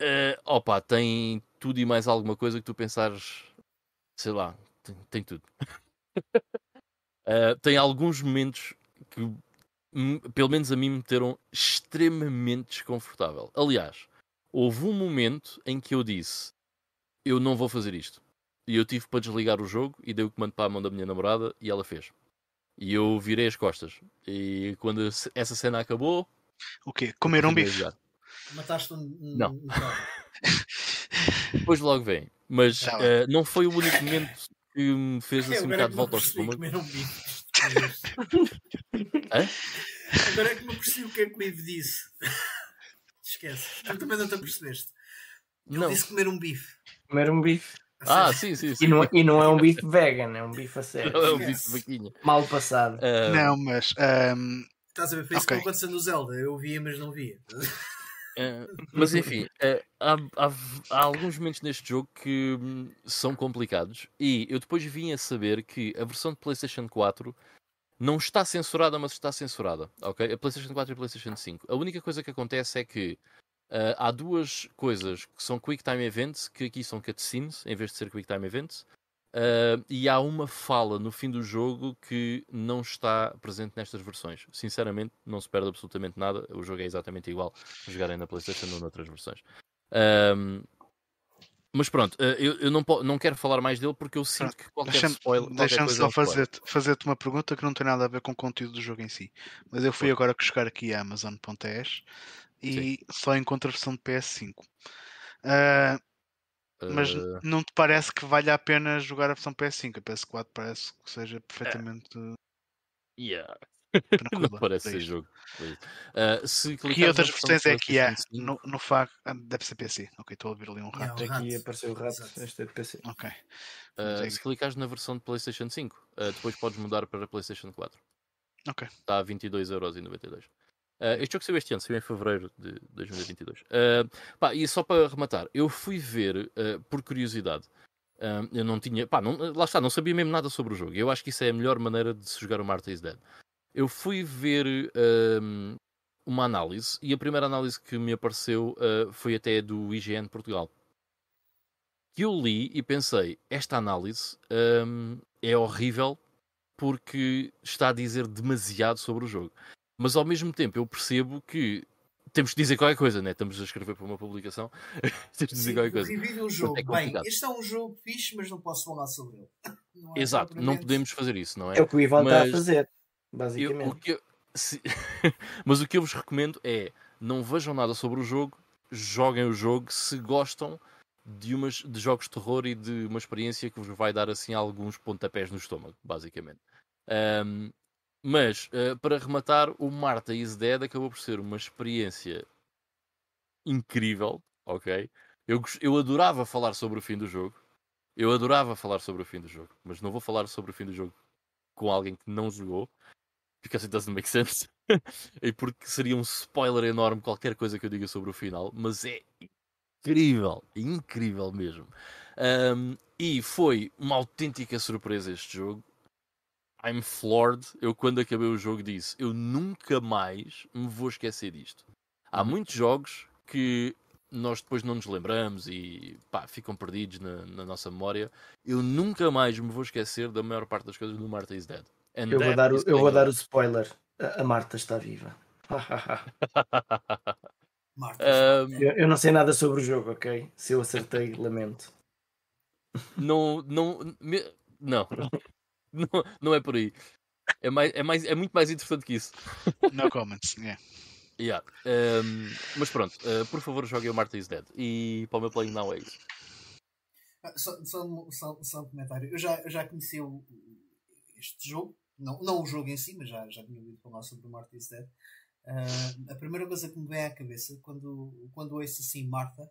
Uh, opa, tem tudo e mais alguma coisa que tu pensares. Sei lá, tem, tem tudo. Uh, tem alguns momentos que, pelo menos a mim, me meteram extremamente desconfortável. Aliás, houve um momento em que eu disse: Eu não vou fazer isto. E eu tive para desligar o jogo e dei o comando para a mão da minha namorada e ela fez. E eu virei as costas. E quando essa cena acabou. O quê? Comer um bife? Mataste um. Não. Depois logo vem. Mas uh, não foi o único momento que me fez assim um bocado de volta ao estômago. Agora é que me apercebi o que é que o Ivo disse. Esquece. Tu também não te apercebeste. Ele não. disse comer um bife. Comer um bife. Ah, sim, sim, sim. E não, e não é um bife vegan, é um bife a sério. Não é um bife vaquinha. Mal passado. Uh... Não, mas. Um... Estás a ver? Foi isso okay. que aconteceu no Zelda. Eu via, mas não via. Uh, mas enfim, uh, há, há, há, alguns momentos neste jogo que hum, são complicados e eu depois vim a saber que a versão de PlayStation 4 não está censurada, mas está censurada. Ok? A PlayStation 4 e a PlayStation 5. A única coisa que acontece é que uh, há duas coisas que são Quick Time Events, que aqui são cutscenes em vez de ser Quick Time Events. Uh, e há uma fala no fim do jogo que não está presente nestas versões. Sinceramente, não se perde absolutamente nada. O jogo é exatamente igual jogarem na PlayStation ou noutras versões. Uh, mas pronto, uh, eu, eu não, não, quero falar mais dele porque eu sinto que qualquer deixa spoiler. Deixa-me só fazer-te fazer uma pergunta que não tem nada a ver com o conteúdo do jogo em si. Mas eu fui agora buscar aqui a Amazon.es e Sim. só encontro a versão de PS5. Uh, mas uh... não te parece que valha a pena jogar a versão PS5? A PS4 parece que seja perfeitamente. Yeah. não parece ser jogo. Uh, se que outras versões é que há? No, no FAC ah, deve ser PC. Ok, estou a ouvir ali um rato. Yeah, aqui apareceu o rato, este é de PC. Ok. Uh, se clicares na versão de PlayStation 5, uh, depois podes mudar para PlayStation 4. Ok. Está a 22,92€. Uh, este jogo saiu este ano, saiu em fevereiro de 2022. Uh, pá, e só para rematar, eu fui ver, uh, por curiosidade, uh, eu não tinha, pá, não, lá está, não sabia mesmo nada sobre o jogo. Eu acho que isso é a melhor maneira de se jogar o Marta is Dead. Eu fui ver uma análise, e a primeira análise que me apareceu foi até do IGN Portugal. Que eu li e pensei, esta análise um, é horrível porque está a dizer demasiado sobre o jogo mas ao mesmo tempo eu percebo que temos que dizer qualquer coisa, né? Estamos a escrever para uma publicação, temos que dizer qualquer coisa. Revive o jogo. É Bem, este é um jogo fixe, mas não posso falar sobre ele. Não é Exato, não podemos fazer isso, não é? É o que o Ivan mas... está a fazer, basicamente. Eu, o que se... mas o que eu vos recomendo é não vejam nada sobre o jogo, joguem o jogo se gostam de, umas, de jogos de terror e de uma experiência que vos vai dar assim alguns pontapés no estômago, basicamente. Um, mas, uh, para rematar, o Marta is Dead acabou por ser uma experiência incrível, ok? Eu, eu adorava falar sobre o fim do jogo. Eu adorava falar sobre o fim do jogo, mas não vou falar sobre o fim do jogo com alguém que não jogou, because it doesn't make sense. e porque seria um spoiler enorme qualquer coisa que eu diga sobre o final, mas é incrível, incrível mesmo. Um, e foi uma autêntica surpresa este jogo. I'm floored. Eu, quando acabei o jogo, disse: Eu nunca mais me vou esquecer disto. Há uhum. muitos jogos que nós depois não nos lembramos e pá, ficam perdidos na, na, nossa memória. Eu nunca mais me vou esquecer da maior parte das coisas do Marta is Dead. And eu vou, dar o, eu vou dar o spoiler: a Marta está viva. Marta, um... eu, eu, não sei nada sobre o jogo, ok? Se eu acertei, lamento. Não, não, me... não, não, não é por aí. É, mais, é, mais, é muito mais interessante que isso. No comments, yeah. Yeah. Um, mas pronto, uh, por favor, joguem o Marta is Dead. E para o meu playing now é isso. Ah, só, só, só, só, um comentário. Eu já, eu já conheci o, este jogo, não, não o jogo em si, mas já, já tinha ouvido falar sobre o Marta is Dead. Uh, a primeira coisa que me vem à cabeça quando, quando ouço assim Marta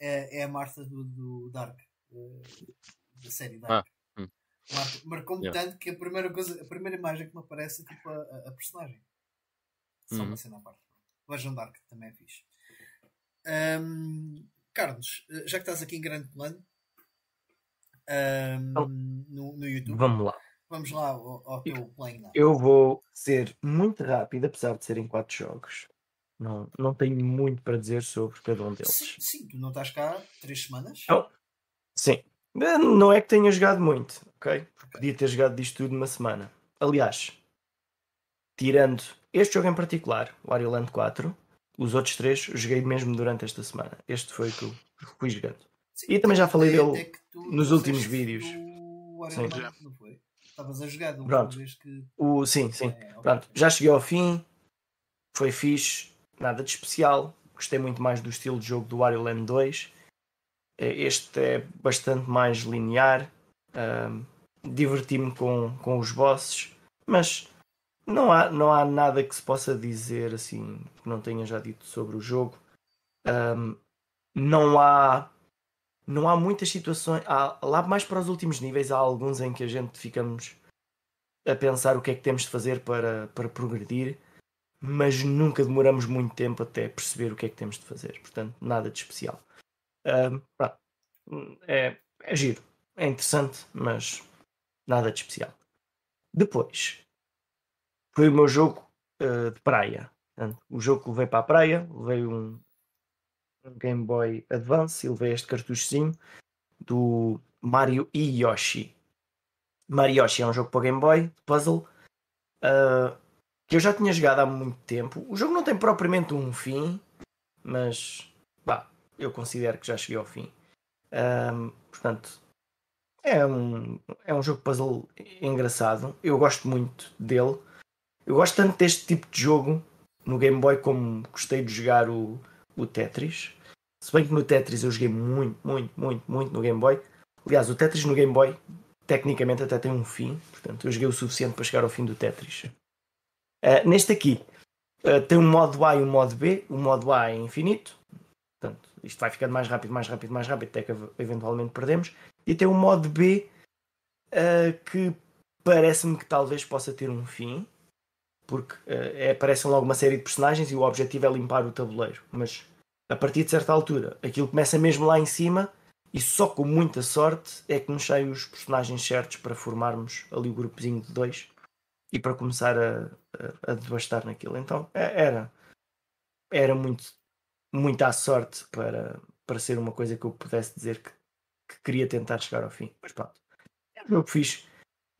é, é a Marta do, do Dark, uh, da série Dark. Ah. Marcou-me yeah. tanto que a primeira, coisa, a primeira imagem que me aparece é tipo a, a personagem. Só uhum. uma cena à parte. Vejam Dark, também é fixe. Um, Carlos, eh, já que estás aqui em grande plano um, oh. no, no YouTube, vamos lá. Vamos lá ao, ao teu playing now. Eu vou ser muito rápido, apesar de serem quatro jogos. Não, não tenho muito para dizer sobre cada um deles. Sim, sim tu não estás cá três semanas? Oh, sim. Não é que tenha jogado muito, ok? Podia ter jogado disto tudo numa semana. Aliás, tirando este jogo em particular, o Wario Land 4, os outros três joguei mesmo durante esta semana. Este foi o que eu fui jogando. Sim, e também já falei dele nos últimos vídeos. Sim. Land, não foi? Estavas a jogar uma Pronto. vez que. O, sim, sim. É, okay. Pronto, já cheguei ao fim, foi fixe, nada de especial. Gostei muito mais do estilo de jogo do Wario Land 2. É, este é bastante mais linear. Um, Diverti-me com, com os bosses, mas não há, não há nada que se possa dizer assim que não tenha já dito sobre o jogo. Um, não há não há muitas situações. Há, lá mais para os últimos níveis, há alguns em que a gente ficamos a pensar o que é que temos de fazer para, para progredir, mas nunca demoramos muito tempo até perceber o que é que temos de fazer. Portanto, nada de especial. Um, é, é giro, é interessante, mas nada de especial. Depois, foi o meu jogo uh, de praia. Portanto, o jogo que levei para a praia, levei um, Game Boy Advance e levei este cartuchozinho do Mario e Yoshi. Mario Yoshi é um jogo para Game Boy, puzzle, uh, que eu já tinha jogado há muito tempo. O jogo não tem propriamente um fim, mas eu considero que já cheguei ao fim. Um, portanto, é um, é um jogo puzzle engraçado. Eu gosto muito dele. Eu gosto tanto deste tipo de jogo no Game Boy como gostei de jogar o, o Tetris. Se bem que no Tetris eu joguei muito, muito, muito, muito no Game Boy. Aliás, o Tetris no Game Boy tecnicamente até tem um fim, portanto eu joguei o suficiente para chegar ao fim do Tetris. Uh, neste aqui uh, tem um modo A e um modo B. O modo A é infinito, portanto isto vai ficando mais rápido, mais rápido, mais rápido, até que eventualmente perdemos. E tem um modo B uh, que parece-me que talvez possa ter um fim, porque uh, aparecem logo uma série de personagens e o objetivo é limpar o tabuleiro. Mas a partir de certa altura, aquilo começa mesmo lá em cima e só com muita sorte é que nos saem os personagens certos para formarmos ali o grupozinho de dois e para começar a, a, a devastar naquilo. Então é, era, era muito, muito à sorte para, para ser uma coisa que eu pudesse dizer que, que queria tentar chegar ao fim. Mas pronto, é o jogo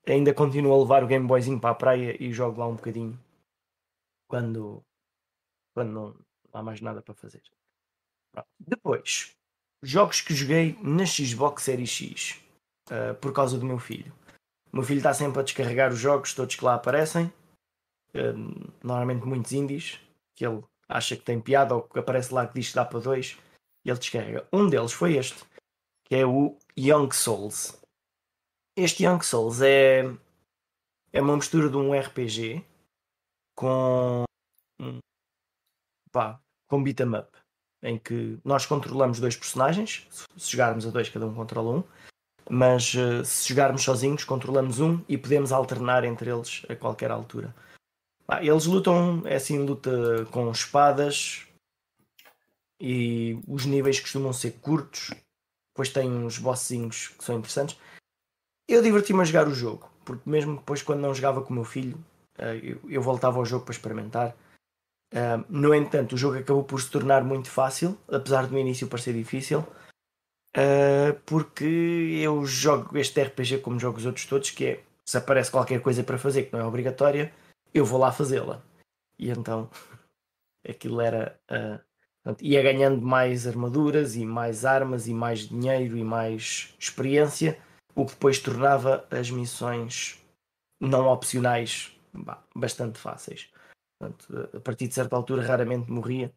ainda continuo a levar o Game Boyzinho para a praia e jogo lá um bocadinho quando, quando não há mais nada para fazer. Pronto. Depois, jogos que joguei na Xbox Series X uh, por causa do meu filho. O meu filho está sempre a descarregar os jogos, todos que lá aparecem, uh, normalmente muitos indies, que ele acha que tem piada ou que aparece lá que diz que dá para dois, e ele descarrega. Um deles foi este, que é o Young Souls. Este Young Souls é, é uma mistura de um RPG com pá, com beat'em up, em que nós controlamos dois personagens, se jogarmos a dois, cada um controla um, mas uh, se jogarmos sozinhos, controlamos um e podemos alternar entre eles a qualquer altura. Ah, eles lutam, é assim, luta com espadas e os níveis costumam ser curtos. Depois tem uns bossinhos que são interessantes. Eu diverti-me a jogar o jogo, porque mesmo depois, quando não jogava com o meu filho, uh, eu, voltava ao jogo para experimentar Uh, no entanto, o jogo acabou por se tornar muito fácil, apesar do início parecer difícil, uh, porque eu jogo este RPG como jogo os outros todos, que é se aparece qualquer coisa para fazer que não é obrigatória, eu vou lá fazê-la. E então aquilo era. Uh, ia ganhando mais armaduras e mais armas e mais dinheiro e mais experiência, o que depois tornava as missões não opcionais bah, bastante fáceis. Portanto, a partir de certa altura raramente morria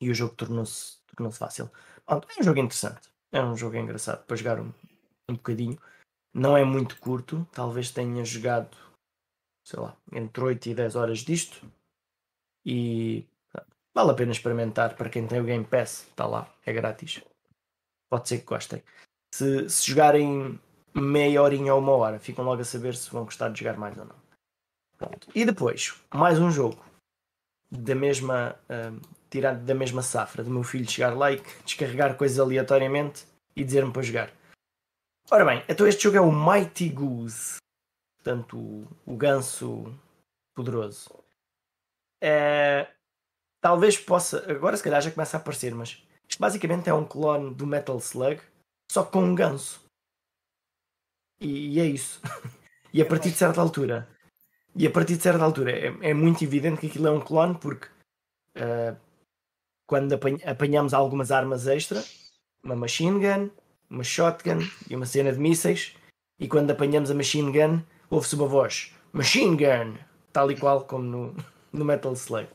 e o jogo tornou-se tornou fácil. Pronto, é um jogo interessante, é um jogo engraçado para jogar um, um bocadinho. Não é muito curto, talvez tenha jogado, sei lá, entre 8 e 10 horas disto. E vale a pena experimentar para quem tem o Game Pass, está lá, é grátis. Pode ser que gostem. Se, se jogarem meia horinha ou uma hora, ficam logo a saber se vão gostar de jogar mais ou não. Pronto. E depois, mais um jogo da mesma, uh, tirado da mesma safra, do meu filho chegar lá e descarregar coisas aleatoriamente e dizer-me para jogar. Ora bem, então este jogo é o Mighty Goose, portanto, o, o ganso poderoso. É, talvez possa, agora se calhar já começa a aparecer, mas isto basicamente é um clone do Metal Slug, só com um ganso. E, e é isso. e a partir de certa altura e a partir de certa altura é, é muito evidente que aquilo é um clone porque uh, quando apanhamos algumas armas extra, uma machine gun, uma shotgun e uma cena de mísseis, e quando apanhamos a machine gun, ouve-se uma voz machine gun, tal e qual como no, no Metal Slug.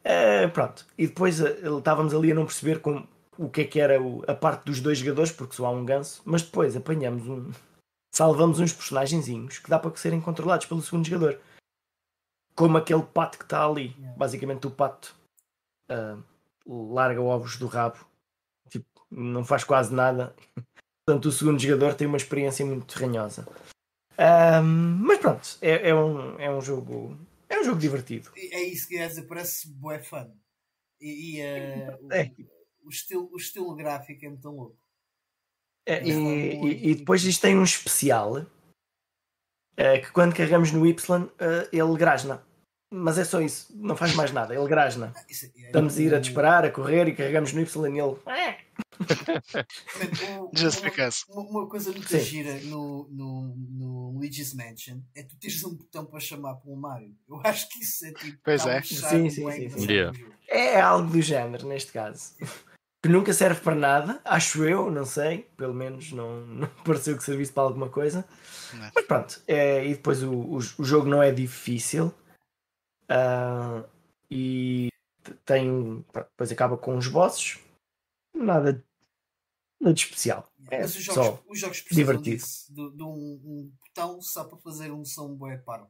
Uh, pronto, e depois uh, estávamos ali a não perceber como, o que é que era o, a parte dos dois jogadores, porque só há um ganso, mas depois apanhamos um, salvamos uns personagenzinhos que dá para serem controlados pelo segundo jogador. Como aquele pato que está ali. Basicamente o pato uh, larga ovos do rabo. Tipo, não faz quase nada. Portanto, o segundo jogador tem uma experiência muito ranhosa. Um, mas pronto, é, é, um, é um jogo. É um jogo divertido. É isso que ia dizer, parece bué fun. E, e uh, é. o, o, estilo, o estilo gráfico é muito louco. É, e, e, e, depois isto tem um especial é, que quando carregamos no Y é, ele grasna. Mas é só isso, não faz mais nada, ele grasna. Ah, é Estamos a ir a disparar, a correr e carregamos no Y e ele. Just because. Uma, uma coisa muito Sim. gira no, no, no Luigi's Mansion é tu teres um botão para chamar para o Mario. Eu acho que isso é tipo. Pois é. sim, sim, sim, sim. Yeah. É algo do género neste caso que nunca serve para nada, acho eu, não sei, pelo menos não, não pareceu que servisse para alguma coisa. Não. Mas pronto, é, e depois o, o, o, jogo não é difícil uh, e tem. Depois acaba com os bosses, nada, nada de especial. É Mas os jogos, só os jogos divertido. de, de um, um, botão só para fazer um som bué paro.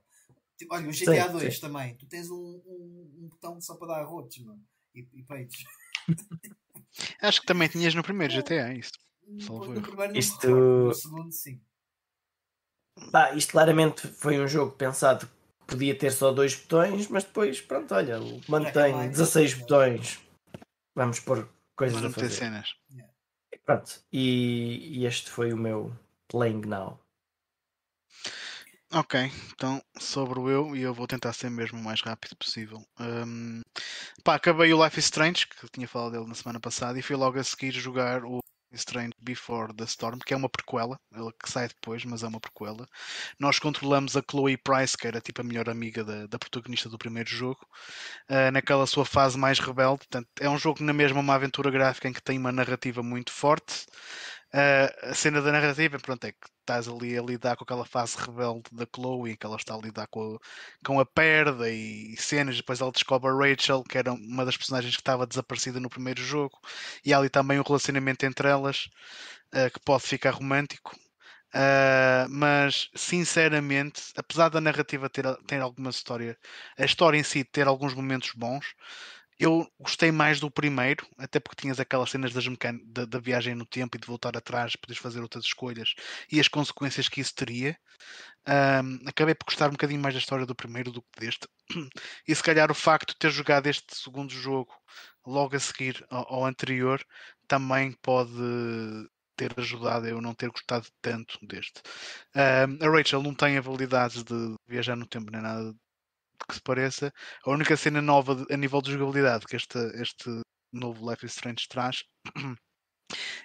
Tipo, olha, o GTA sim, 2 sim. também, tu tens um, um, um, botão só para dar rotos mano, e, e peitos. Acho que também tinhas no primeiro GTA isso. Isto... No segundo, sim. Bah, isto claramente foi um jogo pensado que podia ter só dois botões, mas depois, pronto, olha, mantém 16 botões. Vamos pôr coisas Vamos a fazer. cenas. Pronto, e, e este foi o meu Playing Now. Ok, então sobre o eu, e eu vou tentar ser mesmo o mais rápido possível. Um, pá, acabei o Life is Strange, que tinha falado dele na semana passada, e fui logo a seguir jogar o Strange Before the Storm, que é uma prequela, ela que sai depois, mas é uma prequela. Nós controlamos a Chloe Price, que era tipo a melhor amiga da, da protagonista do primeiro jogo, uh, naquela sua fase mais rebelde. Portanto, é um jogo na mesma uma aventura gráfica em que tem uma narrativa muito forte. Uh, a cena da narrativa, pronto, é que estás ali a lidar com aquela fase rebelde da Chloe, que ela está a lidar com a, com a perda e cenas, depois ela descobre a Rachel, que era uma das personagens que estava desaparecida no primeiro jogo, e há ali também um relacionamento entre elas uh, que pode ficar romântico. Uh, mas sinceramente, apesar da narrativa ter, ter alguma história, a história em si ter alguns momentos bons, eu gostei mais do primeiro, até porque tinhas aquelas cenas da, da, viagem no tempo e de voltar atrás, podes fazer outras escolhas e as consequências que isso teria. Um, acabei por gostar um bocadinho mais da história do primeiro do que deste. E se calhar o facto de ter jogado este segundo jogo logo a seguir ao, ao anterior também pode ter ajudado a eu não ter gostado tanto deste. Um, a Rachel não tem habilidades de viajar no tempo nem nada que se pareça. A única cena nova a nível de jogabilidade que este, este novo Life is Strange traz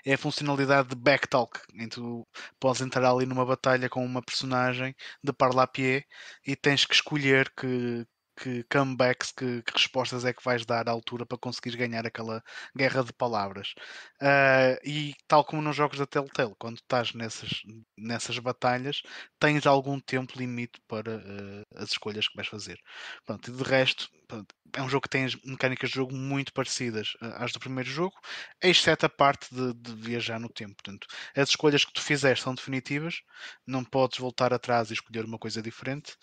é a funcionalidade de backtalk, em tu podes entrar ali numa batalha com uma personagem de parlapié e tens que escolher que, que comebacks, que, que, respostas é que vais dar à altura para conseguires ganhar aquela guerra de palavras. Uh, e tal como nos jogos da Telltale, quando estás nessas, nessas batalhas, tens algum tempo limite para uh, as escolhas que vais fazer. Pronto, e de resto, pronto, é um jogo que tem mecânicas de jogo muito parecidas às do primeiro jogo, exceto a parte de, de, viajar no tempo. Portanto, as escolhas que tu fizeres são definitivas, não podes voltar atrás e escolher uma coisa diferente.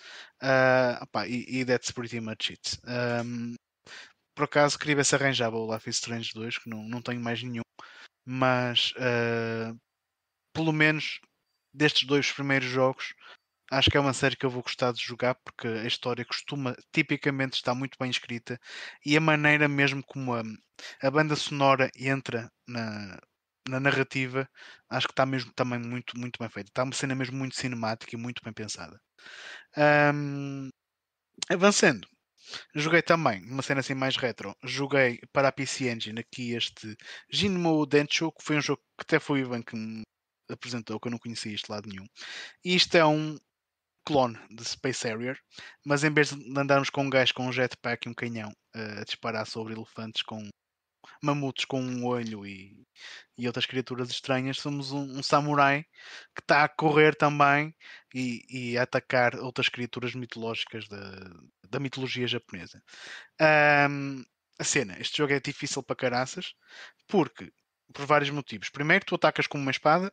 Uh, opa, e, e that's pretty much it. Um, por acaso queria ver se arranjava o Life is Strange 2, que não, não tenho mais nenhum, mas uh, pelo menos destes dois primeiros jogos acho que é uma série que eu vou gostar de jogar porque a história costuma, tipicamente, está muito bem escrita e a maneira mesmo como a, a banda sonora entra na, na narrativa, acho que está mesmo também muito, muito bem feita. Está uma cena mesmo muito cinemática e muito bem pensada. Um, avançando, joguei também uma cena assim mais retro. Joguei para a PC Engine aqui este Jinmo Dencho, que foi um jogo que até foi o Ivan que me apresentou, que eu não conhecia este lado nenhum. E isto é um clone de Space Harrier, mas em vez de andarmos com um gajo com um jetpack e um canhão uh, a disparar sobre elefantes com mamutos com um olho e, e outras criaturas estranhas, somos um, um samurai que está a correr também e, e, a atacar outras criaturas mitológicas da, da mitologia japonesa. Um, a cena, este jogo é difícil para caraças, porque por vários motivos. Primeiro, tu atacas com uma espada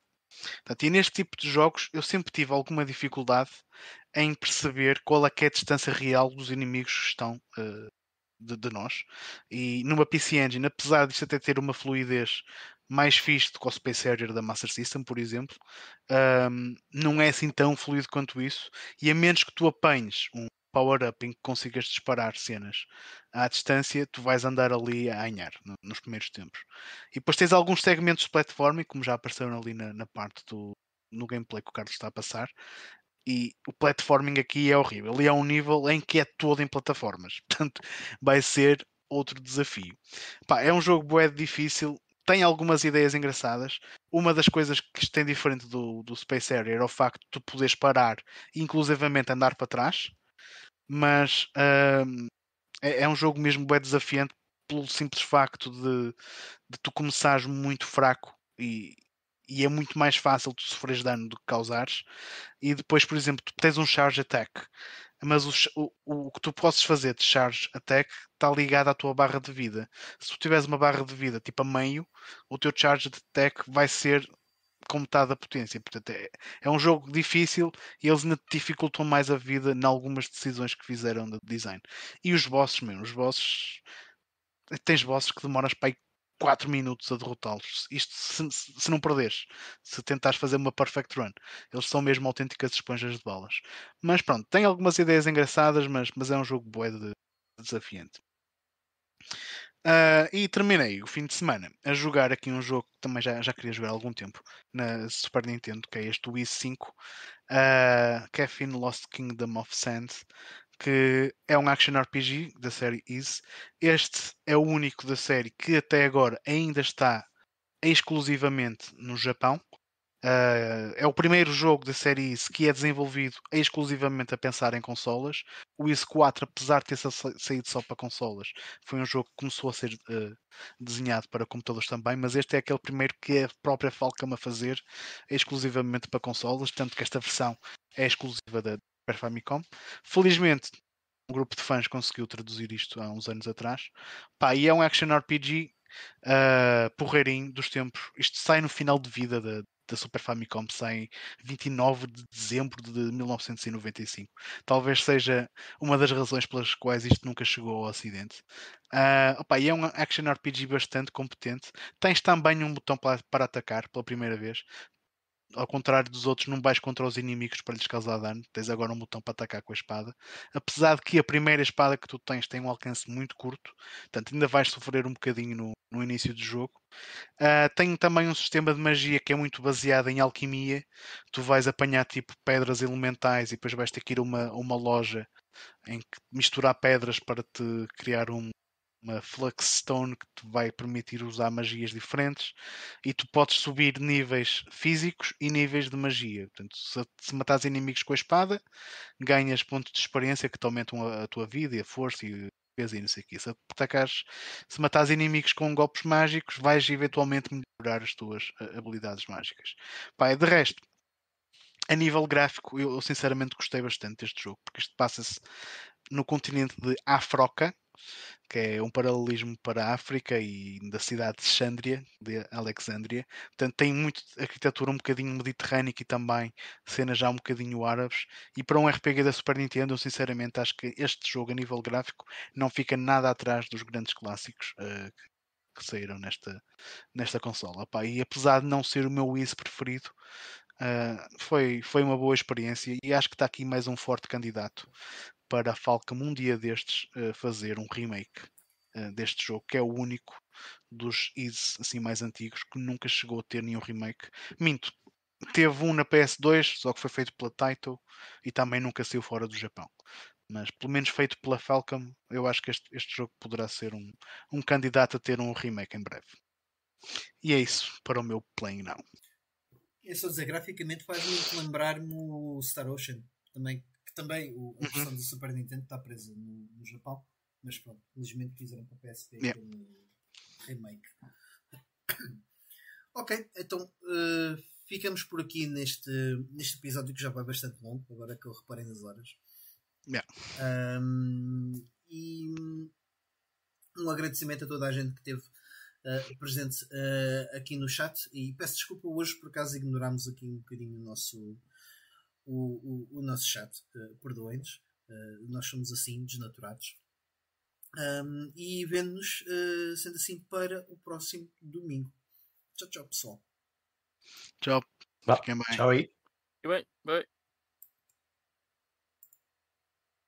Portanto, e neste tipo de jogos eu sempre tive alguma dificuldade em perceber qual é, é a distância real dos inimigos que estão uh, de, de, nós. E numa PC Engine, apesar disto até ter uma fluidez mais fixe do que o Space Harrier da Master System, por exemplo, um, não é assim tão fluido quanto isso. E a menos que tu apanhes um power-up em que consigas disparar cenas à distância, tu vais andar ali a ganhar no, nos primeiros tempos. E depois tens alguns segmentos de platforming, como já apareceram ali na, na parte do no gameplay que o Carlos está a passar. E o platforming aqui é horrível. Ele é um nível em que é todo em plataformas. Portanto, vai ser outro desafio. Pá, é um jogo bué difícil. Tem algumas ideias engraçadas. Uma das coisas que tem diferente do, do Space Area era o facto de tu poderes parar inclusivamente andar para trás mas uh, é, é, um jogo mesmo bem desafiante pelo simples facto de, de tu começares muito fraco e, e é muito mais fácil tu sofreres dano do que causares. E depois, por exemplo, tu tens um charge attack, mas o, o, o que tu podes fazer de charge attack está ligado à tua barra de vida. Se tu tiveres uma barra de vida tipo a meio, o teu charge attack vai ser com metade da potência. Portanto, é, é um jogo difícil e eles ainda dificultam mais a vida em algumas decisões que fizeram de design. E os bosses, mesmo, os bosses. Tens bosses que demoras para aí 4 minutos a derrotá-los. Isto se, se, não perderes, se tentares fazer uma perfect run. Eles são mesmo autênticas esponjas de balas. Mas pronto, tem algumas ideias engraçadas, mas, mas é um jogo bué de, de desafiante. Uh, e terminei o fim de semana a jogar aqui um jogo que também já, já queria jogar há algum tempo na Super Nintendo, que é este Wii 5, uh, Caffeine Lost Kingdom of Sand, que é um action RPG da série Is. Este é o único da série que até agora ainda está exclusivamente no Japão. Uh, é o primeiro jogo da série Is que é desenvolvido exclusivamente a pensar em consolas. O Is 4, apesar de ter saído só para consolas, foi um jogo que começou a ser uh, desenhado para computadores também, mas este é aquele primeiro que é a própria Falcom a fazer exclusivamente para consolas, tanto que esta versão é exclusiva da Super Famicom. Felizmente, um grupo de fãs conseguiu traduzir isto há uns anos atrás. Pá, e é um action RPG uh, porreirinho dos tempos. Isto sai no final de vida da, da Super Famicom sai em 29 de dezembro de 1995. Talvez seja uma das razões pelas quais isto nunca chegou ao Ocidente. Uh, opa, e é um action RPG bastante competente. Tens também um botão para, para atacar pela primeira vez ao contrário dos outros, não vais contra os inimigos para lhes causar dano. Tens agora um botão para atacar com a espada. Apesar de que a primeira espada que tu tens tem um alcance muito curto, portanto, ainda vais sofrer um bocadinho no, no início do jogo. Uh, tem também um sistema de magia que é muito baseado em alquimia. Tu vais apanhar tipo pedras elementais e depois vais ter que ir a uma, uma loja em que misturar pedras para te criar um, uma Flux Stone que te vai permitir usar magias diferentes e tu podes subir níveis físicos e níveis de magia. Portanto, se, se matares inimigos com a espada, ganhas pontos de experiência que te aumentam a, a tua vida e a força e e não sei o. Se atacares, se matares inimigos com golpes mágicos, vais eventualmente melhorar as tuas uh, habilidades mágicas. Pá, de resto, a nível gráfico, eu, eu sinceramente gostei bastante deste jogo, porque isto passa-se no continente de Afroca, que é um paralelismo para a África e da cidade de Xandria, de Alexandria. Portanto, tem muito arquitetura um bocadinho mediterrânica e também cenas já um bocadinho árabes. E para um RPG da Super Nintendo, eu sinceramente acho que este jogo, a nível gráfico, não fica nada atrás dos grandes clássicos uh, que saíram nesta, nesta consola. E apesar de não ser o meu Wii preferido, uh, foi, foi uma boa experiência e acho que está aqui mais um forte candidato para a Falcom um dia destes uh, fazer um remake uh, deste jogo, que é o único dos Is assim mais antigos que nunca chegou a ter nenhum remake. Minto, teve um na PS2, só que foi feito pela Taito e também nunca saiu fora do Japão. Mas pelo menos feito pela Falcom, eu acho que este, este jogo poderá ser um, um candidato a ter um remake em breve. E é isso para o meu Playing Now. É só dizer, graficamente faz-me lembrar-me o Star Ocean, também que também o, a versão uhum. do Super Nintendo está presa no, no Japão, mas pronto, felizmente fizeram para a PSP yeah. como remake. ok, então uh, ficamos por aqui neste, neste episódio que já vai bastante longo, agora que eu reparei nas horas. Yeah. Um, e um agradecimento a toda a gente que teve uh, presente uh, aqui no chat e peço desculpa hoje por acaso ignorámos aqui um bocadinho o nosso o, o, o nosso chat, uh, perdoem-nos, uh, nós somos assim, desnaturados. Um, e vemos-nos, uh, sendo assim, para o próximo domingo. Tchau, tchau, pessoal. Tchau. Fiquem bem. Tchau aí. Bem, bem.